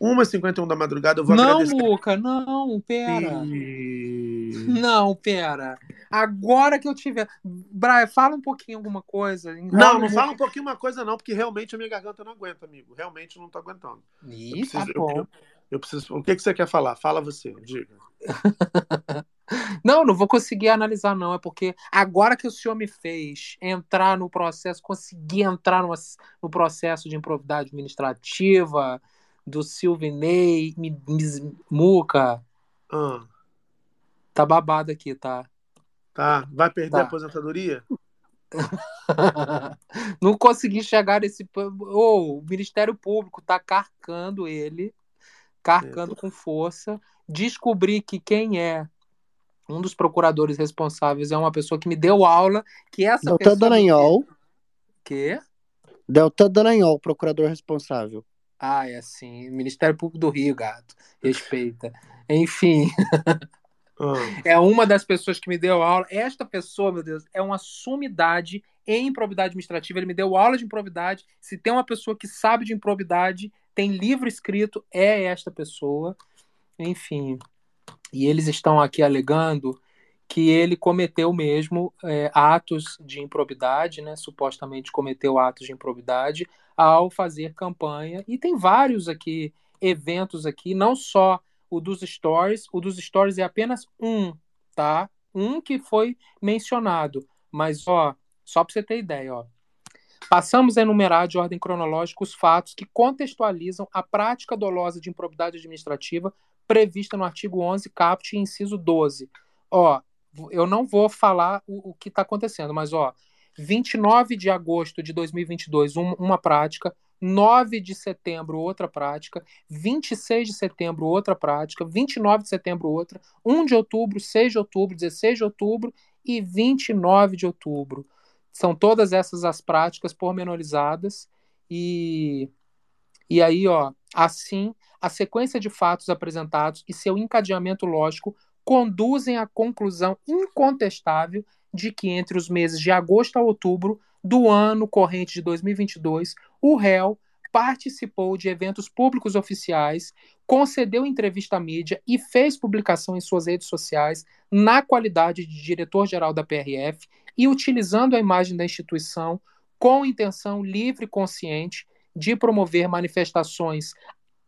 1h51 da madrugada, eu vou
Não,
agradecer.
Muca, não, pera.
E-
Não, pera. Agora que eu tiver. Brian, fala um pouquinho alguma coisa.
Não, não fala um pouquinho uma coisa, não, porque realmente a minha garganta não aguenta, amigo. Realmente eu não tô aguentando.
Ih,
Eu
tá
preciso-
bom.
eu- Eu preciso. O que, que você quer falar? Fala você, diga.
Não, não vou conseguir analisar, não. É porque agora que o senhor me fez entrar no processo, conseguir entrar no, no processo de improvidade administrativa do Silvinei, Mi- Mis- Muca.
Ah,
Tá babado aqui, tá?
tá. Vai perder
Tá.
a aposentadoria?
não consegui chegar nesse. Ô, o Ministério Público tá carcando ele, carcando com força. Descobri que quem é um dos procuradores responsáveis é uma pessoa que me deu aula, que essa
Deltan
pessoa.
Dallagnol.
Quê?
Deltan Dallagnol, procurador responsável.
Ah, é assim. Ministério Público do Rio, gato. Respeita. Enfim. É uma das pessoas que me deu aula. Esta pessoa, meu Deus, é uma sumidade em improbidade administrativa. Ele me deu aula de improbidade. Se tem uma pessoa que sabe de improbidade, tem livro escrito, é esta pessoa. Enfim. E eles estão aqui alegando que ele cometeu mesmo é, atos de improbidade, né? Supostamente cometeu atos de improbidade ao fazer campanha. E tem vários aqui eventos aqui, não só o dos stories. O dos stories é apenas um, tá? Um que foi mencionado. Mas, ó, só para você ter ideia, ó. Passamos a enumerar de ordem cronológica os fatos que contextualizam a prática dolosa de improbidade administrativa prevista no artigo 11, caput, inciso 12. Ó, eu não vou falar o, o que está acontecendo, mas, ó, 29 de agosto de 2022, um, uma prática, 9 de setembro, outra prática, 26 de setembro, outra prática, 29 de setembro, outra, 1 de outubro, 6 de outubro, 16 de outubro e 29 de outubro. São todas essas as práticas pormenorizadas e, e aí, ó, assim, a sequência de fatos apresentados e seu encadeamento lógico conduzem à conclusão incontestável de que entre os meses de agosto a outubro do ano corrente de 2022, o réu participou de eventos públicos oficiais, concedeu entrevista à mídia e fez publicação em suas redes sociais na qualidade de diretor-geral da PRF e utilizando a imagem da instituição com intenção livre e consciente de promover manifestações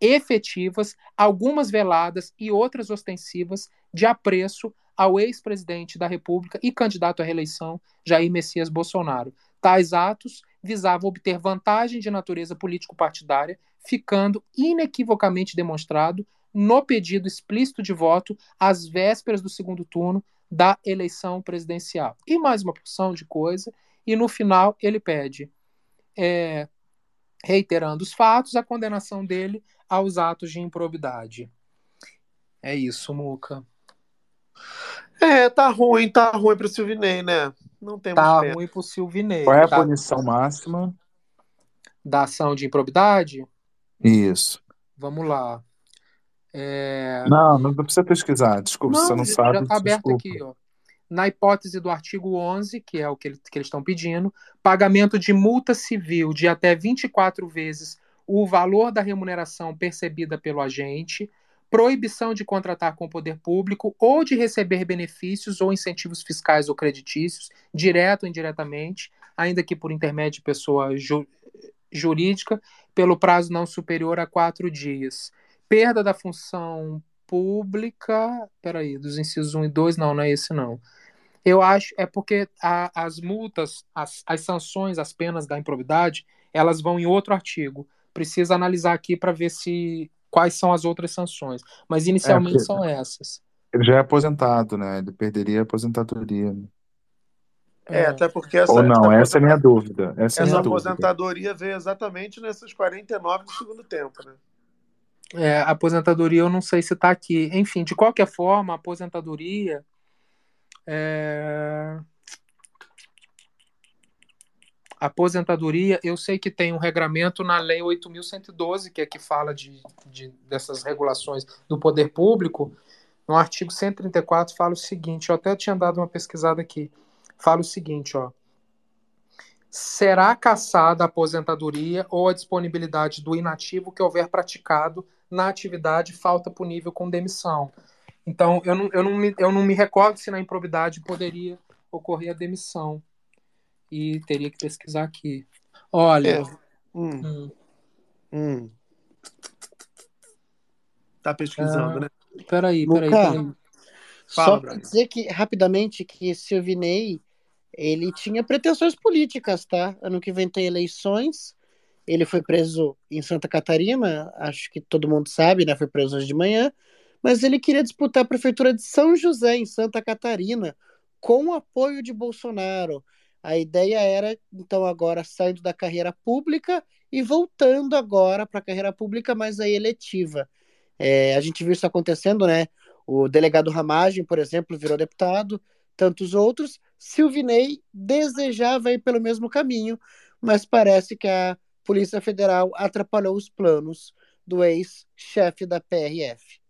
efetivas, algumas veladas e outras ostensivas, de apreço ao ex-presidente da República e candidato à reeleição, Jair Messias Bolsonaro. Tais atos visavam obter vantagem de natureza político-partidária, ficando inequivocamente demonstrado no pedido explícito de voto às vésperas do segundo turno da eleição presidencial. E mais uma porção de coisa, e no final ele pede, é, reiterando os fatos, a condenação dele aos atos de improbidade. É isso, Muca.
É, tá ruim, tá ruim pro Silvinei, né? Não temos
Tá
pena.
ruim pro Silvinei.
Qual é a
tá?
punição máxima?
Da ação de improbidade?
Isso.
Vamos lá. É...
Não, não precisa pesquisar. Desculpa, se você não
já-
sabe.
já tá aberto
desculpa.
aqui, ó. Na hipótese do artigo 11, que é o que, ele- que eles estão pedindo, pagamento de multa civil de até 24 vezes o valor da remuneração percebida pelo agente, proibição de contratar com o poder público ou de receber benefícios ou incentivos fiscais ou creditícios, direto ou indiretamente, ainda que por intermédio de pessoa ju- jurídica, pelo prazo não superior a quatro dias. Perda da função pública. Peraí, dos incisos 1 e 2, não, não é esse não. Eu acho, é porque a- as multas, as, as sanções, as penas da improbidade, elas vão em outro artigo. Precisa analisar aqui para ver se quais são as outras sanções. Mas inicialmente
porque-
são essas.
Ele já é aposentado, né? Ele perderia a aposentadoria. né?
É, até porque essa,
Ou não,
essa,
é a minha dúvida. Essa é a
essa
dúvida.
aposentadoria veio exatamente nesses 49 do segundo tempo, né?
É, a aposentadoria eu não sei se está aqui. Enfim, de qualquer forma, a aposentadoria. é, aposentadoria, eu sei que tem um regramento na Lei 8.112, que é que fala de, de- dessas regulações do poder público. No artigo 134 fala o seguinte: eu até tinha dado uma pesquisada aqui. Fala o seguinte, ó. Será cassada a aposentadoria ou a disponibilidade do inativo que houver praticado na atividade falta punível com demissão. Então, eu não, eu não, me, eu não me recordo se na improbidade poderia ocorrer a demissão. E teria que pesquisar aqui. Olha.
É. Hum.
hum,
Hum. tá pesquisando,
Ah,
né?
Peraí, peraí, peraí.
Só
Fala,
para
Brian.
dizer que, rapidamente, que Silvinei, ele tinha pretensões políticas, tá? Ano que vem tem eleições, ele foi preso em Santa Catarina, acho que todo mundo sabe, né? Foi preso hoje de manhã, mas ele queria disputar a prefeitura de São José, em Santa Catarina, com o apoio de Bolsonaro. A ideia era, então, agora saindo da carreira pública e voltando agora para a carreira pública, mas aí eletiva. É, a gente viu isso acontecendo, né? O delegado Ramagem, por exemplo, virou deputado, tantos outros. Silvinei desejava ir pelo mesmo caminho, mas parece que a Polícia Federal atrapalhou os planos do ex-chefe da PRF.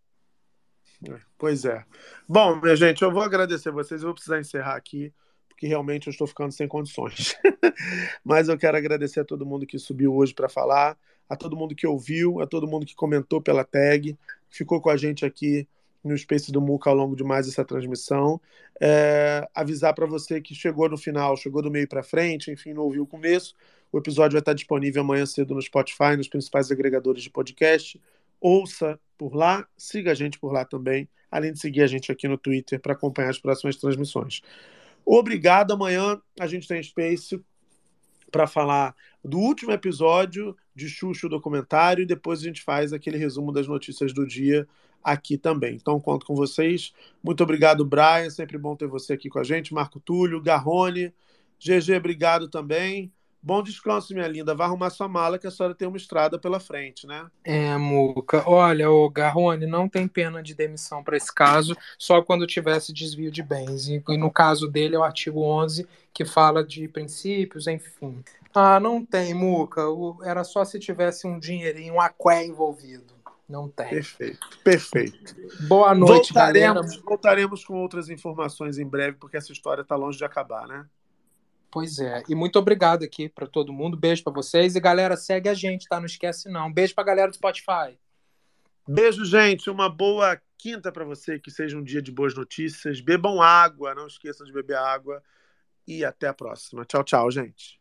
Pois é. Bom, minha gente, eu vou agradecer vocês. Eu vou precisar encerrar aqui, porque realmente eu estou ficando sem condições. Mas eu quero agradecer a todo mundo que subiu hoje para falar, a todo mundo que ouviu, a todo mundo que comentou pela tag, ficou com a gente aqui no Space do Muca ao longo de mais essa transmissão. É, avisar para você que chegou no final, chegou do meio para frente, enfim, não ouviu o começo. O episódio vai estar disponível amanhã cedo no Spotify, nos principais agregadores de podcast. Ouça por lá, siga a gente por lá também, além de seguir a gente aqui no Twitter para acompanhar as próximas transmissões. Obrigado. Amanhã a gente tem Space para falar do último episódio de Xuxa documentário e depois a gente faz aquele resumo das notícias do dia aqui também. Então conto com vocês. Muito obrigado, Brian. Sempre bom ter você aqui com a gente. Marco Túlio, Garrone, GG, obrigado também. Bom descanso, minha linda. Vá arrumar sua mala que a senhora tem uma estrada pela frente, né?
É, Muca. Olha, o Garrone, não tem pena de demissão para esse caso, só quando tivesse desvio de bens. E no caso dele é o artigo 11, que fala de princípios, enfim. Ah, não tem, Muca. Era só se tivesse um dinheirinho, um aqué envolvido. Não tem.
Perfeito, perfeito.
Boa noite, galera.
voltaremos, voltaremos com outras informações em breve, porque essa história está longe de acabar, né?
Pois é. E muito obrigado aqui para todo mundo. Beijo para vocês. E galera, segue a gente, tá? Não esquece não. Beijo pra galera do Spotify.
Beijo, gente. Uma boa quinta para você. Que seja um dia de boas notícias. Bebam água, não esqueçam de beber água. E até a próxima. Tchau, tchau, gente.